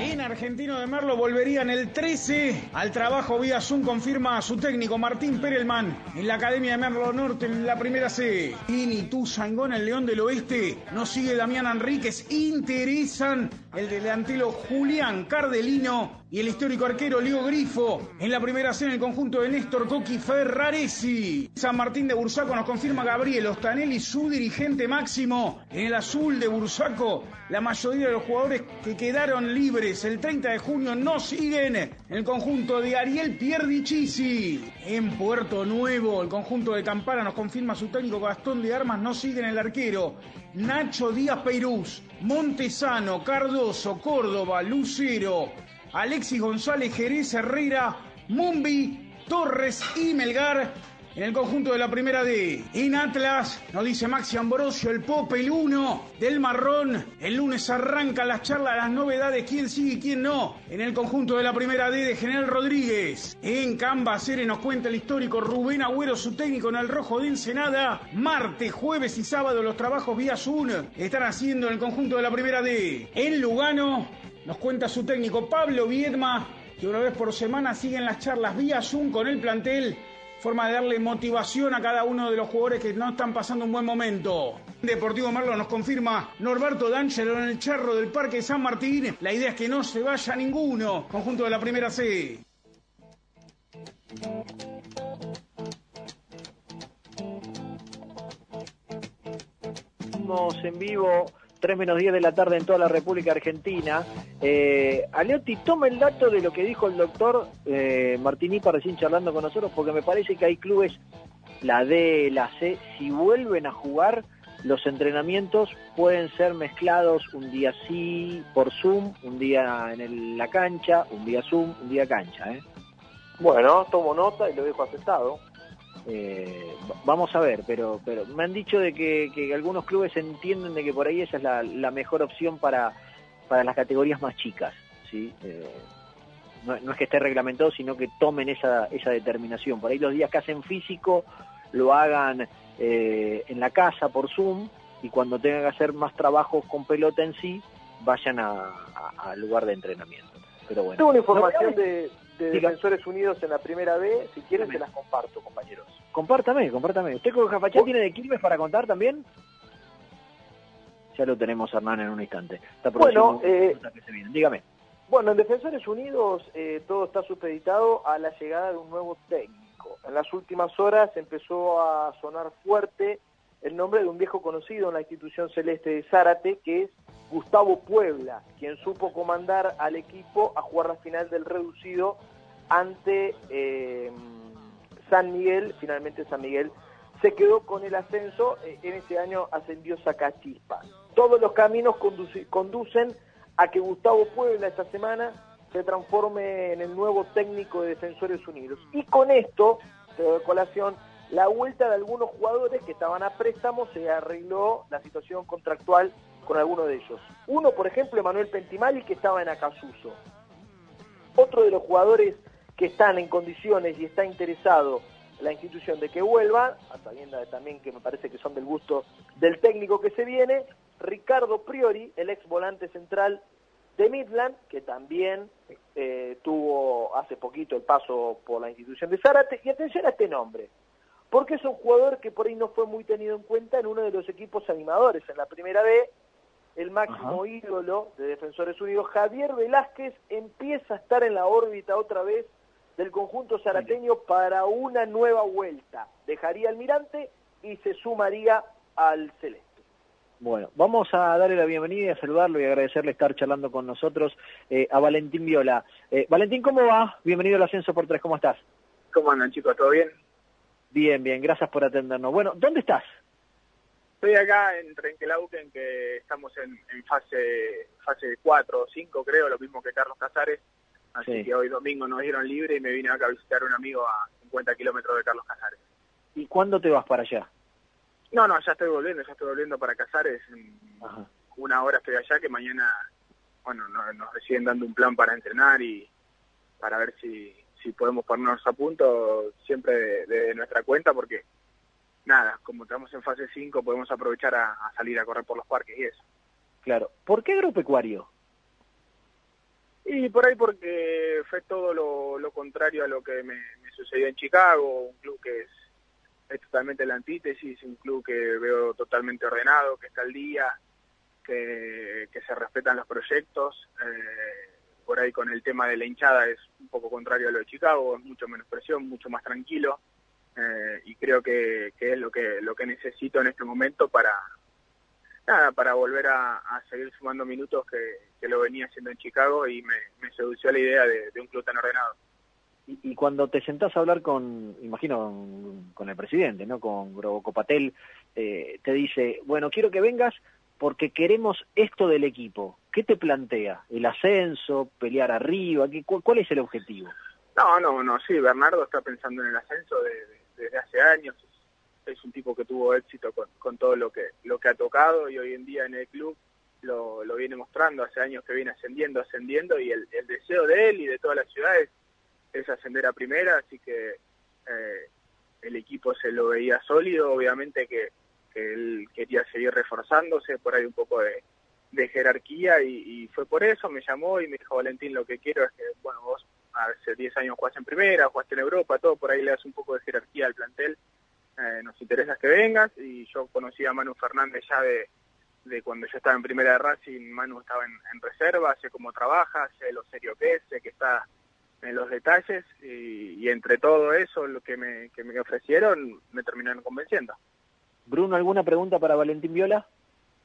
En Argentino de Merlo volverían el 13 al trabajo vía Zoom, confirma su técnico Martín Perelman en la Academia de Merlo Norte en la primera C. Initú Sangón, el León del Oeste, no sigue Damián Enríquez, interesan el delantero Julián Cardelino y el histórico arquero Leo Grifo en la primera C en el conjunto de Néstor Coqui Ferraresi. San Martín de Bursaco nos confirma Gabriel Ostanelli, su dirigente máximo en el azul de Bursaco. La mayoría de los jugadores que quedaron libres el 30 de junio no siguen en el conjunto de Ariel Pierdichisi. En Puerto Nuevo, el conjunto de Campana nos confirma su técnico Gastón de Armas, no siguen el arquero. Nacho Díaz Peirús, Montesano, Cardoso, Córdoba, Lucero, Alexis González, Jerez, Herrera, Mumbi, Torres y Melgar en el conjunto de la primera D. En Atlas, nos dice Maxi Ambrosio, el Pop, el 1 del Marrón. El lunes arrancan las charlas, las novedades, quién sigue y quién no. En el conjunto de la primera D de General Rodríguez. En Cambacere nos cuenta el histórico Rubén Agüero, su técnico en el Rojo de Ensenada. Martes, jueves y sábado los trabajos vía Zoom están haciendo en el conjunto de la primera D. En Lugano, nos cuenta su técnico Pablo Viedma, que una vez por semana siguen las charlas vía Zoom con el plantel forma de darle motivación a cada uno de los jugadores que no están pasando un buen momento. Deportivo Merlo nos confirma Norberto D'Angelo en el charro del Parque San Martín. La idea es que no se vaya ninguno. Conjunto de la primera C. En vivo 3 menos 10 de la tarde en toda la República Argentina. Eh, Aleotti, toma el dato de lo que dijo el doctor eh, Martinipa recién charlando con nosotros, porque me parece que hay clubes, la D, la C, si vuelven a jugar, los entrenamientos pueden ser mezclados un día sí por Zoom, un día en la cancha, un día Zoom, un día cancha. ¿eh? Bueno, tomo nota y lo dejo aceptado. Eh, va- vamos a ver, pero pero me han dicho de que, que algunos clubes entienden de que por ahí esa es la, la mejor opción para, para las categorías más chicas, ¿sí? Eh, no, no es que esté reglamentado, sino que tomen esa, esa determinación. Por ahí los días que hacen físico lo hagan eh, en la casa por Zoom y cuando tengan que hacer más trabajos con pelota en sí, vayan al lugar de entrenamiento. Pero bueno. Tengo una información de, Defensores Unidos en la primera B, si quieren se las comparto, compañeros. Compártame, compártame. ¿Usted con Jafachá tiene de Quilmes para contar también? Ya lo tenemos, Hernán, en un instante. Está bueno, eh, dígame. Bueno, en Defensores Unidos eh, todo está supeditado a la llegada de un nuevo técnico. En las últimas horas empezó a sonar fuerte el nombre de un viejo conocido en la institución celeste de Zárate, que es Gustavo Puebla, quien supo comandar al equipo a jugar la final del reducido ante eh, San Miguel. Finalmente San Miguel se quedó con el ascenso, eh, en este año ascendió Sacachispa. Todos los caminos conducen a que Gustavo Puebla esta semana se transforme en el nuevo técnico de Defensores Unidos. Y con esto, de colación, la vuelta de algunos jugadores que estaban a préstamo se arregló la situación contractual con algunos de ellos. Uno, por ejemplo, Emanuel Pentimali, que estaba en Acasuso. Otro de los jugadores que están en condiciones y está interesado la institución de que vuelva, a sabiendo también que me parece que son del gusto del técnico que se viene, Ricardo Priori, el ex volante central de Midland, que también eh, tuvo hace poquito el paso por la institución de Zárate, y atención a este nombre, porque es un jugador que por ahí no fue muy tenido en cuenta en uno de los equipos animadores en la primera B, el máximo ídolo de Defensores Unidos, Javier Velázquez, empieza a estar en la órbita otra vez del conjunto zarateño para una nueva vuelta. Dejaría Almirante y se sumaría al Celeste. Bueno, vamos a darle la bienvenida y a saludarlo y agradecerle estar charlando con nosotros eh, a Valentín Viola. Eh, Valentín, ¿cómo va? Bienvenido al Ascenso por Tres, ¿cómo estás? ¿Cómo andan chicos? ¿Todo bien? Bien, bien, gracias por atendernos. Bueno, ¿dónde estás? Estoy acá en Trenquelauquen, que estamos en, fase fase 4 o 5, creo, lo mismo que Carlos Casares. Así que hoy domingo nos dieron libre y me vine acá a visitar a un amigo a 50 kilómetros de Carlos Casares. ¿Y cuándo te vas para allá? No, no, ya estoy volviendo, ya estoy volviendo para Casares. Una hora estoy allá que mañana, bueno, nos, nos deciden dando un plan para entrenar y para ver si, si podemos ponernos a punto siempre de nuestra cuenta porque nada, como estamos en fase 5, podemos aprovechar a, salir a correr por los parques y eso. Claro. ¿Por qué agropecuario? Y por ahí porque fue todo lo, contrario a lo que me, sucedió en Chicago, un club que es, es totalmente la antítesis, un club que veo totalmente ordenado, que está al día, que, que se respetan los proyectos. Eh, por ahí con el tema de la hinchada es un poco contrario a lo de Chicago, es mucho menos presión, mucho más tranquilo. Eh, y creo que, es lo que lo que necesito en este momento para nada para volver a, seguir sumando minutos que, lo venía haciendo en Chicago y me, me sedució la idea de, un club tan ordenado. Y, cuando te sentás a hablar con, imagino, con, el presidente, ¿no? Con Groboco Patel, eh, te dice, bueno, quiero que vengas porque queremos esto del equipo. ¿Qué te plantea? ¿El ascenso? ¿Pelear arriba? ¿Qué, ¿Cuál es el objetivo? No, no, no, sí, Bernardo está pensando en el ascenso de desde hace años. Es un tipo que tuvo éxito con, todo lo que, lo que ha tocado y hoy en día en el club lo, lo viene mostrando. Hace años que viene ascendiendo, ascendiendo y el, deseo de él y de toda la ciudad es, ascender a primera, así que eh, el equipo se lo veía sólido, obviamente que, él quería seguir reforzándose, por ahí un poco de, jerarquía y, fue por eso, me llamó y me dijo Valentín, lo que quiero es que, bueno, vos hace 10 años jugaste en primera, jugaste en Europa, todo, por ahí le das un poco de jerarquía al plantel. Eh, nos interesa que vengas y yo conocí a Manu Fernández ya de, de cuando yo estaba en primera de Racing, Manu estaba en, reserva, sé cómo trabaja, sé lo serio que es, sé que está en los detalles y, entre todo eso lo que me, que me ofrecieron me terminaron convenciendo. Bruno, ¿alguna pregunta para Valentín Viola?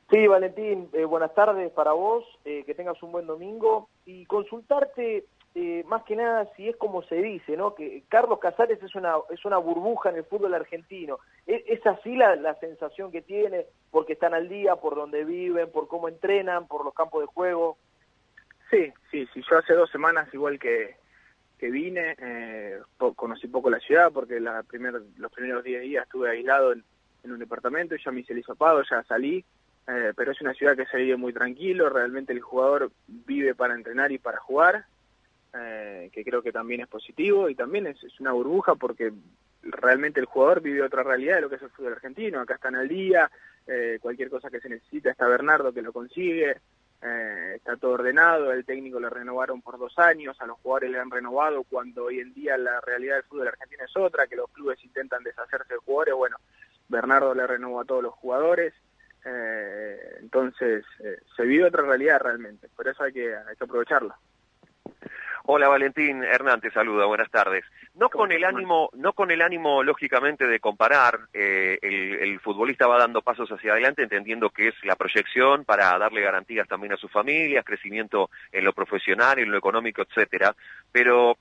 Sí, Valentín, eh, buenas tardes para vos, eh, que tengas un buen domingo y consultarte eh, más que nada si es como se dice, ¿no? Que Carlos Casares es una, es una burbuja en el fútbol argentino. ¿Es, es así la, la, sensación que tiene porque están al día, por donde viven, por cómo entrenan, por los campos de juego? Sí, sí, sí. Yo hace dos semanas, igual que, que vine, eh, conocí poco la ciudad porque la primer, los primeros 10 días estuve aislado en, un departamento, ya me hice el hisopado, ya salí. Eh, pero es una ciudad que se vive muy tranquilo, realmente el jugador vive para entrenar y para jugar, eh, que creo que también es positivo y también es, una burbuja porque realmente el jugador vive otra realidad de lo que es el fútbol argentino, acá están al día, eh, cualquier cosa que se necesita está Bernardo que lo consigue, eh, está todo ordenado, el técnico le renovaron por dos años, a los jugadores le han renovado cuando hoy en día la realidad del fútbol argentino es otra, que los clubes intentan deshacerse de jugadores, bueno, Bernardo le renovó a todos los jugadores, eh, entonces se vive otra realidad realmente, por eso hay que, hay que aprovecharla. Hola Valentín, Hernán te saluda, buenas tardes. No con el ánimo, no con el ánimo lógicamente de comparar, eh, el, futbolista va dando pasos hacia adelante entendiendo que es la proyección para darle garantías también a sus familias, crecimiento en lo profesional, en lo económico, etcétera, pero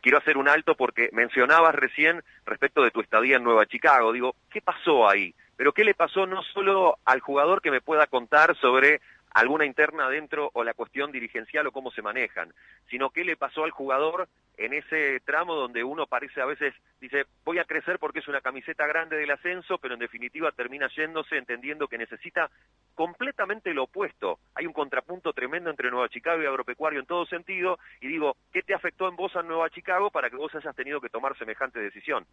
quiero hacer un alto porque mencionabas recién respecto de tu estadía en Nueva Chicago, digo, ¿qué pasó ahí? Pero ¿qué le pasó no solo al jugador que me pueda contar sobre alguna interna dentro o la cuestión dirigencial o cómo se manejan, sino qué le pasó al jugador en ese tramo donde uno parece a veces, dice, voy a crecer porque es una camiseta grande del ascenso, pero en definitiva termina yéndose entendiendo que necesita completamente lo opuesto. Hay un contrapunto tremendo entre Nueva Chicago y Agropecuario en todo sentido, y digo, ¿qué te afectó en vos a Nueva Chicago para que vos hayas tenido que tomar semejante decisión?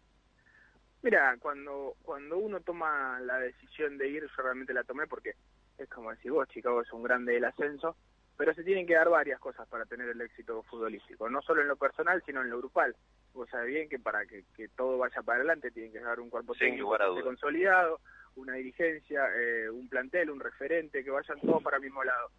Mira, cuando, cuando uno toma la decisión de ir, yo realmente la tomé porque es como decir vos, Chicago es un grande del ascenso, pero se tienen que dar varias cosas para tener el éxito futbolístico, no solo en lo personal, sino en lo grupal. Vos sabés bien que para que, todo vaya para adelante tienen que dar un cuerpo técnico consolidado, una dirigencia, eh, un plantel, un referente, que vayan todos para el mismo lado.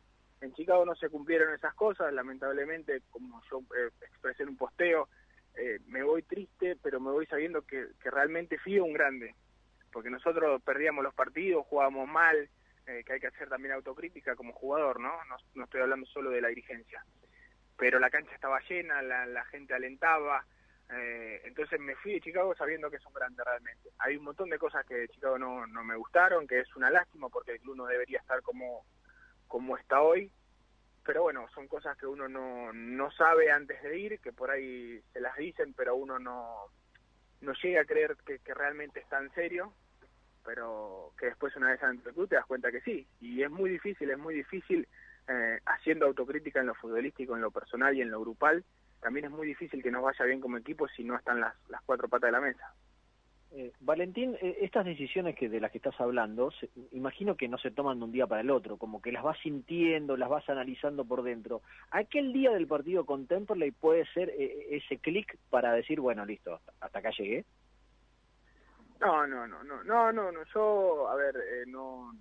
En Chicago no se cumplieron esas cosas, lamentablemente, como yo eh, expresé en un posteo, eh, me voy triste, pero me voy sabiendo que, que realmente fui un grande, porque nosotros perdíamos los partidos, jugábamos mal, eh, que hay que hacer también autocrítica como jugador, ¿no? ¿no? estoy hablando solo de la dirigencia. Pero la cancha estaba llena, la, gente alentaba, eh, entonces me fui de Chicago sabiendo que es un grande realmente. Hay un montón de cosas que de Chicago no, no me gustaron, que es una lástima porque el club no debería estar como, como está hoy, pero bueno, son cosas que uno no, no sabe antes de ir, que por ahí se las dicen, pero uno no, no llega a creer que, que realmente está en serio pero que después una vez adentro tú te das cuenta que sí. Y es muy difícil, es muy difícil eh, haciendo autocrítica en lo futbolístico, en lo personal y en lo grupal. También es muy difícil que nos vaya bien como equipo si no están las, las cuatro patas de la mesa. Eh, Valentín, eh, estas decisiones que de las que estás hablando, imagino que no se toman de un día para el otro, como que las vas sintiendo, las vas analizando por dentro. ¿Aquel día del partido con Temperley puede ser ese clic para decir, bueno, listo, hasta acá llegué? No, no, no, no, no, no, no. Yo, a ver, eh, no,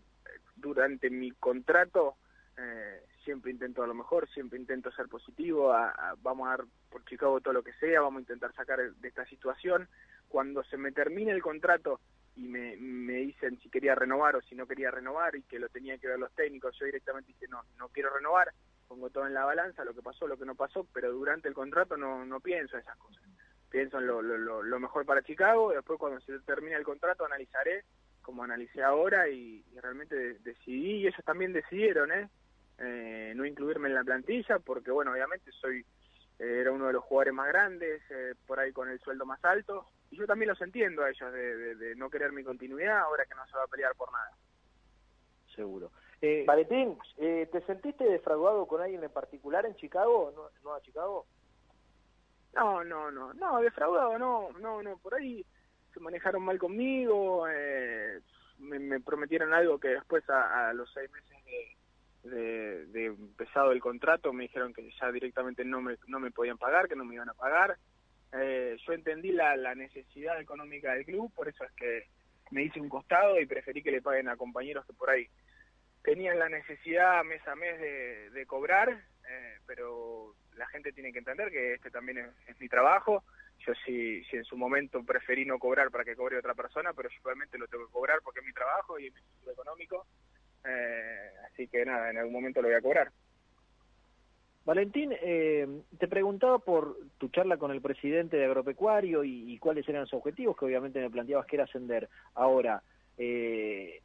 durante mi contrato eh, siempre intento a lo mejor, siempre intento ser positivo, vamos a dar por Chicago todo lo que sea, vamos a intentar sacar de esta situación. Cuando se me termine el contrato y me, me dicen si quería renovar o si no quería renovar y que lo tenían que ver los técnicos, yo directamente dije no, no quiero renovar, pongo todo en la balanza, lo que pasó, lo que no pasó, pero durante el contrato no, no pienso esas cosas pienso en lo, lo, lo, mejor para Chicago, después cuando se termine el contrato analizaré, como analicé ahora, y, realmente decidí, y ellos también decidieron, ¿eh? ¿eh? no incluirme en la plantilla, porque bueno, obviamente soy eh, era uno de los jugadores más grandes, eh, por ahí con el sueldo más alto, y yo también los entiendo a ellos de, no querer mi continuidad, ahora que no se va a pelear por nada. Seguro. Eh, Valentín, ¿te sentiste defraudado con alguien en particular en Chicago, no, no a Chicago? No, no, no, no, defraudado no, no, no, por ahí se manejaron mal conmigo, eh, me, prometieron algo que después a, los seis meses de, empezado el contrato me dijeron que ya directamente no me, no me podían pagar, que no me iban a pagar. Eh, yo entendí la, la necesidad económica del club, por eso es que me hice un costado y preferí que le paguen a compañeros que por ahí tenían la necesidad mes a mes de cobrar, eh, pero la gente tiene que entender que este también es, mi trabajo. Yo si, si en su momento preferí no cobrar para que cobre otra persona, pero yo realmente lo tengo que cobrar porque es mi trabajo y es mi futuro económico. Eh, así que nada, en algún momento lo voy a cobrar. Valentín, eh, te preguntaba por tu charla con el presidente de Agropecuario y, cuáles eran sus objetivos, que obviamente me planteabas que era ascender. Ahora, eh,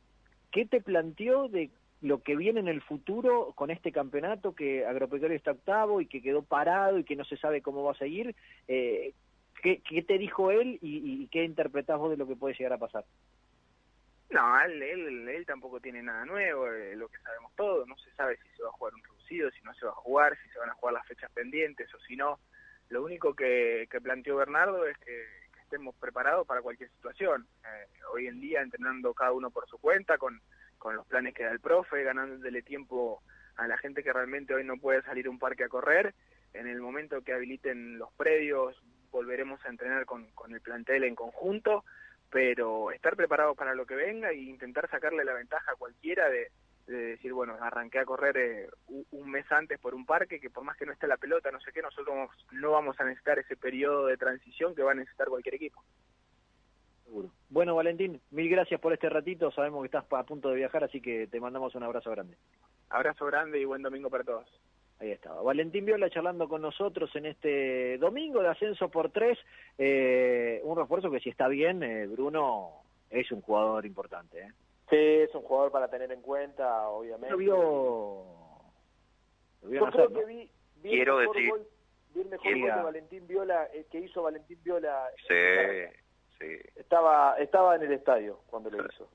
¿qué te planteó de lo que viene en el futuro con este campeonato que Agropecuario está octavo y que quedó parado y que no se sabe cómo va a seguir. Eh, ¿qué, te dijo él y, qué interpretás vos de lo que puede llegar a pasar? No, él, él, tampoco tiene nada nuevo, eh, lo que sabemos todos, no se sabe si se va a jugar un reducido, si no se va a jugar, si se van a jugar las fechas pendientes o si no. Lo único que, planteó Bernardo es que, estemos preparados para cualquier situación. Eh, hoy en día entrenando cada uno por su cuenta, con con los planes que da el profe, ganándole tiempo a la gente que realmente hoy no puede salir un parque a correr. En el momento que habiliten los predios, volveremos a entrenar con, con el plantel en conjunto, pero estar preparados para lo que venga e intentar sacarle la ventaja a cualquiera de, de decir, bueno, arranqué a correr eh, un mes antes por un parque, que por más que no esté la pelota, no sé qué, nosotros no vamos a necesitar ese periodo de transición que va a necesitar cualquier equipo. Seguro. Bueno, Valentín, mil gracias por este ratito. Sabemos que estás a punto de viajar, así que te mandamos un abrazo grande. Abrazo grande y buen domingo para todos. Ahí estaba. Valentín Viola charlando con nosotros en este domingo de ascenso por tres. Eh, un refuerzo que si está bien, eh, Bruno es un jugador importante. ¿eh? Sí, es un jugador para tener en cuenta, obviamente. Lo vio... Lo vio que vi, vi Quiero el mejor decir- gol, vi el mejor Quiero- gol de Valentín Viola, eh, que hizo Valentín Viola. Sí, sí. Estaba, estaba en el estadio cuando lo hizo.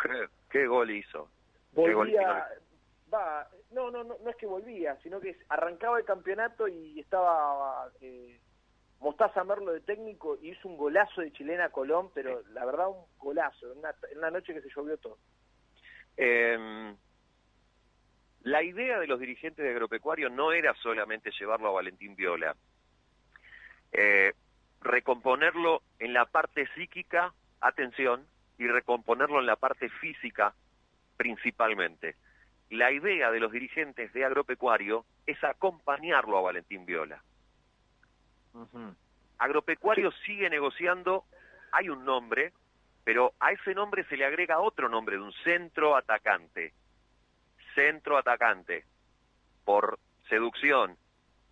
¿Qué, qué gol hizo? Qué gol Volvía, va, no, no, no, no es que volvía, sino que arrancaba el campeonato y estaba eh, Mostaza Merlo de técnico y hizo un golazo de chilena Colón, pero la verdad un golazo, en una, en una noche que se llovió todo. Eh, la idea de los dirigentes de Agropecuario no era solamente llevarlo a Valentín Viola, eh, recomponerlo en la parte psíquica, atención, y recomponerlo en la parte física principalmente. La idea de los dirigentes de Agropecuario es acompañarlo a Valentín Viola. Agropecuario sigue negociando, hay un nombre, pero a ese nombre se le agrega otro nombre de un centro atacante. Centro atacante. Por seducción,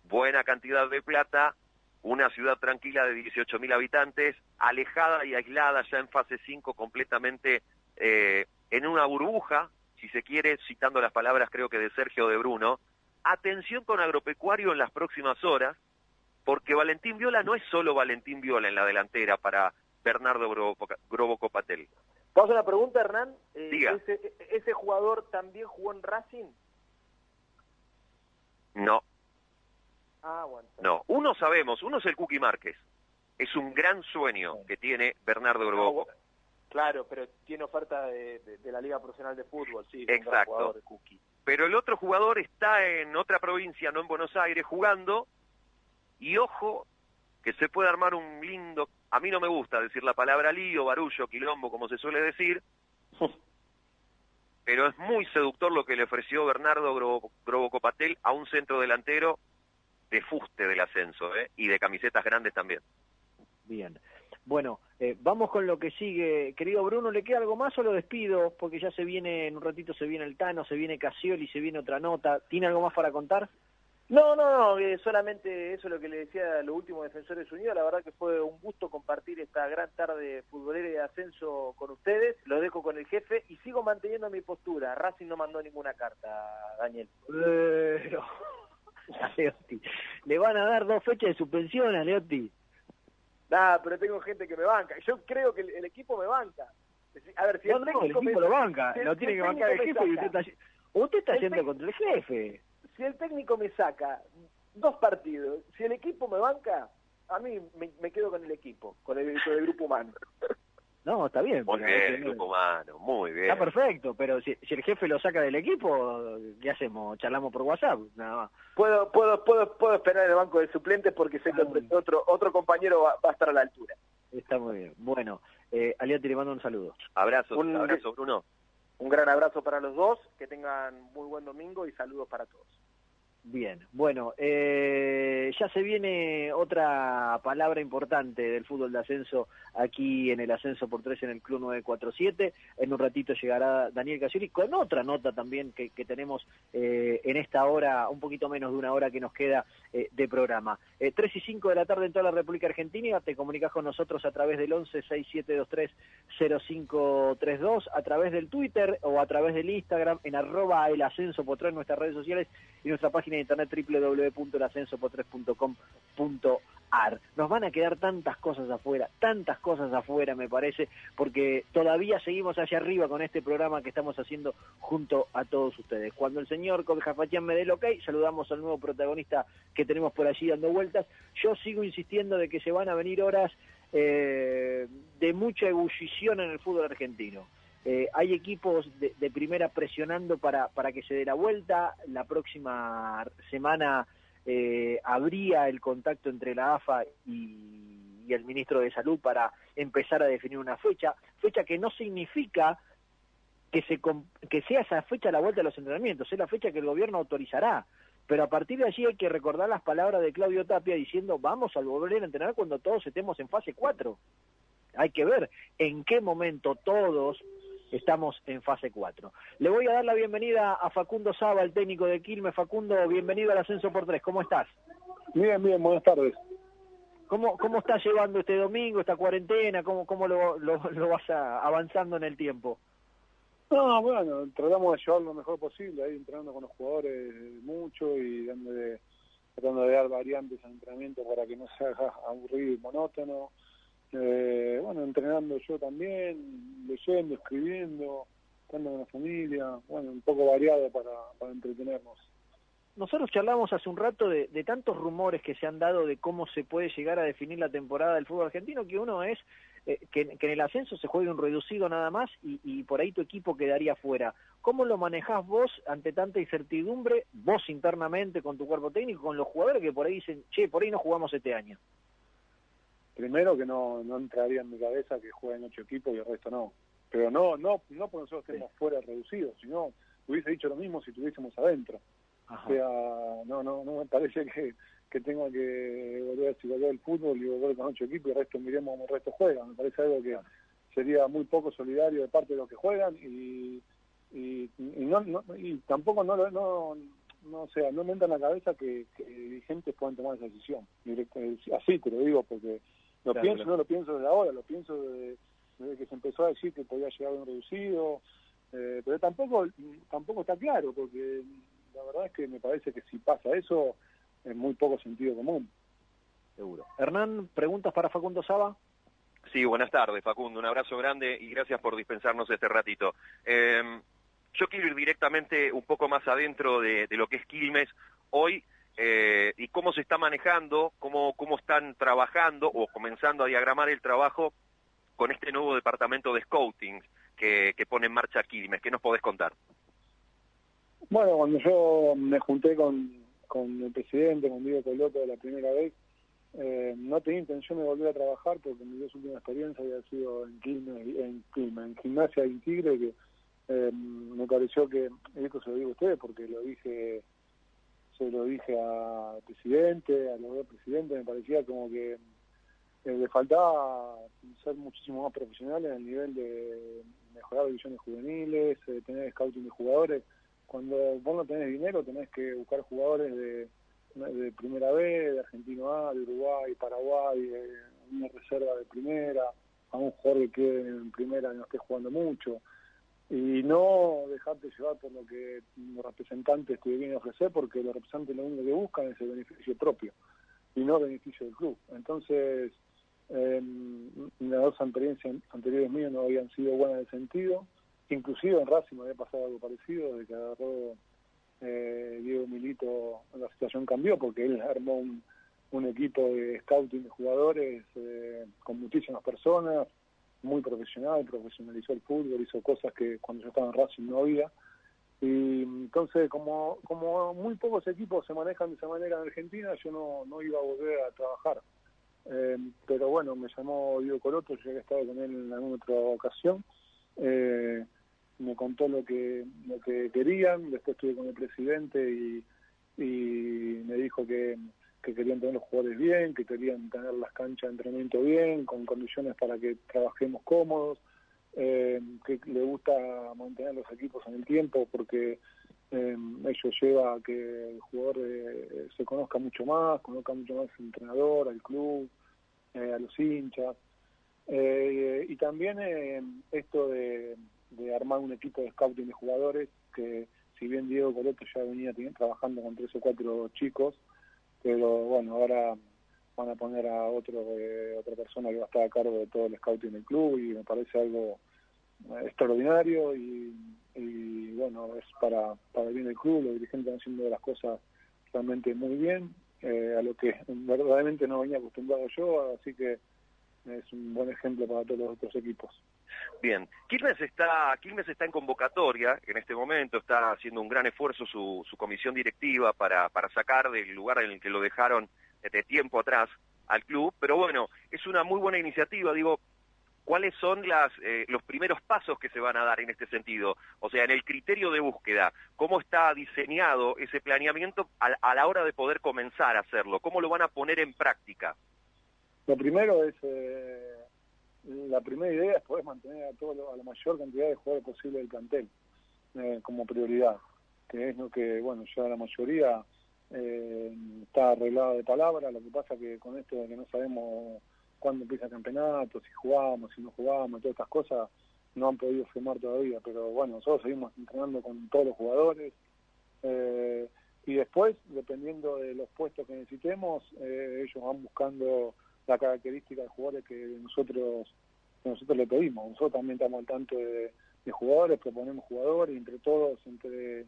buena cantidad de plata, una ciudad tranquila de 18.000 habitantes, alejada y aislada ya en fase 5 completamente eh, en una burbuja, si se quiere, citando las palabras creo que de Sergio de Bruno. Atención con agropecuario en las próximas horas, porque Valentín Viola no es solo Valentín Viola en la delantera para Bernardo Grobo, Copatel. ¿Puedo hacer una pregunta, Hernán? Eh, Diga. Ese, ese jugador también jugó en Racing? No, Ah, bueno. no. Uno sabemos, uno es el Cookie Márquez. Es un gran sueño que tiene Bernardo Grobo. Claro, pero tiene oferta de, de- de la Liga Profesional de Fútbol, sí. Exacto. jugador de Cookie. Pero el otro jugador está en otra provincia, no en Buenos Aires, jugando. Y ojo, que se puede armar un lindo... A mí no me gusta decir la palabra lío, barullo, quilombo, como se suele decir. Pero es muy seductor lo que le ofreció Bernardo Grobo, Grobo Copatel a un centro delantero de fuste del ascenso, ¿eh? Y de camisetas grandes también. Bien. Bueno, eh, vamos con lo que sigue. Querido Bruno, ¿le queda algo más o lo despido? Porque ya se viene, en un ratito se viene el Tano, se viene Casioli, se viene otra nota. ¿Tiene algo más para contar? No, no, no, eh, solamente eso es lo que le decía a los últimos Defensores Unidos. La verdad que fue un gusto compartir esta gran tarde futbolera y de ascenso con ustedes. Lo dejo con el jefe y sigo manteniendo mi postura. Racing no mandó ninguna carta, Daniel. Pero... A Leotti. Le van a dar dos fechas de suspensión a Leotti. Nada, pero tengo gente que me banca. Yo creo que el, el equipo me banca. A ver, si no, el no, el técnico equipo me- lo banca. si lo tiene que bancar el jefe y usted está, usted está yendo contra el jefe. si el técnico me saca dos partidos, si el equipo me banca, a mí me, me quedo con el equipo, con el, con el grupo humano. No, está bien. Muy bien, grupo humano, muy bien. Está perfecto, pero si, si el jefe lo saca del equipo, ¿qué hacemos? ¿Charlamos por WhatsApp? Nada más. Puedo, puedo, puedo, puedo esperar en el banco de suplentes porque sé que otro, otro, otro compañero va, va a estar a la altura. Está muy bien. Bueno, eh, Aliati le mando un saludo. Abrazo, Un- abrazo, Bruno. Un gran abrazo para los dos, que tengan muy buen domingo y saludos para todos. Bien, bueno, eh, ya se viene otra palabra importante del fútbol de ascenso aquí en el ascenso por tres en el Club 947. En un ratito llegará Daniel Casioli con otra nota también que, tenemos eh, en esta hora, un poquito menos de una hora que nos queda eh, de programa. Eh, 3 y 5 de la tarde en toda la República Argentina, te comunicas con nosotros a través del 11 6723 0532, a través del Twitter o a través del Instagram en arroba el ascenso por tres nuestras redes sociales y nuestra página de internet. Nos van a quedar tantas cosas afuera, tantas cosas afuera me parece, porque todavía seguimos hacia arriba con este programa que estamos haciendo junto a todos ustedes. Cuando el señor Jafatián me dé el ok, saludamos al nuevo protagonista que tenemos por allí dando vueltas. Yo sigo insistiendo de que se van a venir horas eh, de mucha ebullición en el fútbol argentino. Eh, hay equipos de, de, primera presionando para, para que se dé la vuelta. La próxima semana eh, habría el contacto entre la AFA y, el ministro de Salud para empezar a definir una fecha. Fecha que no significa que, se, que sea esa fecha la vuelta de los entrenamientos, es la fecha que el gobierno autorizará. Pero a partir de allí hay que recordar las palabras de Claudio Tapia diciendo vamos a volver a entrenar cuando todos estemos en fase 4. Hay que ver en qué momento todos estamos en fase 4. Le voy a dar la bienvenida a Facundo Saba, el técnico de Quilmes. Facundo, bienvenido al Ascenso por Tres. ¿Cómo estás? Bien, bien, buenas tardes. ¿Cómo, cómo estás llevando este domingo, esta cuarentena? ¿Cómo, cómo lo, lo, lo vas a, avanzando en el tiempo? No, bueno, tratamos de llevarlo lo mejor posible, ahí entrenando con los jugadores mucho y dándole, tratando de dar variantes al entrenamiento para que no se haga aburrido y monótono. Eh, bueno, entrenando yo también, leyendo, escribiendo, estando con la familia, bueno, un poco variado para, para entretenernos. Nosotros charlamos hace un rato de, de, tantos rumores que se han dado de cómo se puede llegar a definir la temporada del fútbol argentino, que uno es eh, que, que, en el ascenso se juegue un reducido nada más y, y, por ahí tu equipo quedaría fuera. ¿Cómo lo manejás vos ante tanta incertidumbre, vos internamente con tu cuerpo técnico, con los jugadores que por ahí dicen, che, por ahí no jugamos este año? Primero que no, no entraría en mi cabeza que jueguen ocho equipos y el resto no. Pero no, no, no porque nosotros estemos sí. fuera reducidos, sino hubiese dicho lo mismo si estuviésemos adentro. Ajá. O sea, no, no, no me parece que, que tenga que volver a volver el fútbol y volver con ocho equipos y el resto miremos cómo el resto juega. Me parece algo que sería muy poco solidario de parte de los que juegan y, y, y no, no, y tampoco no, no, no, o sea, no me entra en la cabeza que, que dirigentes puedan tomar esa decisión. Así te lo digo porque lo claro, pienso, claro. no lo pienso desde ahora, lo pienso desde, desde, que se empezó a decir que podía llegar a un reducido, eh, pero tampoco tampoco está claro, porque la verdad es que me parece que si pasa eso, es muy poco sentido común. Seguro. Hernán, ¿preguntas para Facundo Saba? Sí, buenas tardes, Facundo. Un abrazo grande y gracias por dispensarnos este ratito. Eh, yo quiero ir directamente un poco más adentro de, de lo que es Quilmes hoy eh, y cómo se está manejando, cómo, cómo están trabajando o comenzando a diagramar el trabajo con este nuevo departamento de scouting que, pone en marcha Quilmes. ¿Qué nos podés contar? Bueno, cuando yo me junté con, con el presidente, con Diego Coloto la primera vez, eh, no tenía intención de volver a trabajar porque mi última experiencia había sido en Quilmes, en, Quilmes, en gimnasia y Tigre, que eh, me pareció que, esto se lo digo a ustedes porque lo dije lo dije al presidente, a los dos presidentes, me parecía como que eh, le faltaba ser muchísimo más profesional en el nivel de mejorar divisiones juveniles, eh, tener scouting de jugadores. Cuando vos no tenés dinero tenés que buscar jugadores de, de primera B, de Argentino A, de Uruguay, Paraguay, de una reserva de primera, a un jugador que quede en primera no esté jugando mucho y no dejarte llevar por lo que los representantes te vienen a ofrecer, porque los representantes lo único que buscan es el beneficio propio y no el beneficio del club. Entonces, eh, las dos experiencias anteriores mías no habían sido buenas en ese sentido, inclusive en Racing había pasado algo parecido, de que agarró eh, Diego Milito, la situación cambió porque él armó un, un equipo de scouting de jugadores eh, con muchísimas personas, muy profesional, profesionalizó el fútbol, hizo cosas que cuando yo estaba en Racing no había. Y entonces, como, como muy pocos equipos se manejan de esa manera en Argentina, yo no, no iba a volver a trabajar. Eh, pero bueno, me llamó Diego Coroto, yo había estado con él en alguna otra ocasión. Eh, me contó lo que lo que querían, después estuve con el presidente y, y me dijo que que querían tener los jugadores bien, que querían tener las canchas de entrenamiento bien, con condiciones para que trabajemos cómodos, eh, que le gusta mantener los equipos en el tiempo porque eh, ello lleva a que el jugador eh, se conozca mucho más, conozca mucho más al entrenador, al club, eh, a los hinchas. Eh, y también eh, esto de, de armar un equipo de scouting de jugadores que si bien Diego Coloto ya venía trabajando con tres o cuatro chicos, pero bueno, ahora van a poner a otro eh, otra persona que va a estar a cargo de todo el scouting del club y me parece algo eh, extraordinario y, y, bueno, es para, para el bien del club, los dirigentes están haciendo las cosas realmente muy bien, eh, a lo que verdaderamente no venía acostumbrado yo, así que es un buen ejemplo para todos los otros equipos. Bien, Quilmes está, Quilmes está en convocatoria en este momento, está haciendo un gran esfuerzo su, su comisión directiva para, para sacar del lugar en el que lo dejaron de tiempo atrás al club, pero bueno, es una muy buena iniciativa, digo, ¿cuáles son las, eh, los primeros pasos que se van a dar en este sentido? O sea, en el criterio de búsqueda, ¿cómo está diseñado ese planeamiento a, a la hora de poder comenzar a hacerlo? ¿Cómo lo van a poner en práctica? Lo primero es, eh, la primera idea es poder mantener a, todo, a la mayor cantidad de jugadores posible del plantel eh, como prioridad, que es lo que, bueno, ya la mayoría eh, está arreglada de palabra, lo que pasa que con esto de que no sabemos cuándo empieza el campeonato, si jugamos, si no jugamos, todas estas cosas no han podido firmar todavía, pero bueno, nosotros seguimos entrenando con todos los jugadores eh, y después, dependiendo de los puestos que necesitemos, eh, ellos van buscando la característica de jugadores que nosotros nosotros le pedimos. Nosotros también estamos al tanto de, de jugadores, proponemos jugadores, entre todos, entre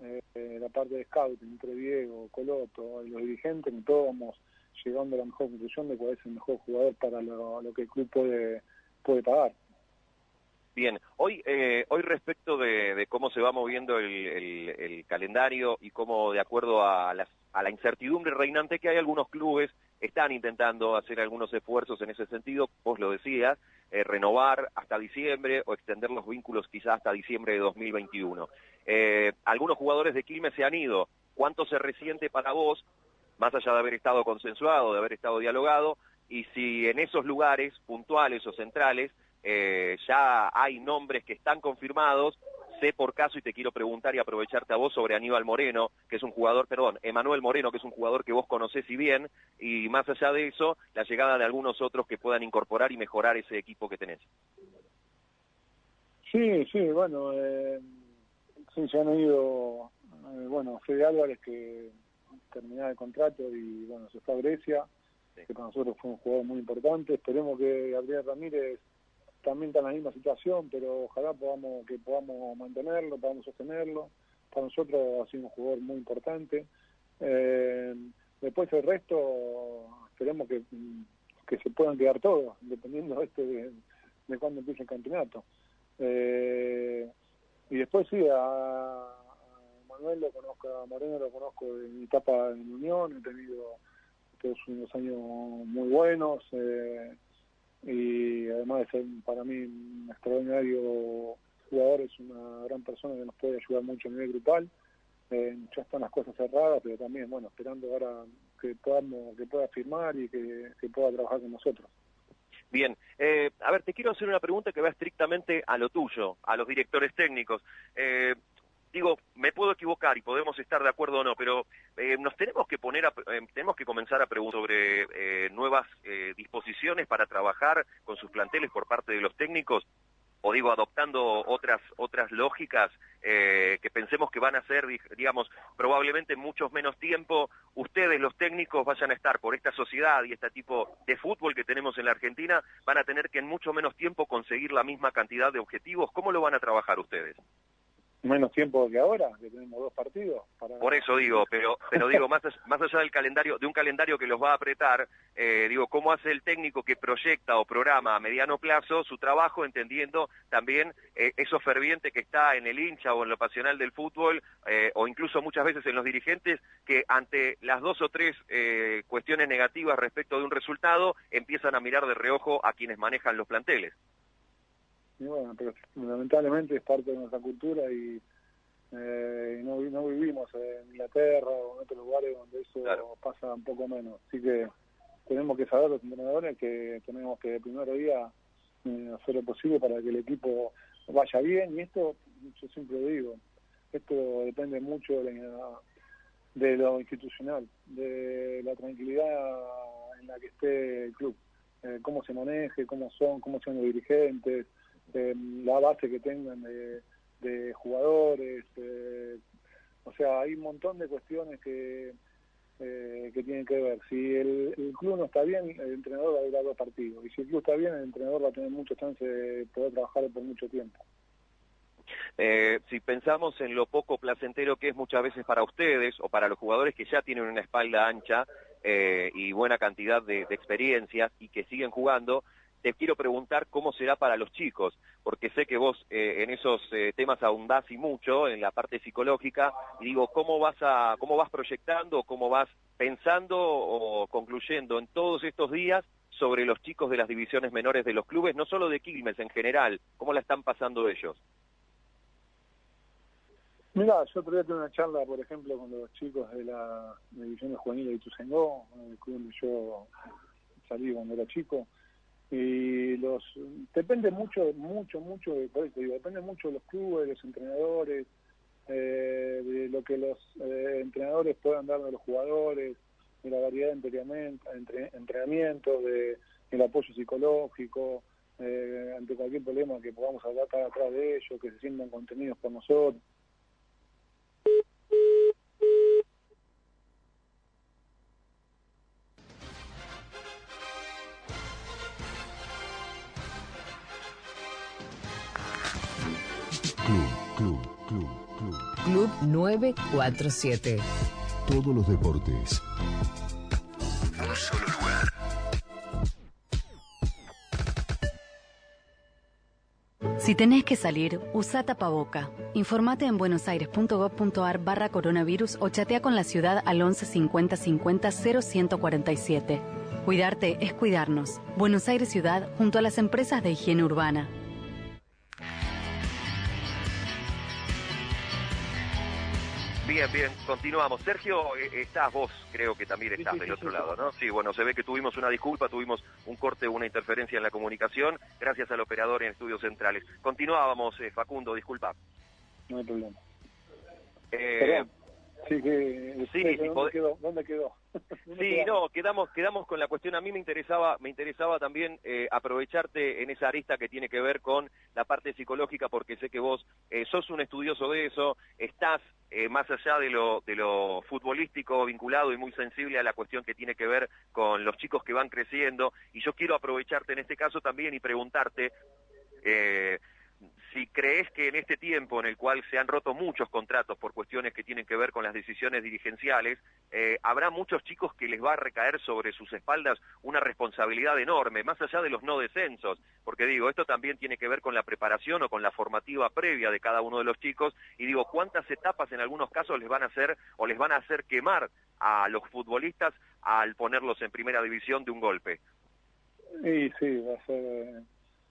eh, la parte de scout, entre Diego, Coloto y los dirigentes, todos vamos llegando a la mejor conclusión de cuál es el mejor jugador para lo, lo que el club puede, puede pagar. Bien, hoy, eh, hoy respecto de, de, cómo se va moviendo el, el, el, calendario y cómo, de acuerdo a, las, a la incertidumbre reinante que hay, algunos clubes están intentando hacer algunos esfuerzos en ese sentido, vos lo decías, eh, renovar hasta diciembre o extender los vínculos quizás hasta diciembre de 2021. Eh, algunos jugadores de Quilmes se han ido. ¿Cuánto se resiente para vos, más allá de haber estado consensuado, de haber estado dialogado, y si en esos lugares puntuales o centrales eh, ya hay nombres que están confirmados sé por caso y te quiero preguntar y aprovecharte a vos sobre Aníbal Moreno, que es un jugador, perdón, Emanuel Moreno, que es un jugador que vos conocés y bien, y más allá de eso, la llegada de algunos otros que puedan incorporar y mejorar ese equipo que tenés. Sí, sí, bueno, eh, sí, se han ido, eh, bueno, Fede Álvarez que terminaba el contrato y bueno, se fue a Grecia, sí. que para nosotros fue un jugador muy importante, esperemos que Gabriel Ramírez también está en la misma situación, pero ojalá podamos que podamos mantenerlo, podamos sostenerlo. Para nosotros ha sido un jugador muy importante. Eh, después el resto, esperemos que, que se puedan quedar todos, dependiendo este de, de cuándo empiece el campeonato. Eh, y después sí, a, Manuel lo conozco, a Moreno lo conozco de mi etapa en Unión, he tenido todos unos años muy buenos. Eh, y además de ser para mí un extraordinario jugador, es una gran persona que nos puede ayudar mucho a nivel grupal. Eh, ya están las cosas cerradas, pero también, bueno, esperando ahora que podamos, que pueda firmar y que, que pueda trabajar con nosotros. Bien, eh, a ver, te quiero hacer una pregunta que va estrictamente a lo tuyo, a los directores técnicos. Eh, digo, me puedo equivocar y podemos estar de acuerdo o no, pero eh, nos tenemos que poner, a, eh, tenemos que comenzar a preguntar sobre eh, nuevas eh, disposiciones para trabajar con sus planteles por parte de los técnicos, o digo, adoptando otras otras lógicas eh, que pensemos que van a ser, digamos, probablemente en muchos menos tiempo, ustedes, los técnicos, vayan a estar por esta sociedad y este tipo de fútbol que tenemos en la Argentina, van a tener que en mucho menos tiempo conseguir la misma cantidad de objetivos. ¿Cómo lo van a trabajar ustedes? Menos tiempo que ahora, que tenemos dos partidos. Para... Por eso digo, pero pero digo, más, más allá del calendario, de un calendario que los va a apretar, eh, digo, ¿cómo hace el técnico que proyecta o programa a mediano plazo su trabajo, entendiendo también eh, eso ferviente que está en el hincha o en lo pasional del fútbol, eh, o incluso muchas veces en los dirigentes, que ante las dos o tres eh, cuestiones negativas respecto de un resultado, empiezan a mirar de reojo a quienes manejan los planteles? Y bueno, pero lamentablemente es parte de nuestra cultura y eh, no, no vivimos en Inglaterra o en otros lugares donde eso claro. pasa un poco menos. Así que tenemos que saber los entrenadores que tenemos que el primer día eh, hacer lo posible para que el equipo vaya bien y esto, yo siempre lo digo, esto depende mucho de, la, de lo institucional, de la tranquilidad en la que esté el club, eh, cómo se maneje, cómo son, cómo son los dirigentes, eh, la base que tengan de, de jugadores, eh, o sea, hay un montón de cuestiones que, eh, que tienen que ver. Si el, club no está bien, el entrenador va a durar dos partidos, y si el club está bien, el entrenador va a tener mucha chance de poder trabajar por mucho tiempo. Eh, si pensamos en lo poco placentero que es muchas veces para ustedes o para los jugadores que ya tienen una espalda ancha eh, y buena cantidad de, de experiencias y que siguen jugando, te quiero preguntar cómo será para los chicos, porque sé que vos eh, en esos eh, temas ahondás y mucho, en la parte psicológica, digo, ¿cómo vas, a, ¿cómo vas proyectando, cómo vas pensando o concluyendo en todos estos días sobre los chicos de las divisiones menores de los clubes, no solo de Quilmes en general, cómo la están pasando ellos? Mira, yo otro día tuve una charla, por ejemplo, con los chicos de la división juvenil de Ituzengó, donde yo salí cuando era chico, y los depende mucho, mucho, mucho, por eso digo, depende mucho de los clubes, de los entrenadores, eh, de lo que los eh, entrenadores puedan dar a los jugadores, de la variedad de entre, entrenamientos, de, del apoyo psicológico, eh, ante cualquier problema que podamos hablar atrás de ellos, que se sientan contenidos por nosotros. Club. Club 947. Todos los deportes. Un solo lugar. Si tenés que salir, usa tapaboca. Informate en buenosaires.gov.ar barra coronavirus o chatea con la ciudad al 11 50 50 0147. Cuidarte es cuidarnos. Buenos Aires Ciudad junto a las empresas de higiene urbana. Bien, bien, continuamos. Sergio, eh, estás vos, creo que también estás sí, del otro sí, lado. ¿no? Sí, bueno, se ve que tuvimos una disculpa, tuvimos un corte, una interferencia en la comunicación, gracias al operador en estudios centrales. Continuábamos, eh, Facundo, disculpa. No hay problema. Eh, Perdón. Sí, que, Sí, ¿dónde, sí, pod- quedó? ¿Dónde quedó? ¿Dónde Sí, quedamos? no, quedamos, quedamos con la cuestión. A mí me interesaba, me interesaba también eh, aprovecharte en esa arista que tiene que ver con la parte psicológica, porque sé que vos eh, sos un estudioso de eso, estás eh, más allá de lo, de lo futbolístico vinculado y muy sensible a la cuestión que tiene que ver con los chicos que van creciendo, y yo quiero aprovecharte en este caso también y preguntarte. Eh, si crees que en este tiempo en el cual se han roto muchos contratos por cuestiones que tienen que ver con las decisiones dirigenciales, eh, habrá muchos chicos que les va a recaer sobre sus espaldas una responsabilidad enorme, más allá de los no descensos, porque digo, esto también tiene que ver con la preparación o con la formativa previa de cada uno de los chicos, y digo, ¿cuántas etapas en algunos casos les van a hacer o les van a hacer quemar a los futbolistas al ponerlos en primera división de un golpe? Y sí, va a ser eh,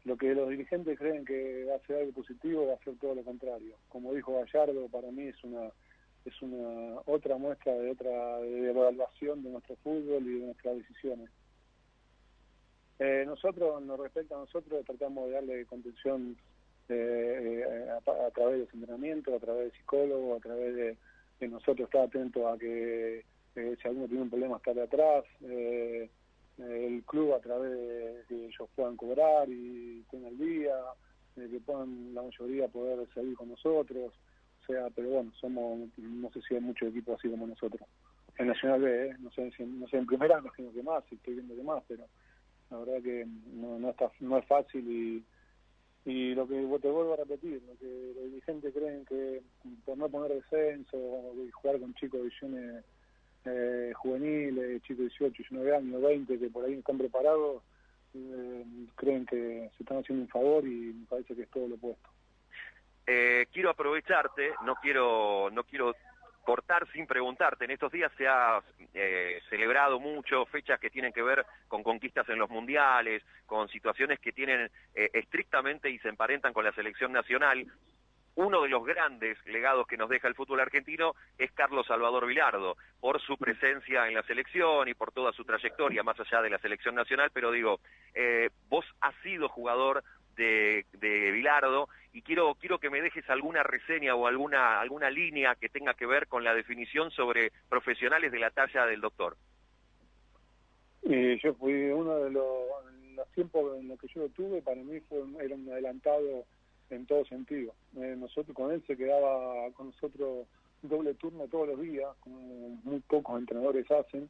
lo que los dirigentes creen que va a ser algo positivo, va a ser todo lo contrario. Como dijo Gallardo, para mí es una es una otra muestra de otra de evaluación de nuestro fútbol y de nuestras decisiones. Eh, nosotros, lo respecta a nosotros, tratamos de darle contención eh, eh, a, a través de los entrenamientos, a través de psicólogos, a través de, nosotros estar atentos a que eh, si alguno tiene un problema estar atrás, eh, el club a través de que ellos puedan cobrar y tengan el día, de que puedan la mayoría poder salir con nosotros, o sea, pero bueno, somos, no sé si hay muchos equipos así como nosotros. En Nacional B, ¿eh? no sé no sé en primera imagino que más, si estoy viendo que más, pero la verdad que no, no está no es fácil y y lo que te vuelvo a repetir, lo que los dirigentes creen que por no poner descenso y jugar con chicos de divisiones eh, juveniles, chicos de 18, 19 años, 20, que por ahí están preparados, eh, creen que se están haciendo un favor y me parece que es todo lo opuesto. Eh, quiero aprovecharte, no quiero, no quiero cortar sin preguntarte. En estos días se ha eh, celebrado mucho fechas que tienen que ver con conquistas en los mundiales, con situaciones que tienen eh, estrictamente y se emparentan con la selección nacional. Uno de los grandes legados que nos deja el fútbol argentino es Carlos Salvador Vilardo, por su presencia en la selección y por toda su trayectoria, más allá de la selección nacional, pero digo, eh, vos has sido jugador de, de Bilardo y quiero quiero que me dejes alguna reseña o alguna alguna línea que tenga que ver con la definición sobre profesionales de la talla del doctor. Y yo fui uno de los, tiempos en los que yo lo tuve, para mí fue era un adelantado en todo sentido. Eh, nosotros con él se quedaba con nosotros doble turno todos los días, como muy pocos entrenadores hacen.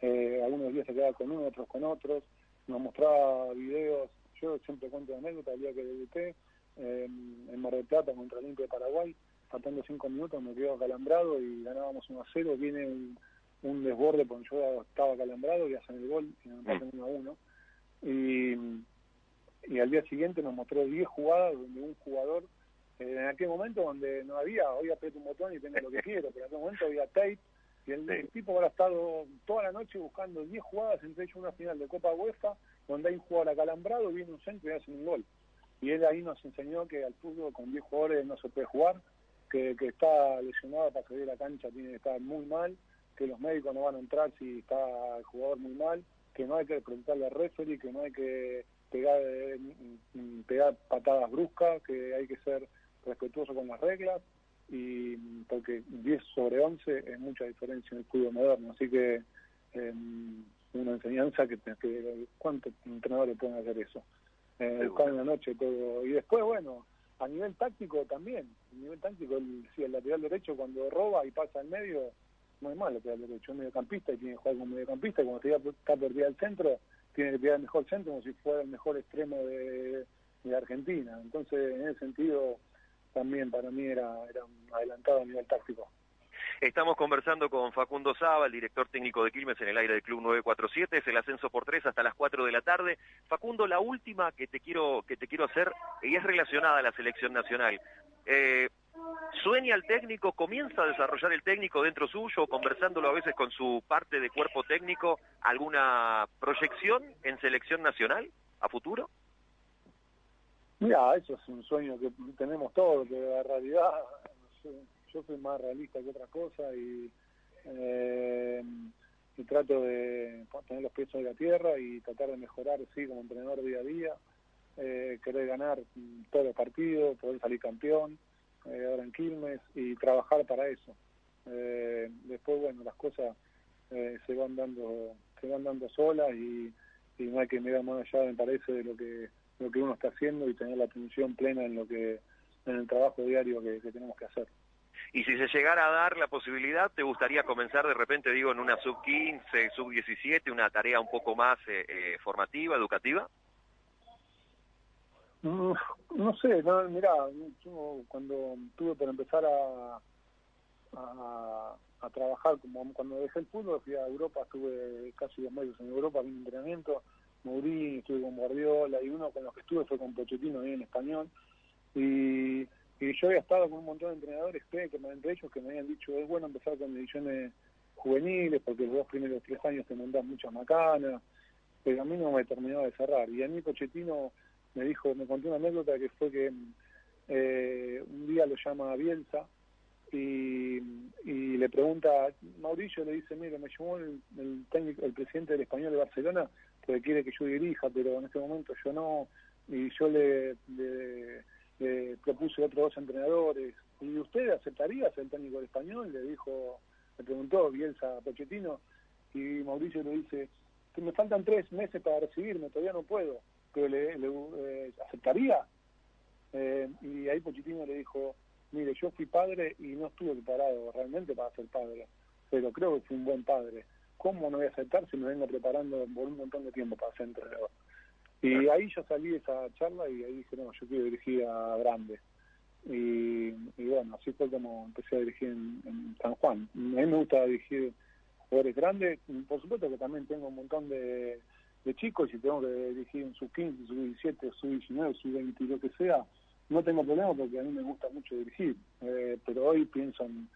Eh, algunos días se quedaba con uno, otros con otros. Nos mostraba videos. Yo siempre cuento la anécdota, el día que debuté eh, en Mar del Plata contra Olimpia de Paraguay, faltando cinco minutos me quedo acalambrado y ganábamos 1 a 0. Viene un, un desborde porque yo estaba acalambrado y hacen el gol y nos empatan 1 a 1. Y, y al día siguiente nos mostró 10 jugadas donde un jugador, eh, en aquel momento donde no había, hoy aprieto un botón y tengo lo que quiero, pero en aquel momento había tape, y el, el tipo habrá estado toda la noche buscando 10 jugadas, entre ellos una final de Copa UEFA, donde hay un jugador acalambrado, viene un centro y hace un gol. Y él ahí nos enseñó que al fútbol con 10 jugadores no se puede jugar, que, que está lesionado para salir a la cancha tiene que estar muy mal, que los médicos no van a entrar si está el jugador muy mal, que no hay que preguntarle al referee, que no hay que pegar, eh, pegar patadas bruscas, que hay que ser respetuoso con las reglas, y porque 10 sobre 11 es mucha diferencia en el fútbol moderno, así que eh, una enseñanza que, que cuántos entrenadores pueden hacer eso, eh, en la noche todo, y después bueno, a nivel táctico también, a nivel táctico el, si el lateral derecho cuando roba y pasa al medio, no es malo el lateral derecho, es mediocampista y tiene que jugar como mediocampista, y cuando está, está perdida el centro, tiene que tirar el mejor centro como si fuera el mejor extremo de, Argentina, entonces en ese sentido también para mí era, era un adelantado a nivel táctico. Estamos conversando con Facundo Saba, el director técnico de Quilmes en el aire del Club 947, es el ascenso por tres hasta las 4 de la tarde. Facundo, la última que te quiero, que te quiero hacer, y es relacionada a la selección nacional. Eh, ¿Sueña el técnico, comienza a desarrollar el técnico dentro suyo, conversándolo a veces con su parte de cuerpo técnico, alguna proyección en selección nacional a futuro? Mira, eso es un sueño que tenemos todos, pero la realidad, yo soy más realista que otra cosa y, eh, y trato de tener los pies sobre la tierra y tratar de mejorar, sí, como entrenador día a día, eh, querer ganar todos los partidos, poder salir campeón, eh, ahora en Quilmes, y trabajar para eso. Eh, después, bueno, las cosas eh, se van dando se van dando solas y, y no hay que mirar más allá, me parece, de lo que lo que uno está haciendo y tener la atención plena en lo que en el trabajo diario que, que tenemos que hacer. Y si se llegara a dar la posibilidad, ¿te gustaría comenzar de repente, digo, en una sub-15, sub-17, una tarea un poco más eh, eh, formativa, educativa? No, no sé, no, mirá, yo cuando tuve por empezar a, a, trabajar, como cuando dejé el fútbol, fui a Europa, estuve casi dos meses en Europa en entrenamiento, Mourinho, estuve con Guardiola, y uno con los que estuve fue con Pochettino ahí en español, y y yo había estado con un montón de entrenadores que, entre ellos que me habían dicho es bueno empezar con divisiones juveniles porque los dos primeros tres años te mandan muchas macanas pero a mí no me terminaba de cerrar y a mí Pochettino me dijo me contó una anécdota que fue que eh, un día lo llama Bielsa y, y le pregunta Mauricio le dice mire me llamó el, el técnico el presidente del español de Barcelona porque quiere que yo dirija pero en este momento yo no y yo le, le eh, propuse otros dos entrenadores. ¿Y usted aceptaría ser el técnico del español? Le dijo, le preguntó Bielsa Pochettino, y Mauricio le dice, que me faltan tres meses para recibirme, todavía no puedo, pero le, le eh, aceptaría. Eh, y ahí Pochettino le dijo, mire, yo fui padre y no estuve preparado realmente para ser padre, pero creo que fui un buen padre. ¿Cómo no voy a aceptar si me vengo preparando por un montón de tiempo para ser entrenador? Y ahí yo salí de esa charla y ahí dije, no, yo quiero dirigir a Grande. Y, y bueno, así fue como empecé a dirigir en, en, San Juan. A mí me gusta dirigir jugadores grandes, por supuesto que también tengo un montón de, de chicos y si tengo que dirigir en sub 15, sub 17, sub 19, sub 20, lo que sea, no tengo problema porque a mí me gusta mucho dirigir, eh, pero hoy pienso en,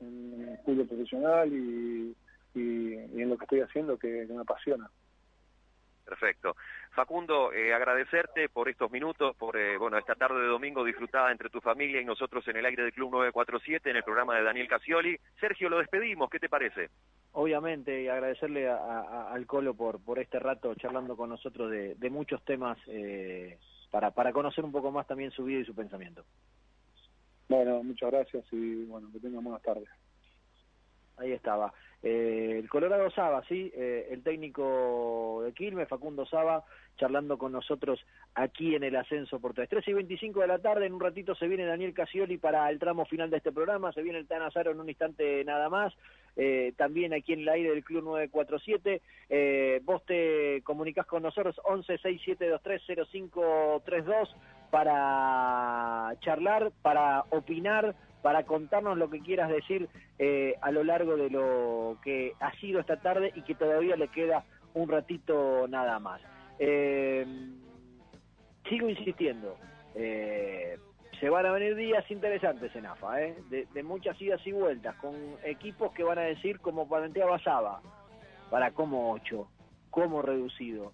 en fútbol profesional y, y, en lo que estoy haciendo que me apasiona. Perfecto. Facundo, eh, agradecerte por estos minutos, por eh, bueno esta tarde de domingo disfrutada entre tu familia y nosotros en el aire del Club 947 en el programa de Daniel Casioli. Sergio, lo despedimos, ¿qué te parece? Obviamente, y agradecerle a, a, al Colo por, por este rato charlando con nosotros de, de muchos temas eh, para, para conocer un poco más también su vida y su pensamiento. Bueno, muchas gracias y bueno, que tengan buenas tardes. Ahí estaba. Eh, el Colorado Saba, sí, eh, el técnico de Quilmes, Facundo Saba, charlando con nosotros aquí en el ascenso por 3. 3 y 25 de la tarde, en un ratito se viene Daniel Casioli para el tramo final de este programa, se viene el Tanazaro en un instante nada más, eh, también aquí en el aire del Club 947, eh, vos te comunicás con nosotros 11 6723 0532 para charlar, para opinar, para contarnos lo que quieras decir eh, a lo largo de lo que ha sido esta tarde y que todavía le queda un ratito nada más. Eh, sigo insistiendo, eh, se van a venir días interesantes en AFA, ¿eh? de, de muchas idas y vueltas, con equipos que van a decir como planteaba Saba, para como 8, como reducido.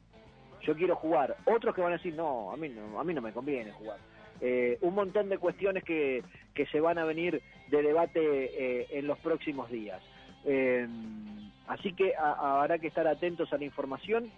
Yo quiero jugar. Otros que van a decir, no, a mí no, a mí no me conviene jugar. Eh, un montón de cuestiones que, que se van a venir de debate eh, en los próximos días. Eh, así que habrá que estar atentos a la información,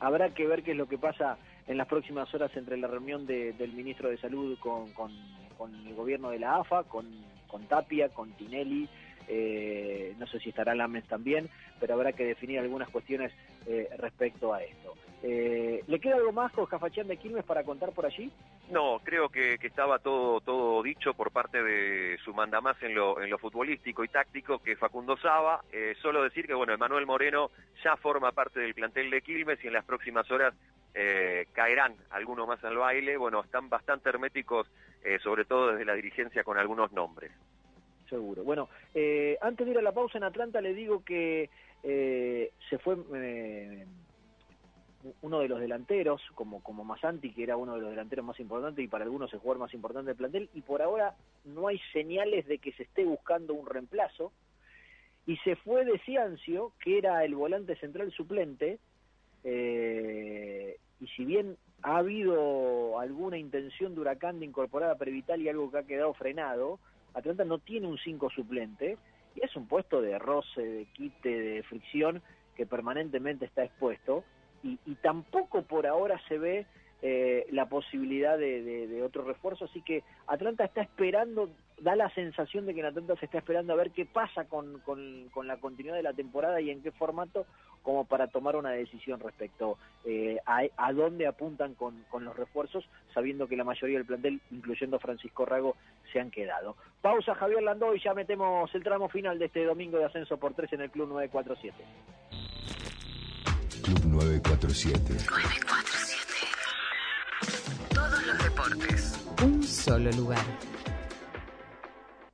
habrá que ver qué es lo que pasa en las próximas horas entre la reunión de- del ministro de Salud con, con- con el gobierno de la AFA, con, con Tapia, con Tinelli, eh, no sé si estará Lames también, pero habrá que definir algunas cuestiones eh, respecto a esto. Eh, ¿Le queda algo más con Cafachán de Quilmes para contar por allí? No, creo que, que estaba todo todo dicho por parte de su mandamás en lo, en lo futbolístico y táctico, que Facundo Saba. Eh, solo decir que, bueno, Emanuel Moreno ya forma parte del plantel de Quilmes y en las próximas horas eh, caerán algunos más al baile. Bueno, están bastante herméticos, eh, sobre todo desde la dirigencia, con algunos nombres. Seguro. Bueno, eh, antes de ir a la pausa en Atlanta le digo que eh, se fue eh, uno de los delanteros, como, como Masanti, que era uno de los delanteros más importantes y para algunos el jugador más importante del plantel, y por ahora no hay señales de que se esté buscando un reemplazo. Y se fue de Ciancio, que era el volante central suplente, eh, y si bien ha habido alguna intención de Huracán de incorporar a Prevital y algo que ha quedado frenado, Atlanta no tiene un 5 suplente y es un puesto de roce, de quite, de fricción que permanentemente está expuesto y, y tampoco por ahora se ve eh, la posibilidad de, de- de otro refuerzo, así que Atlanta está esperando, da la sensación de que en Atlanta se está esperando a ver qué pasa con, con- con la continuidad de la temporada y en qué formato, como para tomar una decisión respecto eh, a, a dónde apuntan con, con los refuerzos, sabiendo que la mayoría del plantel, incluyendo Francisco Rago, se han quedado. Pausa Javier Landó y ya metemos el tramo final de este domingo de ascenso por tres en el Club 947. Club 947. 947. Todos los deportes. Un solo lugar.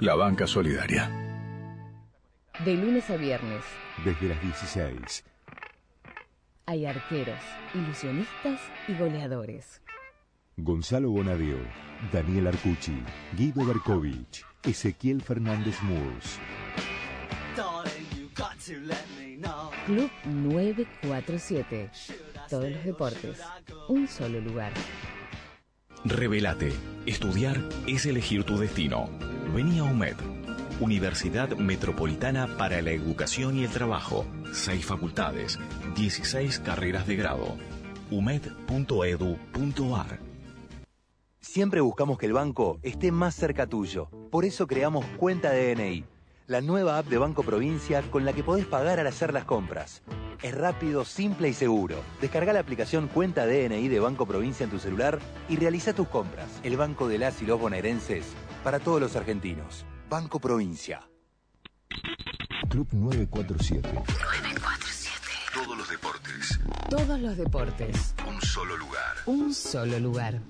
la banca solidaria. De lunes a viernes Desde las 16. hay arqueros, ilusionistas y goleadores. Gonzalo Bonadeo, Daniel Arcucci, Guido Berkovich, Ezequiel Fernández Murs. Club 947. Todos los deportes. Un solo lugar. Revelate. Estudiar es elegir tu destino. Vení a UMED. Universidad Metropolitana para la Educación y el Trabajo. Seis facultades, 16 carreras de grado. umed.edu.ar Siempre buscamos que el banco esté más cerca tuyo. Por eso creamos Cuenta DNI, la nueva app de Banco Provincia con la que podés pagar al hacer las compras. Es rápido, simple y seguro. Descarga la aplicación Cuenta DNI de Banco Provincia en tu celular y realiza tus compras. El banco de las y los bonaerenses para todos los argentinos. Banco Provincia. Club 947. 947. Todos los deportes. Todos los deportes. Un solo lugar. Un solo lugar.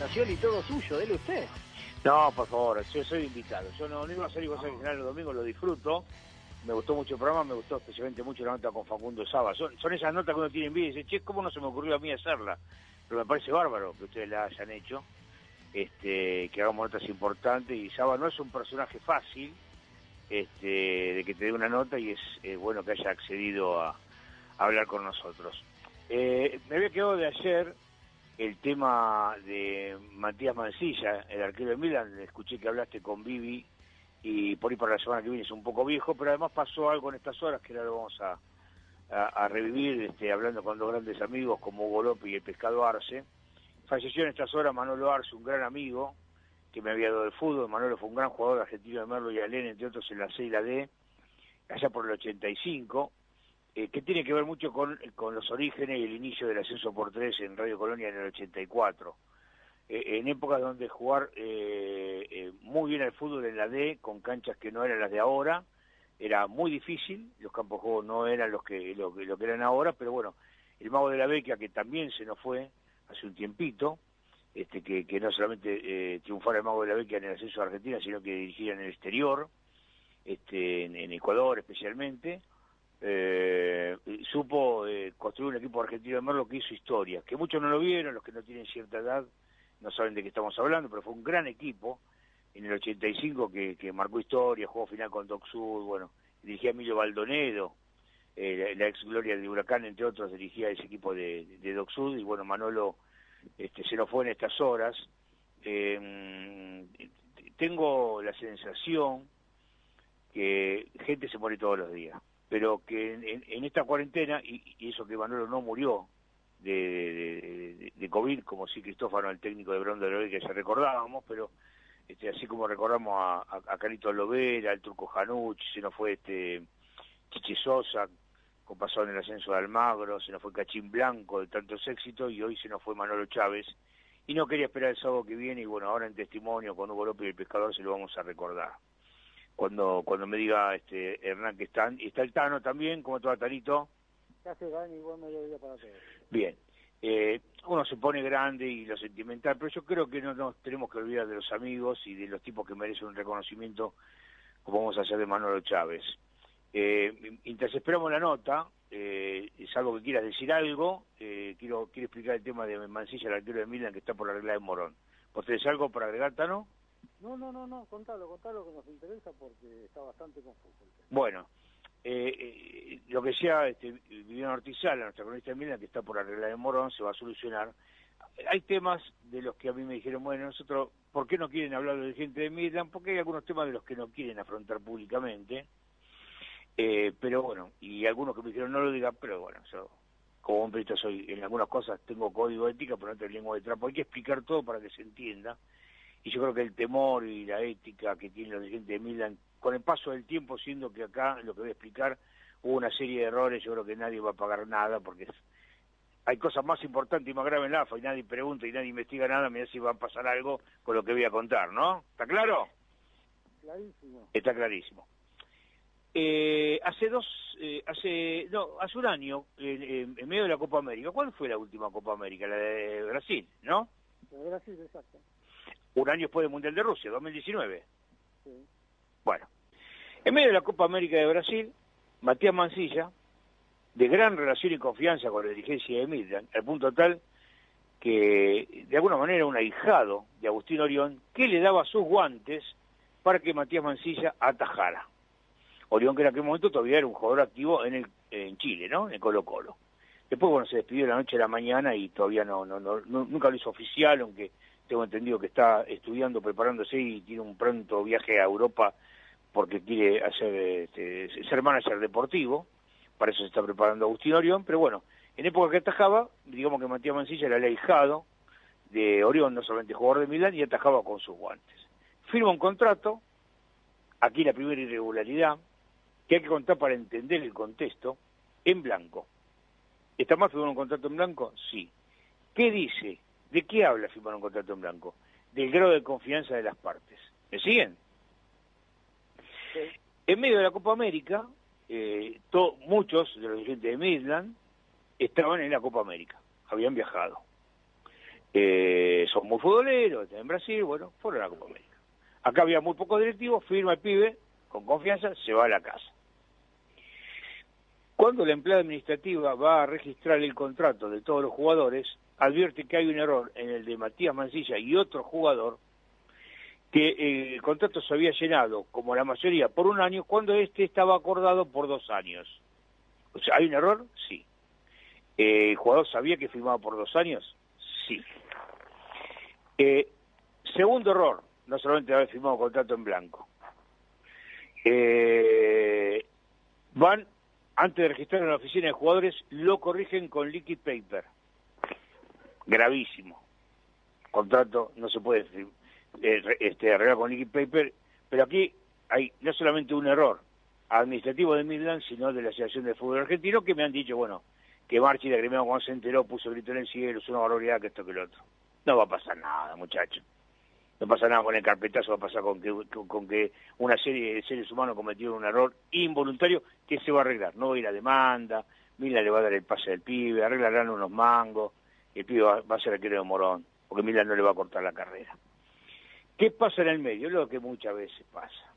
Nación y todo suyo, dele usted. No, por favor, soy invitado. Yo no, no iba a ser igual al final el domingo, lo disfruto. Me gustó mucho el programa, me gustó especialmente mucho la nota con Facundo Saba. Son, son esas notas que uno tiene envidia y dice, che, ¿cómo no se me ocurrió a mí hacerla? Pero me parece bárbaro que ustedes la hayan hecho, este, que hagamos notas importantes. Y Saba no es un personaje fácil este, de que te dé una nota y es bueno que haya accedido a, a hablar con nosotros. Eh, me había quedado de ayer el tema de Matías Mancilla, el arquero de Milan, escuché que hablaste con Vivi y por ahí para la semana que viene es un poco viejo, pero además pasó algo en estas horas que ahora lo vamos a, revivir, este, hablando con dos grandes amigos como Hugo López y el Pescado Arce. Falleció en estas horas Manolo Arce, un gran amigo, que me había dado el fútbol. Manolo fue un gran jugador argentino de Merlo y Alén, entre otros en la C y la D, allá por el 85, eh, que tiene que ver mucho con, con los orígenes y el inicio del ascenso por tres en Radio Colonia en el 84. Eh, en épocas donde jugar eh, eh, muy bien al fútbol en la D, con canchas que no eran las de ahora, era muy difícil, los campos de juego no eran los que, lo, lo que eran ahora, pero bueno, el mago de la Beca, que también se nos fue hace un tiempito, este, que, que no solamente eh, triunfara el mago de la Beca en el ascenso de Argentina, sino que dirigía en el exterior, este, en Ecuador especialmente, eh, supo eh, construir un equipo argentino de Merlo que hizo historia, que muchos no lo vieron, los que no tienen cierta edad no saben de qué estamos hablando, pero fue un gran equipo. En el 85 que, que marcó historia, jugó final con Doc Sud, bueno, dirigía Emilio Baldonedo, eh, la, la ex gloria de Huracán, entre otros, dirigía ese equipo de, de Doc Sud, y bueno, Manolo este, se nos fue en estas horas. Eh, tengo la sensación que gente se muere todos los días, pero que en, en- esta cuarentena, y, y eso que Manolo no murió de, de, COVID, como si Cristófano, el técnico de Brondo de Lobe, que ya recordábamos, pero este, así como recordamos a, Carito Lovera, al Turco Janucci, se nos fue este Chichi Sosa, con pasado en el ascenso de Almagro, se nos fue Cachín Blanco de tantos éxitos, y hoy se nos fue Manolo Chávez, y no quería esperar el sábado que viene, y bueno, ahora en testimonio con Hugo López y el Pescador se lo vamos a recordar. Cuando cuando me diga este Hernán que están, y está el Tano también, como todo Tanito, ¿Qué hace Dani? Igual mediodía para todos. Bien, eh, uno se pone grande y lo sentimental, pero yo creo que no nos tenemos que olvidar de los amigos y de los tipos que merecen un reconocimiento, como vamos a hacer de Manolo Chávez. Eh, mientras esperamos la nota, eh, es algo que quieras decir algo, eh, quiero quiero explicar el tema de Mancilla, el arquero de Milan, que está por arreglar en Morón. ¿Vos tenés algo para agregar, Tano? No, no, no, no, contalo, contalo que nos interesa porque está bastante confuso. el tema. Bueno, eh, eh, lo que sea este, Viviana Ortizala, nuestra cronista de Milan, que está por arreglar en Morón, se va a solucionar. Hay temas de los que a mí me dijeron, bueno, nosotros, ¿por qué no quieren hablar de gente de Milan? Porque hay algunos temas de los que no quieren afrontar públicamente. Eh, pero bueno, y algunos que me dijeron, no lo digan, pero bueno, yo como hombre soy, en algunas cosas tengo código ética, pero no tengo lengua de trapo. Hay que explicar todo para que se entienda. Y yo creo que el temor y la ética que tienen los dirigentes de Milan, con el paso del tiempo, siendo que acá, lo que voy a explicar, hubo una serie de errores, yo creo que nadie va a pagar nada, porque es- hay cosas más importantes y más graves en la AFA, y nadie pregunta y nadie investiga nada, mira si va a pasar algo con lo que voy a contar, ¿no? ¿Está claro? Clarísimo. Está clarísimo. Eh, hace dos, eh, hace, no, hace un año, en, medio de la Copa América, ¿cuál fue la última Copa América? La de Brasil, ¿no? De Brasil, exacto. Un año después del Mundial de Rusia, 2019. Sí. Bueno, en medio de la Copa América de Brasil, Matías Mancilla, de gran relación y confianza con la dirigencia de Midland, al punto tal que de alguna manera un ahijado de Agustín Orión, que le daba sus guantes para que Matías Mancilla atajara. Orión, que en aquel momento todavía era un jugador activo en, el, en Chile, ¿no? En Colo Colo. Después, bueno, se despidió de la noche a la mañana y todavía no, no, no- nunca lo hizo oficial, aunque tengo entendido que está estudiando, preparándose y tiene un pronto viaje a Europa porque quiere hacer este, ser manager deportivo. Para eso se está preparando Agustín Orión, pero bueno, en época que atajaba, digamos que Matías Mancilla era el ahijado de Orión, no solamente jugador de Milán, y atajaba con sus guantes. Firma un contrato, aquí la primera irregularidad, que hay que contar para entender el contexto, en blanco. ¿Está mal firmar un contrato en blanco? Sí. ¿Qué dice? ¿De qué habla firmar un contrato en blanco? Del grado de confianza de las partes. ¿Me siguen? En medio de la Copa América, eh, to- muchos de los dirigentes de Midland estaban en la Copa América, habían viajado. Eh, son muy futboleros, están en Brasil, bueno, fueron a la Copa América. Acá había muy pocos directivos, firma el pibe, con confianza, se va a la casa. Cuando la empleada administrativa va a registrar el contrato de todos los jugadores, advierte que hay un error en el de Matías Mancilla y otro jugador, que eh, el contrato se había llenado, como la mayoría, por un año, cuando este estaba acordado por dos años. O sea, ¿hay un error? Sí. Eh, ¿El jugador sabía que firmaba por dos años? Sí. Eh, segundo error, no solamente haber firmado contrato en blanco. Eh, van, antes de registrar en la oficina de jugadores, lo corrigen con liquid paper. Gravísimo. Contrato no se puede eh, este, arreglar con Liquid Paper, pero aquí hay no solamente un error administrativo de Midland, sino de la Asociación de Fútbol Argentino, que me han dicho, bueno, que Marchi de Gremio cuando se enteró puso grito en el cielo, es una barbaridad que esto que lo otro. No va a pasar nada, muchachos. No pasa nada con el carpetazo, va a pasar con que, con que una serie de seres humanos cometieron un error involuntario que se va a arreglar. No va a ir a demanda, Mila le va a dar el pase del pibe, arreglarán unos mangos, el pibe va, a ser el querido Morón, porque Mila no le va a cortar la carrera. ¿Qué pasa en el medio? Lo que muchas veces pasa.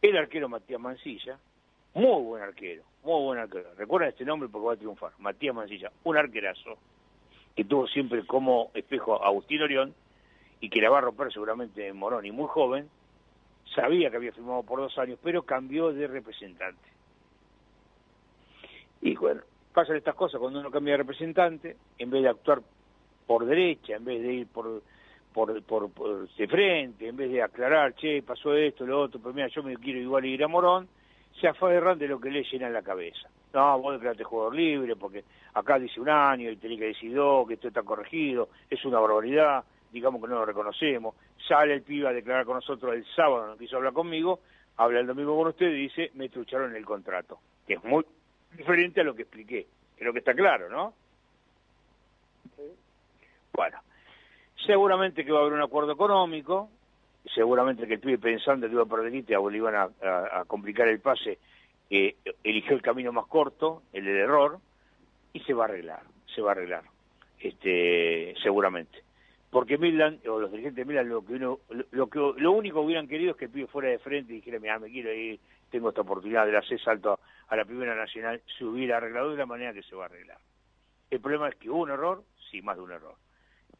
El arquero Matías Mancilla, muy buen arquero, muy buen arquero. Recuerden este nombre porque va a triunfar. Matías Mancilla, un arquerazo, que tuvo siempre como espejo a Agustín Orión, y que la va a romper seguramente Morón y muy joven, sabía que había firmado por dos años, pero cambió de representante. Y bueno, pasan estas cosas cuando uno cambia de representante, en vez de actuar por derecha, en vez de ir por, por, por, de frente, en vez de aclarar, che, pasó esto, lo otro, pero mira, yo me quiero igual ir a Morón, se aferran de lo que le llena en la cabeza. No, vos declarate jugador libre, porque acá dice un año y tenés que decir dos, que esto está corregido, es una barbaridad digamos que no lo reconocemos, sale el pibe a declarar con nosotros el sábado, no quiso hablar conmigo, habla el domingo con usted y dice, me trucharon el contrato, que es muy diferente a lo que expliqué, creo que está claro, ¿no? Bueno, seguramente que va a haber un acuerdo económico, seguramente que el pibe pensando que iba a perder o le iban a, complicar el pase, eh, eligió el camino más corto, el del error, y se va a arreglar, se va a arreglar, este, seguramente porque Milan, o los dirigentes de Milan, lo que uno, lo, que lo único que hubieran querido es que el pibe fuera de frente y dijera, mira, me quiero ir, tengo esta oportunidad de hacer salto a la primera nacional, se hubiera arreglado de la manera que se va a arreglar. El problema es que hubo un error, sí, más de un error.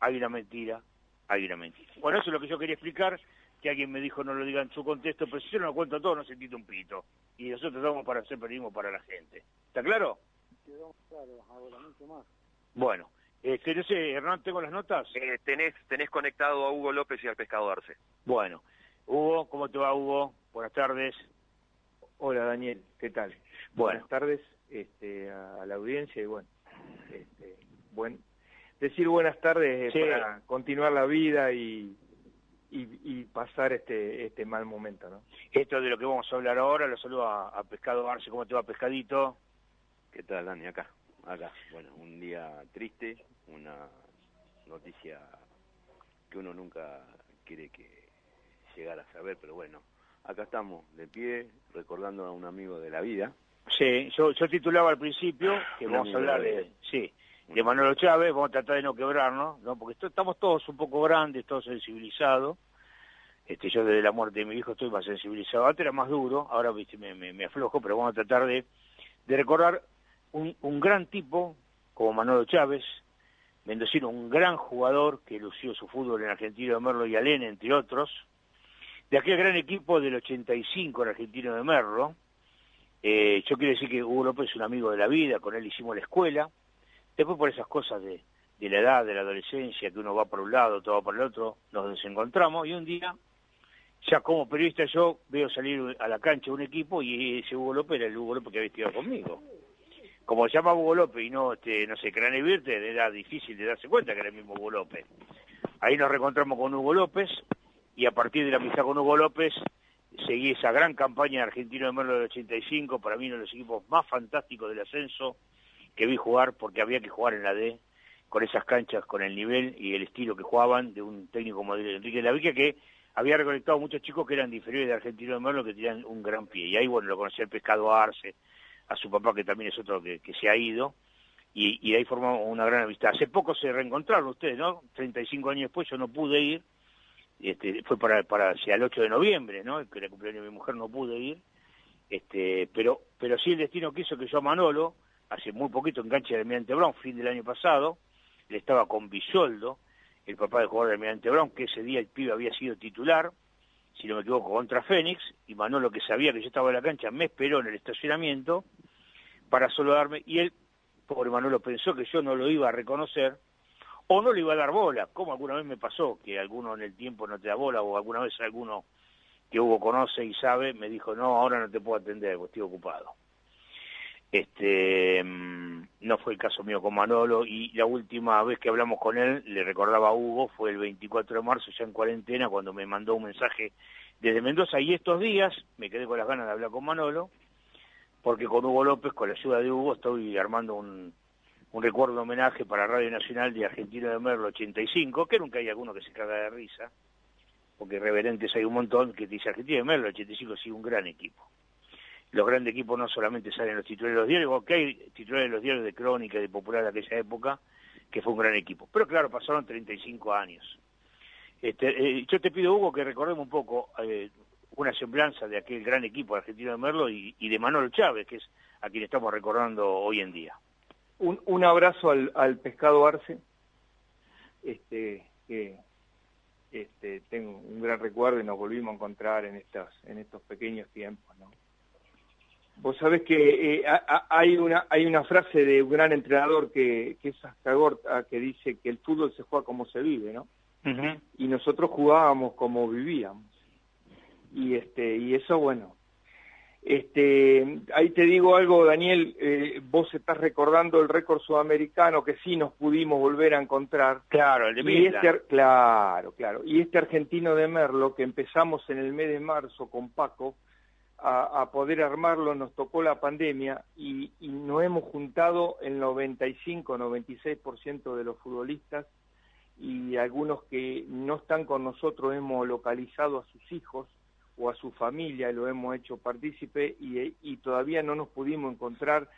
Hay una mentira, hay una mentira. Bueno, eso es lo que yo quería explicar, que alguien me dijo no lo diga en su contexto, pero si yo no lo cuento todo, no se quita un pito. Y nosotros estamos para hacer periodismo para la gente. ¿Está claro? Quedó claro, ahora mucho más. Bueno, este, no sé, Hernán, ¿tengo las notas? Eh, tenés, tenés conectado a Hugo López y al Pescado Arce. Bueno, Hugo, ¿cómo te va, Hugo? Buenas tardes. Hola, Daniel, ¿qué tal? Buenas tardes este, a, la audiencia y bueno, este, buen, decir buenas tardes para continuar la vida y, y, pasar este, este mal momento, ¿no? Esto de lo que vamos a hablar ahora, lo saludo a, a Pescado Arce, ¿cómo te va, Pescadito? ¿Qué tal, Dani? Acá acá. Bueno, un día triste, una noticia que uno nunca quiere que llegar a saber, pero bueno, acá estamos de pie, recordando a un amigo de la vida. Sí, yo, yo titulaba al principio que vamos a hablar de, sí, de Manuel Chávez, vamos a tratar de no quebrarnos, ¿no? porque estamos todos un poco grandes, todos sensibilizados. Este, yo desde la muerte de mi hijo estoy más sensibilizado. Antes era más duro, ahora me, me, me aflojo, pero vamos a tratar de, de recordar un, gran tipo como Manolo Chávez, mendocino, un gran jugador que lució su fútbol en Argentino de Merlo y Alén, entre otros, de aquel gran equipo del 85 en Argentino de Merlo. Eh, yo quiero decir que Hugo López es un amigo de la vida, con él hicimos la escuela. Después por esas cosas de, de la edad, de la adolescencia, que uno va por un lado, otro va por el otro, nos desencontramos y un día, ya como periodista yo veo salir a la cancha un equipo y ese Hugo López era el Hugo López que había estudiado conmigo como se llama Hugo López y no, este, no sé, Crane Virte, era difícil de darse cuenta que era el mismo Hugo López. Ahí nos reencontramos con Hugo López y a partir de la amistad con Hugo López seguí esa gran campaña de Argentino de Merlo del 85, para mí uno de los equipos más fantásticos del ascenso que vi jugar porque había que jugar en la D con esas canchas, con el nivel y el estilo que jugaban de un técnico como Enrique Lavica que había recolectado muchos chicos que eran inferiores de Argentino de Merlo que tenían un gran pie. Y ahí, bueno, lo conocía el Pescado Arce, a su papá, que también es otro que, se ha ido, y, y, ahí formamos una gran amistad. Hace poco se reencontraron ustedes, ¿no? 35 años después yo no pude ir, este, fue para, para hacia el 8 de noviembre, ¿no? Que era cumpleaños de mi mujer, no pude ir, este, pero, pero sí el destino quiso que yo a Manolo, hace muy poquito en cancha de Almirante Brown, fin del año pasado, le estaba con Bisoldo, el papá del jugador de Almirante Brown, que ese día el pibe había sido titular, si no me equivoco, contra Fénix, y Manolo, que sabía que yo estaba en la cancha, me esperó en el estacionamiento para saludarme, y él, pobre Manolo, pensó que yo no lo iba a reconocer, o no le iba a dar bola, como alguna vez me pasó, que alguno en el tiempo no te da bola, o alguna vez alguno que Hugo conoce y sabe, me dijo, no, ahora no te puedo atender, estoy ocupado. Este... Mm, no fue el caso mío con Manolo y la última vez que hablamos con él, le recordaba a Hugo, fue el 24 de marzo ya en cuarentena cuando me mandó un mensaje desde Mendoza y estos días me quedé con las ganas de hablar con Manolo porque con Hugo López, con la ayuda de Hugo, estoy armando un, un recuerdo homenaje para Radio Nacional de Argentina de Merlo 85, que nunca hay alguno que se caga de risa, porque reverentes hay un montón que dice Argentina de Merlo 85 sí un gran equipo. Los grandes equipos no solamente salen los titulares de los diarios, que hay titulares de los diarios de crónica, de popular de aquella época, que fue un gran equipo. Pero claro, pasaron 35 años. Este, eh, yo te pido, Hugo, que recordemos un poco eh, una semblanza de aquel gran equipo argentino de Merlo y, y, de Manolo Chávez, que es a quien estamos recordando hoy en día. Un, un abrazo al, al, pescado Arce, este, que este, tengo un gran recuerdo y nos volvimos a encontrar en, estas, en estos pequeños tiempos. ¿no? Vos sabés que eh, hay, una, hay una frase de un gran entrenador que, que es Astagorta que dice que el fútbol se juega como se vive, ¿no? Uh -huh. Y nosotros jugábamos como vivíamos y este y eso bueno este ahí te digo algo Daniel eh, vos estás recordando el récord sudamericano que sí nos pudimos volver a encontrar. Claro el de y este, claro claro. Y este argentino de Merlo que empezamos en el mes de marzo con Paco a, a poder armarlo nos tocó la pandemia y, y nos hemos juntado el 95 96% de los futbolistas y algunos que no están con nosotros hemos localizado a sus hijos o a su familia, lo hemos hecho partícipe y, y, todavía no nos pudimos encontrar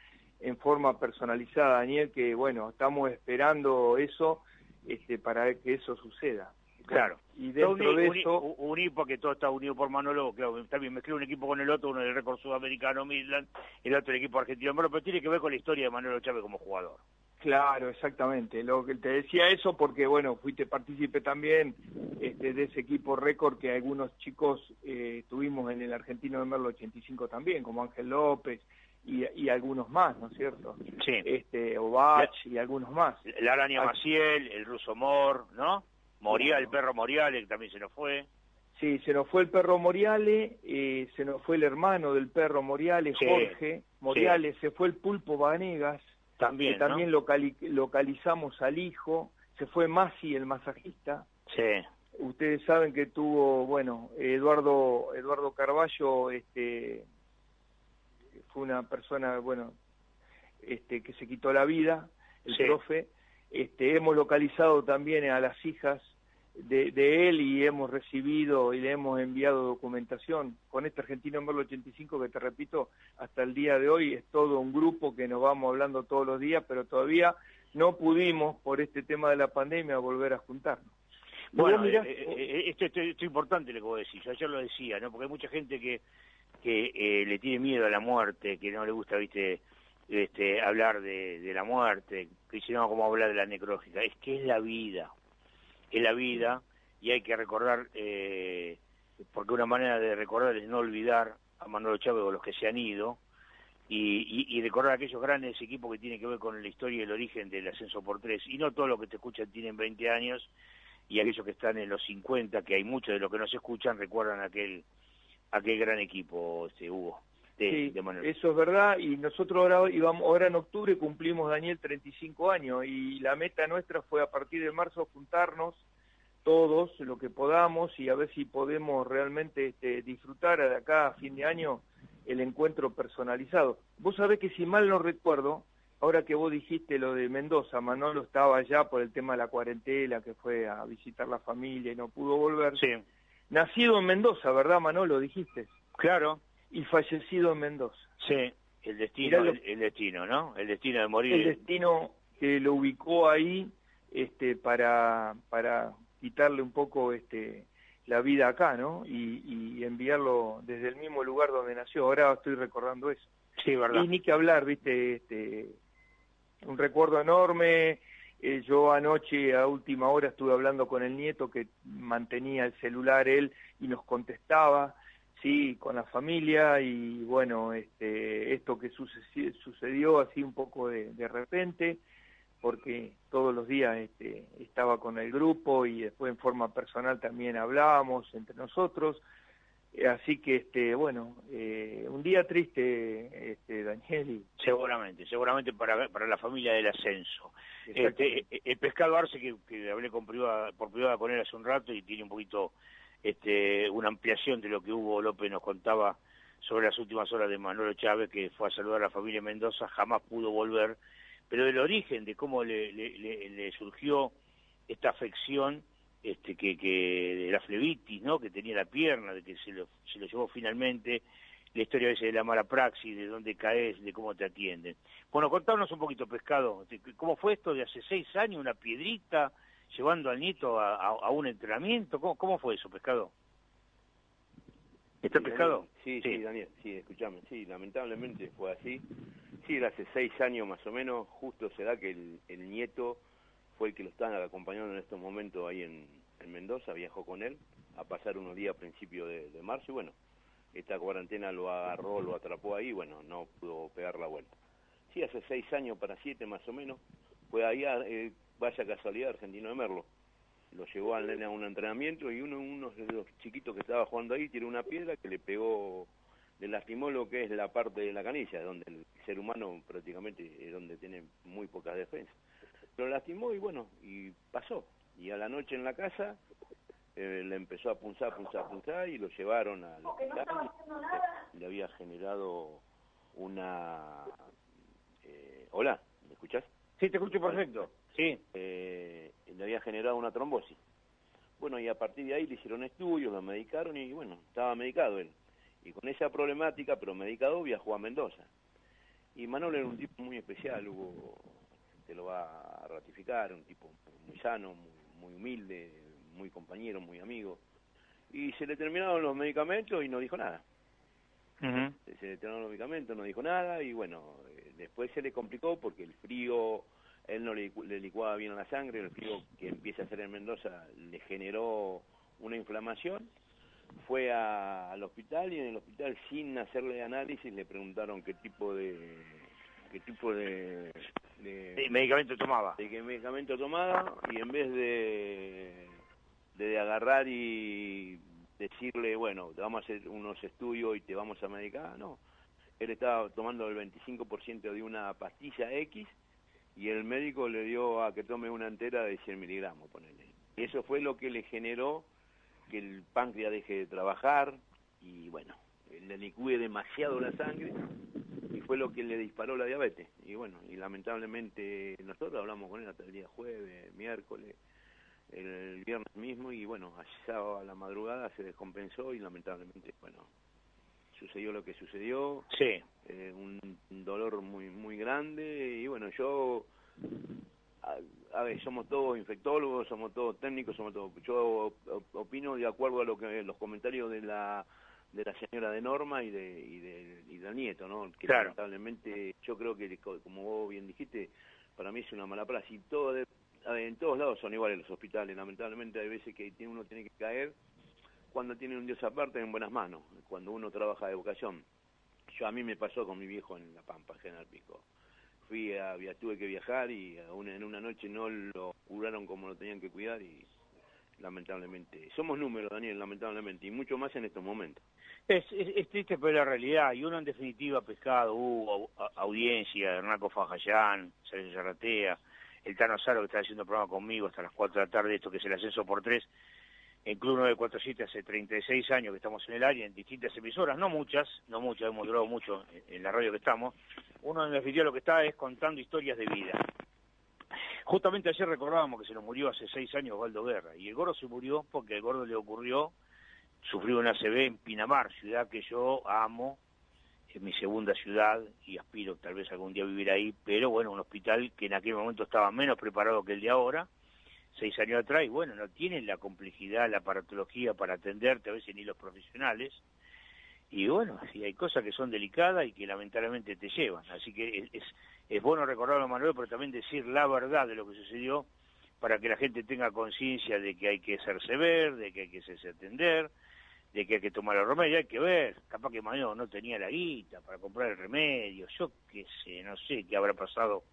en forma personalizada, Daniel, que bueno, estamos esperando eso este, para que eso suceda. Claro. Y dentro uní, de eso... Unir porque todo está unido por Manolo, claro, también me escribe un equipo con el otro, uno del récord sudamericano Midland, el otro el equipo argentino, pero tiene que ver con la historia de Manolo Chávez como jugador. Claro, exactamente. Lo que te decía eso porque, bueno, fuiste partícipe también este, de ese equipo récord que algunos chicos eh, tuvimos en el Argentino de Merlo 85 también, como Ángel López y, y algunos más, ¿no es cierto? Sí. Este, Obach y algunos más. La araña Maciel, el ruso Mor, ¿no? Morial, el perro Moriale, que también se nos fue. Sí, se nos fue el perro Moriale, eh, se nos fue el hermano del perro Moriale, Sí, Jorge Moriale, sí. se fue el pulpo Vanegas, También, que también ¿no? locali- localizamos al hijo, se fue Masi, el masajista. Sí. Ustedes saben que tuvo, bueno, Eduardo Eduardo Carballo, este, fue una persona, bueno, este, que se quitó la vida, el Sí. profe. Este, hemos localizado también a las hijas de, de él y hemos recibido y le hemos enviado documentación con este argentino en Merlo 85 que te repito, hasta el día de hoy es todo un grupo que nos vamos hablando todos los días, pero todavía no pudimos por este tema de la pandemia volver a juntarnos. Bueno, mirás- eh, eh, esto, esto, esto es importante lo que vos decís, yo ayer lo decía, ¿no? Porque hay mucha gente que, que eh, le tiene miedo a la muerte, que no le gusta, viste, este, hablar de, de la muerte, que dice, no, ¿cómo hablar de la necrológica? Es que es la vida, es la vida, y hay que recordar, eh, porque una manera de recordar es no olvidar a Manolo Chávez o los que se han ido, y, y, y recordar aquellos grandes equipos que tienen que ver con la historia y el origen del ascenso por tres, y no todos los que te escuchan tienen 20 años, y aquellos que están en los 50, que hay muchos de los que no se escuchan, recuerdan aquel aquel gran equipo, este, Hugo, de, Sí, de Manuel. eso es verdad, y nosotros ahora íbamos, ahora en octubre cumplimos, Daniel, 35 años, y la meta nuestra fue a partir de marzo juntarnos todos lo que podamos y a ver si podemos realmente este, disfrutar de acá a fin de año el encuentro personalizado. Vos sabés que si mal no recuerdo, ahora que vos dijiste lo de Mendoza, Manolo estaba allá por el tema de la cuarentena, que fue a visitar la familia y no pudo volver. Sí. Nacido en Mendoza, ¿verdad, Manolo? Dijiste. Claro. Y fallecido en Mendoza. Sí, el destino, lo- el, el destino, ¿no? El destino de morir. el destino que lo ubicó ahí este para para quitarle un poco este la vida acá no y, y enviarlo desde el mismo lugar donde nació ahora estoy recordando eso Sí, verdad. y ni que hablar viste este un recuerdo enorme eh, yo anoche a última hora estuve hablando con el nieto que mantenía el celular él y nos contestaba sí con la familia y bueno este esto que suce- sucedió así un poco de, de repente porque todos los días este, estaba con el grupo y después en forma personal también hablábamos entre nosotros Así que, este, bueno, eh, un día triste, este, Daniel. Y... Seguramente, seguramente para, para la familia del ascenso. Este, el pescado Arce, que, que hablé con privada, por privada con él hace un rato y tiene un poquito este, una ampliación de lo que Hugo López nos contaba sobre las últimas horas de Manuel Chávez, que fue a saludar a la familia Mendoza, jamás pudo volver, pero del origen, de cómo le, le, le surgió esta afección este, que, que de la flebitis, ¿no? que tenía la pierna, de que se lo, se lo llevó finalmente, la historia a veces de la mala praxis, de dónde caes, de cómo te atienden. Bueno, contanos un poquito, Pescado, ¿cómo fue esto de hace seis años, una piedrita, llevando al nieto a, a, un entrenamiento? ¿Cómo, ¿Cómo, fue eso, Pescado? ¿Está Pescado? Sí, sí, Daniel, sí, escuchame, sí, lamentablemente fue así. Sí, hace seis años más o menos, justo se da que el, el nieto fue el que lo están acompañando en estos momentos ahí en, Mendoza, viajó con él a pasar unos días a principios de, marzo y bueno, esta cuarentena lo agarró, lo atrapó ahí y bueno, no pudo pegar la vuelta. Sí, hace seis años para siete más o menos, fue ahí, eh, vaya casualidad, Argentino de Merlo. Lo llevó al nene a un entrenamiento y uno, uno de los chiquitos que estaba jugando ahí tiró una piedra que le pegó, le lastimó lo que es la parte de la canilla, donde el ser humano prácticamente es donde tiene muy pocas defensas lo lastimó y bueno, y pasó. Y a la noche en la casa eh, le empezó a punzar, punzar, punzar y lo llevaron al hospital. Le había generado una... Eh, hola, ¿me escuchás? Sí, te escucho perfecto. Sí. Eh, le había generado una trombosis. Bueno, y a partir de ahí le hicieron estudios, lo medicaron y bueno, estaba medicado él. Y con esa problemática, pero medicado, viajó a Mendoza. Y Manuel era un tipo muy especial, hubo lo va a ratificar, un tipo muy sano, muy, humilde, muy compañero, muy amigo. Y se le terminaron los medicamentos y no dijo nada. Se le terminaron los medicamentos, no dijo nada y bueno, eh, después se le complicó porque el frío, él no le, licuaba bien la sangre, el frío que empieza a hacer en Mendoza le generó una inflamación. Fue al hospital y en el hospital sin hacerle análisis le preguntaron qué tipo de qué tipo de de medicamento tomaba. De qué medicamento tomaba y en vez de, de agarrar y decirle, bueno, te vamos a hacer unos estudios y te vamos a medicar, no. Él estaba tomando el 25% de una pastilla X y el médico le dio a que tome una entera de 100 miligramos, ponele. Eso fue lo que le generó que el páncreas deje de trabajar y bueno, le licúe demasiado la sangre y fue lo que le disparó la diabetes. Y bueno, y lamentablemente nosotros hablamos con él hasta el día jueves, miércoles, el, viernes mismo y bueno, allá a la madrugada se descompensó y lamentablemente, bueno, sucedió lo que sucedió. Sí. Eh, un, dolor muy muy grande y bueno, yo a, ver, somos todos infectólogos, somos todos técnicos, somos todos yo opino de acuerdo a lo que los comentarios de la de la señora de Norma y de y, de, y del nieto, ¿no? Que lamentablemente yo creo que, como vos bien dijiste, para mí es una mala plaza. Y todo en todos lados son iguales los hospitales. Lamentablemente hay veces que uno tiene que caer cuando tienen un Dios aparte en buenas manos, cuando uno trabaja de vocación. Yo a mí me pasó con mi viejo en La Pampa, General Pico. Fui a, tuve que viajar y una, en una noche no lo curaron como lo tenían que cuidar y lamentablemente. Somos números, Daniel, lamentablemente, y mucho más en estos momentos. Es, es, es triste, pero la realidad. Y uno, en definitiva, pescado, hubo audiencia, Hernán Fajayán, Sergio Serratea, el Tano Saro, que está haciendo programa conmigo hasta las 4 de la tarde, esto que es el ascenso por 3, el Club 947 hace 36 años que estamos en el área, en distintas emisoras, no muchas, no muchas, hemos durado mucho en la radio que estamos. Uno de los videos lo que está es contando historias de vida. Justamente ayer recordábamos que se nos murió hace seis años Osvaldo Guerra, y el gordo se murió porque el gordo le ocurrió, sufrió una CB en Pinamar, ciudad que yo amo, es mi segunda ciudad, y aspiro tal vez algún día a vivir ahí, pero bueno, un hospital que en aquel momento estaba menos preparado que el de ahora, seis años atrás, y bueno, no tienen la complejidad, la aparatología para atenderte, a veces ni los profesionales, y bueno, sí, hay cosas que son delicadas y que lamentablemente te llevan, así que es, es bueno recordarlo, Manuel, pero también decir la verdad de lo que sucedió para que la gente tenga conciencia de que hay que ser severo, de que hay que hacerse atender, de que hay que tomar el remedio, hay que ver, capaz que Manuel no tenía la guita para comprar el remedio, yo qué sé, no sé qué habrá pasado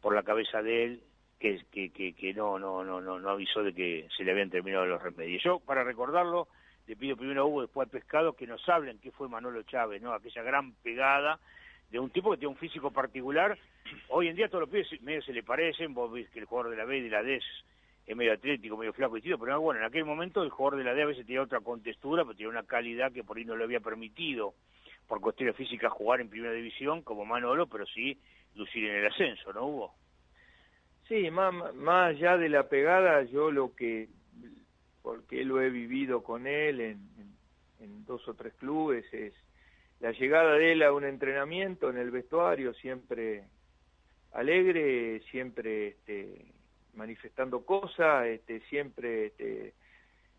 por la cabeza de él, que, que, que, no, no, no, no, avisó de que se le habían terminado los remedios. Yo, para recordarlo, le pido primero a Hugo, después al Pescado, que nos hablen qué fue Manolo Chávez, ¿no? Aquella gran pegada de un tipo que tiene un físico particular. Hoy en día todos los pibes medio se le parecen, vos ves que el jugador de la B y de la D es medio atlético, medio flaco y tío, pero bueno, en aquel momento el jugador de la D a veces tenía otra contextura, pero tenía una calidad que por ahí no le había permitido por cuestiones físicas jugar en primera división como Manolo, pero sí lucir en el ascenso, ¿no Hugo? Sí, más, más allá de la pegada, yo lo que, porque lo he vivido con él en, en, dos o tres clubes, es la llegada de él a un entrenamiento en el vestuario, siempre alegre, siempre este, manifestando cosas, este, siempre este,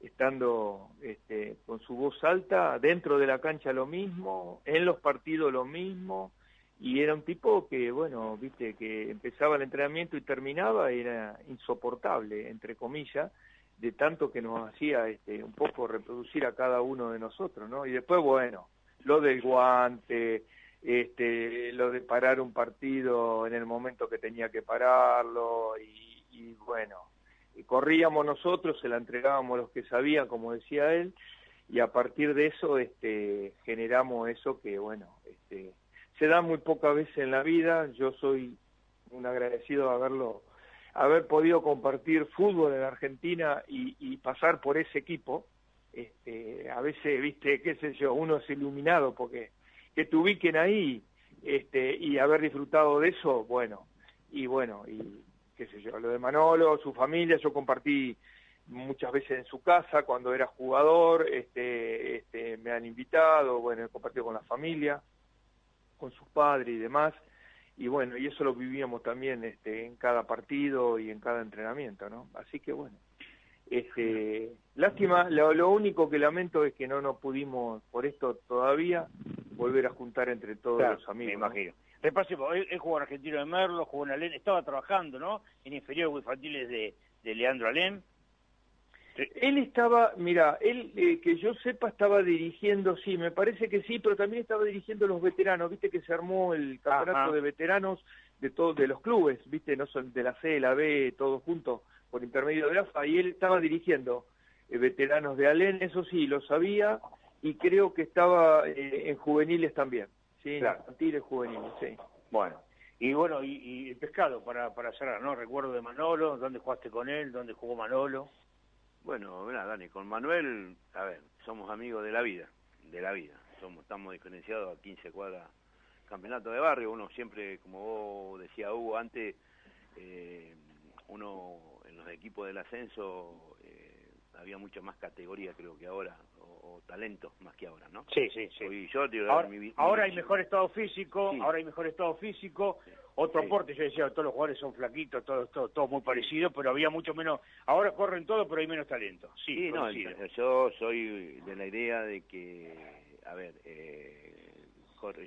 estando este, con su voz alta, dentro de la cancha lo mismo, en los partidos lo mismo, y era un tipo que, bueno, viste, que empezaba el entrenamiento y terminaba, era insoportable, entre comillas, de tanto que nos hacía este, un poco reproducir a cada uno de nosotros, ¿no? Y después, bueno, lo del guante, este, lo de parar un partido en el momento que tenía que pararlo, y, y bueno, corríamos nosotros, se la entregábamos los que sabían, como decía él, y a partir de eso este, generamos eso que, bueno, este, se da muy pocas veces en la vida. Yo soy un agradecido de haberlo, haber podido compartir fútbol en Argentina y, pasar por ese equipo. Este, a veces, viste, qué sé yo, uno es iluminado porque que te ubiquen ahí este, y haber disfrutado de eso, bueno, y bueno, y qué sé yo, lo de Manolo, su familia, yo compartí muchas veces en su casa cuando era jugador, este, este, me han invitado, bueno, he compartido con la familia, con sus padres y demás, y bueno, y eso lo vivíamos también este, en cada partido y en cada entrenamiento, ¿no? Así que bueno, este, lástima, lo, único que lamento es que no nos pudimos, por esto todavía, volver a juntar entre todos los amigos. Me imagino. Repasemos, él, él, jugó en Argentino de Merlo, jugó en Alén, estaba trabajando, ¿no? En inferiores infantiles de, de Leandro Alén, él estaba, mira, él eh, que yo sepa estaba dirigiendo, sí, me parece que sí, pero también estaba dirigiendo los veteranos, viste que se armó el campeonato de veteranos de todos de los clubes, viste, no son de la C, la B, todos juntos por intermedio de AFA, y él estaba dirigiendo eh, veteranos de Alén, eso sí, lo sabía, y creo que estaba eh, en juveniles también, sí, claro. infantiles juveniles, sí. Bueno, y bueno, y, y el pescado para, para cerrar, ¿no? Recuerdo de Manolo, ¿dónde jugaste con él? ¿Dónde jugó Manolo? Bueno, mira, Dani, con Manuel, a ver, somos amigos de la vida, de la vida. Somos, estamos diferenciados a 15 cuadras campeonato de barrio. Uno siempre, como vos decía Hugo antes, eh, uno en los equipos del ascenso eh, había mucha más categoría, creo que ahora, o, talento más que ahora, ¿no? Sí, sí, sí. Yo, ahora, ahora hay mejor estado físico, ahora hay mejor estado físico, otro aporte, yo decía, todos los jugadores son flaquitos, todos todo, todo muy parecidos, pero había mucho menos, ahora corren todo, pero hay menos talento. Sí, no, yo soy de la idea de que, a ver, eh,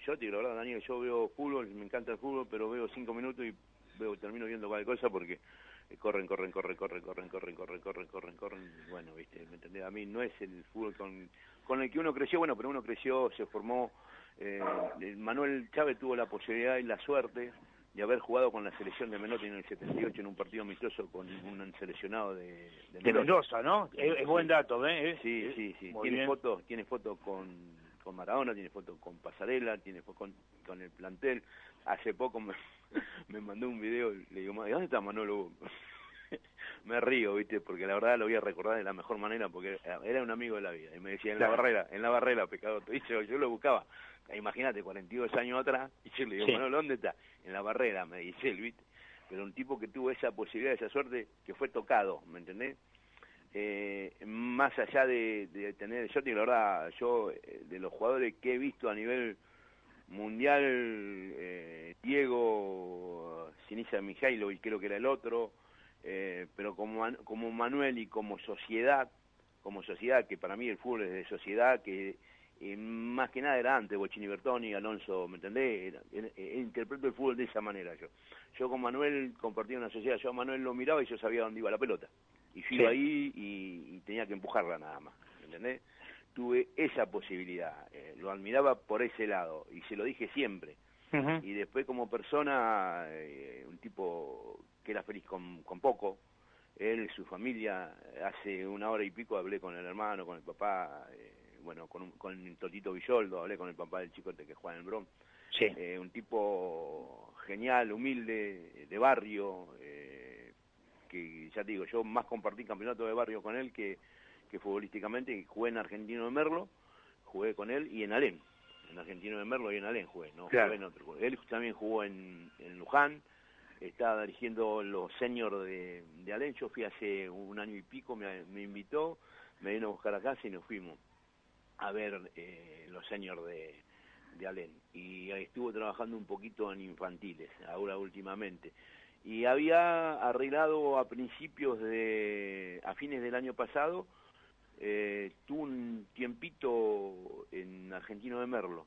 yo te digo la verdad, Daniel, yo veo fútbol, me encanta el fútbol, pero veo cinco minutos y veo termino viendo cualquier cosa porque corren, corren, corren, corren, corren, corren, corren, corren, corren, corren, bueno, viste, ¿me entendés? A mí no es el fútbol con, con el que uno creció, bueno, pero uno creció, se formó, eh, Manuel Chávez tuvo la posibilidad y la suerte de haber jugado con la selección de Menotti en el 78 en un partido amistoso con un seleccionado de, de, Mendoza, ¿no? Es, buen dato, ¿eh? Sí, sí, sí. tiene fotos tiene foto con, con Maradona, tiene foto con Pasarela, tiene foto con, con el plantel. Hace poco me, me mandó un video y le digo, ¿dónde está Manolo? me río, ¿viste? Porque la verdad lo voy a recordar de la mejor manera porque era un amigo de la vida. Y me decía, en la barrera, en la barrera, pecado. Y yo, yo lo buscaba imagínate, 42 años atrás, y yo le digo, bueno, ¿dónde está? En la barrera, me dice él, ¿viste? Pero un tipo que tuvo esa posibilidad, esa suerte, que fue tocado, ¿me entendés? Eh, más allá de, tener, yo te digo la verdad, yo eh, de los jugadores que he visto a nivel mundial, eh, Diego, Sinisa Mijailo, y creo que era el otro, pero como, como Manuel y como sociedad, como sociedad, que para mí el fútbol es de sociedad, que y más que nada era antes, Bochini Bertoni, Alonso, ¿me entendés? interpreto el fútbol de esa manera yo. Yo con Manuel compartía una sociedad, yo a Manuel lo miraba y yo sabía dónde iba la pelota. Y fui ahí y, tenía que empujarla nada más, ¿me entendés? Tuve esa posibilidad, eh, lo admiraba por ese lado y se lo dije siempre. Y después como persona, eh, un tipo que era feliz con, con poco, él, su familia, hace una hora y pico hablé con el hermano, con el papá, eh, bueno, con, un- con Totito Villoldo, hablé con el papá del chicote que juega en el Bronx. Sí. Eh, un tipo genial, humilde, de barrio, eh, que ya te digo, yo más compartí campeonato de barrio con él que, que futbolísticamente, jugué en Argentino de Merlo, jugué con él y en Alén, en Argentino de Merlo y en Alén jugué, no Claro. jugué en otro. Él también jugó en, en Luján, estaba dirigiendo los seniors de, de Alén, yo fui hace un año y pico, me, me invitó, me vino a buscar a casa y nos fuimos a ver eh, los seniors de, de Alén. Y estuvo trabajando un poquito en infantiles, ahora últimamente. Y había arreglado a principios de, a fines del año pasado, eh, tuvo un tiempito en Argentino de Merlo,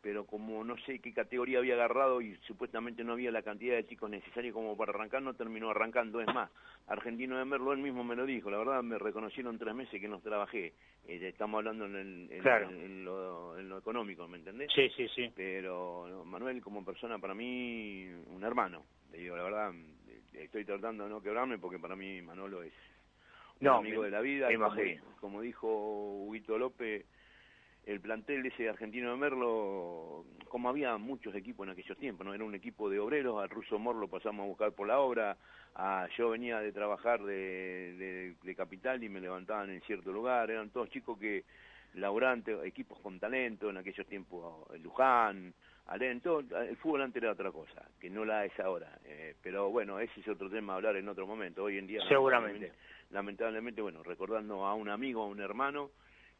pero como no sé qué categoría había agarrado y supuestamente no había la cantidad de chicos necesarios como para arrancar, no terminó arrancando. Es más, Argentino de Merlo él mismo me lo dijo, la verdad me reconocieron tres meses que no trabajé. Eh, estamos hablando en, el- en- Claro. en lo, en lo económico, ¿me entendés? Sí, sí, sí. Pero no, Manuel como persona para mí un hermano. Le digo, la verdad, estoy tratando de no quebrarme porque para mí Manolo es No, amigo me- de la vida. me como, dijo Huguito López, el plantel ese de argentino de Merlo, como había muchos equipos en aquellos tiempos, no era un equipo de obreros, al ruso Mor lo pasamos a buscar por la obra, a, yo venía de trabajar de, de- de capital y me levantaban en cierto lugar, eran todos chicos que laburantes, equipos con talento, en aquellos tiempos eh, Luján, Alén, todo, el fútbol antes era otra cosa, que no la es ahora, eh, pero bueno, ese es otro tema a hablar en otro momento, hoy en día Seguramente. lamentablemente, bueno, recordando a un amigo, a un hermano,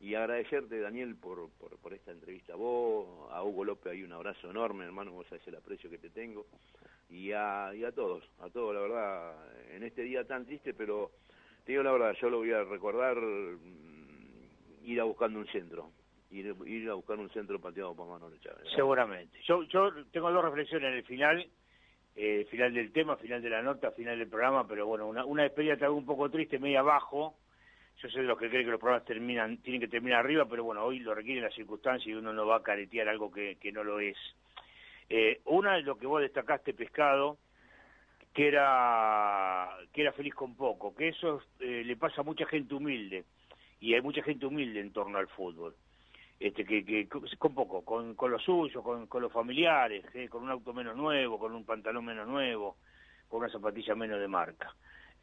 y agradecerte, Daniel, por, por, por esta entrevista a vos, a Hugo López, hay un abrazo enorme, hermano, vos sabés el aprecio que te tengo, y a, y a todos, a todos, la verdad, en este día tan triste, pero te digo la verdad, yo lo voy a recordar, mm, ir a buscando un centro, ir, ir a buscar un centro pateado por Manolo Chávez. Seguramente. Yo, yo tengo dos reflexiones en el final, eh, final del tema, final de la nota, final del programa, pero bueno, una, una despedida tal un poco triste, media abajo. Yo soy de los que cree que los programas terminan, tienen que terminar arriba, pero bueno, hoy lo requieren las circunstancias y uno no va a caretear algo que, que no lo es. Eh, una es lo que vos destacaste, Pescado, que era, que era feliz con poco, que eso eh, le pasa a mucha gente humilde, y hay mucha gente humilde en torno al fútbol este que, que con poco, con, con lo suyo, con, los familiares, eh, con un auto menos nuevo, con un pantalón menos nuevo, con una zapatilla menos de marca.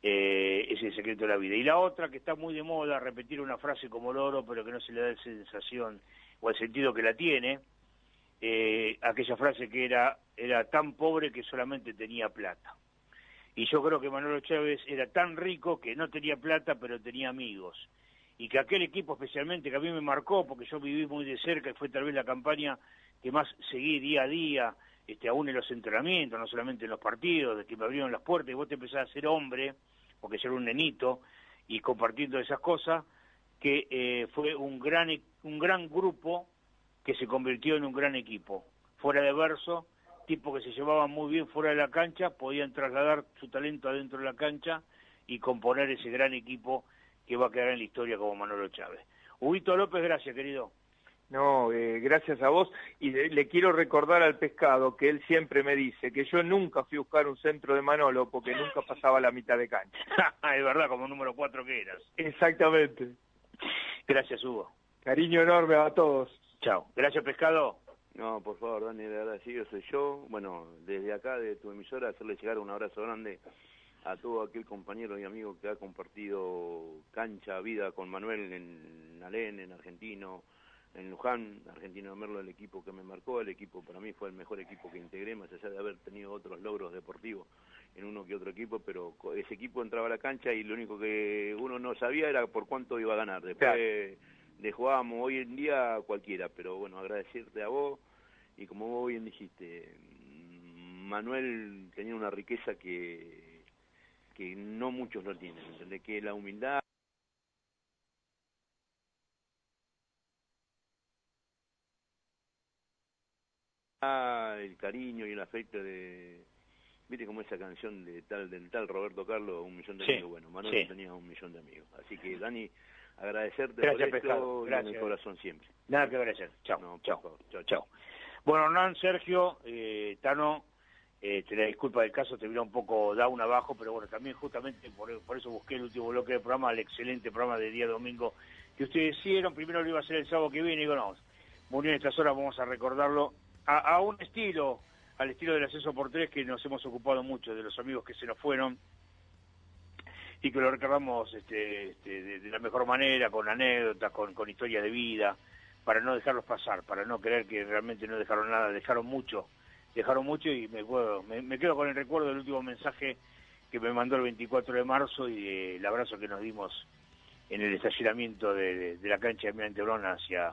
Eh, ese es el secreto de la vida. Y la otra, que está muy de moda, repetir una frase como loro, pero que no se le da esa sensación o el sentido que la tiene, eh, aquella frase que era, era tan pobre que solamente tenía plata. Y yo creo que Manolo Chávez era tan rico que no tenía plata, pero tenía amigos y que aquel equipo especialmente que a mí me marcó porque yo viví muy de cerca y fue tal vez la campaña que más seguí día a día, este, aún en los entrenamientos, no solamente en los partidos, de que me abrieron las puertas y vos te empezás a ser hombre, porque yo era un nenito, y compartiendo esas cosas, que eh, fue un gran, e- un gran grupo que se convirtió en un gran equipo. Fuera de verso, tipo que se llevaban muy bien fuera de la cancha, podían trasladar su talento adentro de la cancha y componer ese gran equipo que va a quedar en la historia como Manolo Chávez. Huguito López, gracias, querido. No, eh, gracias a vos. Y le, le quiero recordar al pescado que él siempre me dice que yo nunca fui a buscar un centro de Manolo porque nunca pasaba la mitad de cancha. es verdad, como número cuatro que eras. Exactamente. Gracias, Hugo. Cariño enorme a todos. Chao. Gracias, pescado. No, por favor, Daniel, agradecido soy yo. Bueno, desde acá, de tu emisora, hacerle llegar un abrazo grande a todo aquel compañero y amigo que ha compartido cancha, vida con Manuel en Alén, en Argentino, en Luján, Argentino de Merlo, el equipo que me marcó, el equipo para mí fue el mejor equipo que integré, más allá de haber tenido otros logros deportivos en uno que otro equipo, pero ese equipo entraba a la cancha y lo único que uno no sabía era por cuánto iba a ganar. Después de jugábamos hoy en día cualquiera, pero bueno, agradecerte a vos y como vos bien dijiste, Manuel tenía una riqueza que, que no muchos lo tienen, ¿entendés? Que la humildad. el cariño y el afecto de viste como esa canción de tal del tal Roberto Carlos un millón de Sí, amigos bueno Manuel sí. tenía un millón de amigos así que Dani agradecerte Gracias, por esto y en gracias. el corazón siempre Nada que agradecer. Chao. no, chao. chao Chao. Bueno, Hernán, Sergio, eh, Tano, Este, la disculpa del caso te vino un poco down abajo, pero bueno, también justamente por, por eso busqué el último bloque del programa, el excelente programa de día domingo que ustedes hicieron. Primero lo iba a hacer el sábado que viene y digo, no, murió en estas horas, vamos a recordarlo a, a un estilo, al estilo del ascenso por tres que nos hemos ocupado mucho, de los amigos que se nos fueron y que lo recordamos este, este, de, la mejor manera, con anécdotas, con, con historias de vida, para no dejarlos pasar, para no creer que realmente no dejaron nada, dejaron mucho, dejaron mucho y me, me, quedo con el recuerdo del último mensaje que me mandó el 24 de marzo y el abrazo que nos dimos en el estacionamiento de, la cancha de Mirante Brona hacia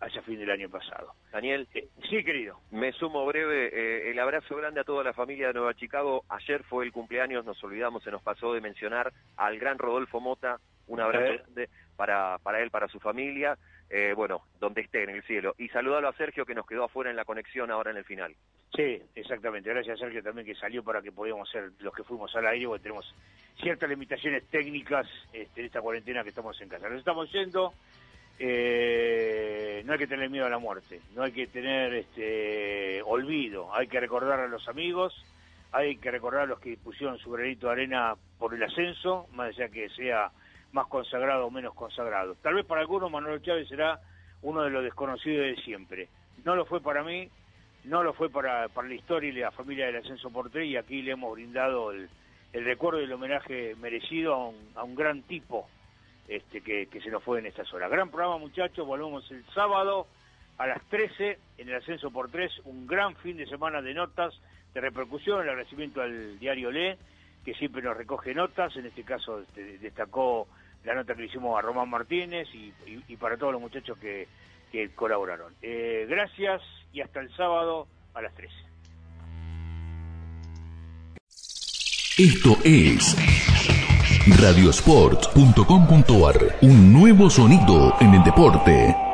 hacia fin del año pasado. Daniel. Eh, sí, querido. Me sumo breve. Eh, el abrazo grande a toda la familia de Nueva Chicago. Ayer fue el cumpleaños, nos olvidamos, se nos pasó de mencionar al gran Rodolfo Mota. Un abrazo grande para, para él, para su familia. Eh, bueno, donde esté en el cielo. Y saludalo a Sergio que nos quedó afuera en la conexión ahora en el final. Sí, exactamente. Gracias a Sergio también que salió para que podíamos ser los que fuimos al aire, porque tenemos ciertas limitaciones técnicas este, en esta cuarentena que estamos en casa. Nos estamos yendo. Eh, no hay que tener miedo a la muerte, no hay que tener este olvido, hay que recordar a los amigos, hay que recordar a los que pusieron su granito de arena por el ascenso, más allá que sea más consagrado o menos consagrado. Tal vez para algunos Manuel Chávez será uno de los desconocidos de siempre. No lo fue para mí, no lo fue para, para la historia y la familia del ascenso por tres y aquí le hemos brindado el, recuerdo y el homenaje merecido a un, a un gran tipo este, que, se nos fue en estas horas. Gran programa, muchachos. Volvemos el sábado a las 13 en el Ascenso por Tres. Un gran fin de semana de notas, de repercusión. El agradecimiento al diario Le, que siempre nos recoge notas. En este caso este, destacó la nota que hicimos a Román Martínez y, para todos los muchachos que, que colaboraron. Eh, gracias y hasta el sábado a las 13. Esto es radiosport.com.ar, un nuevo sonido en el deporte.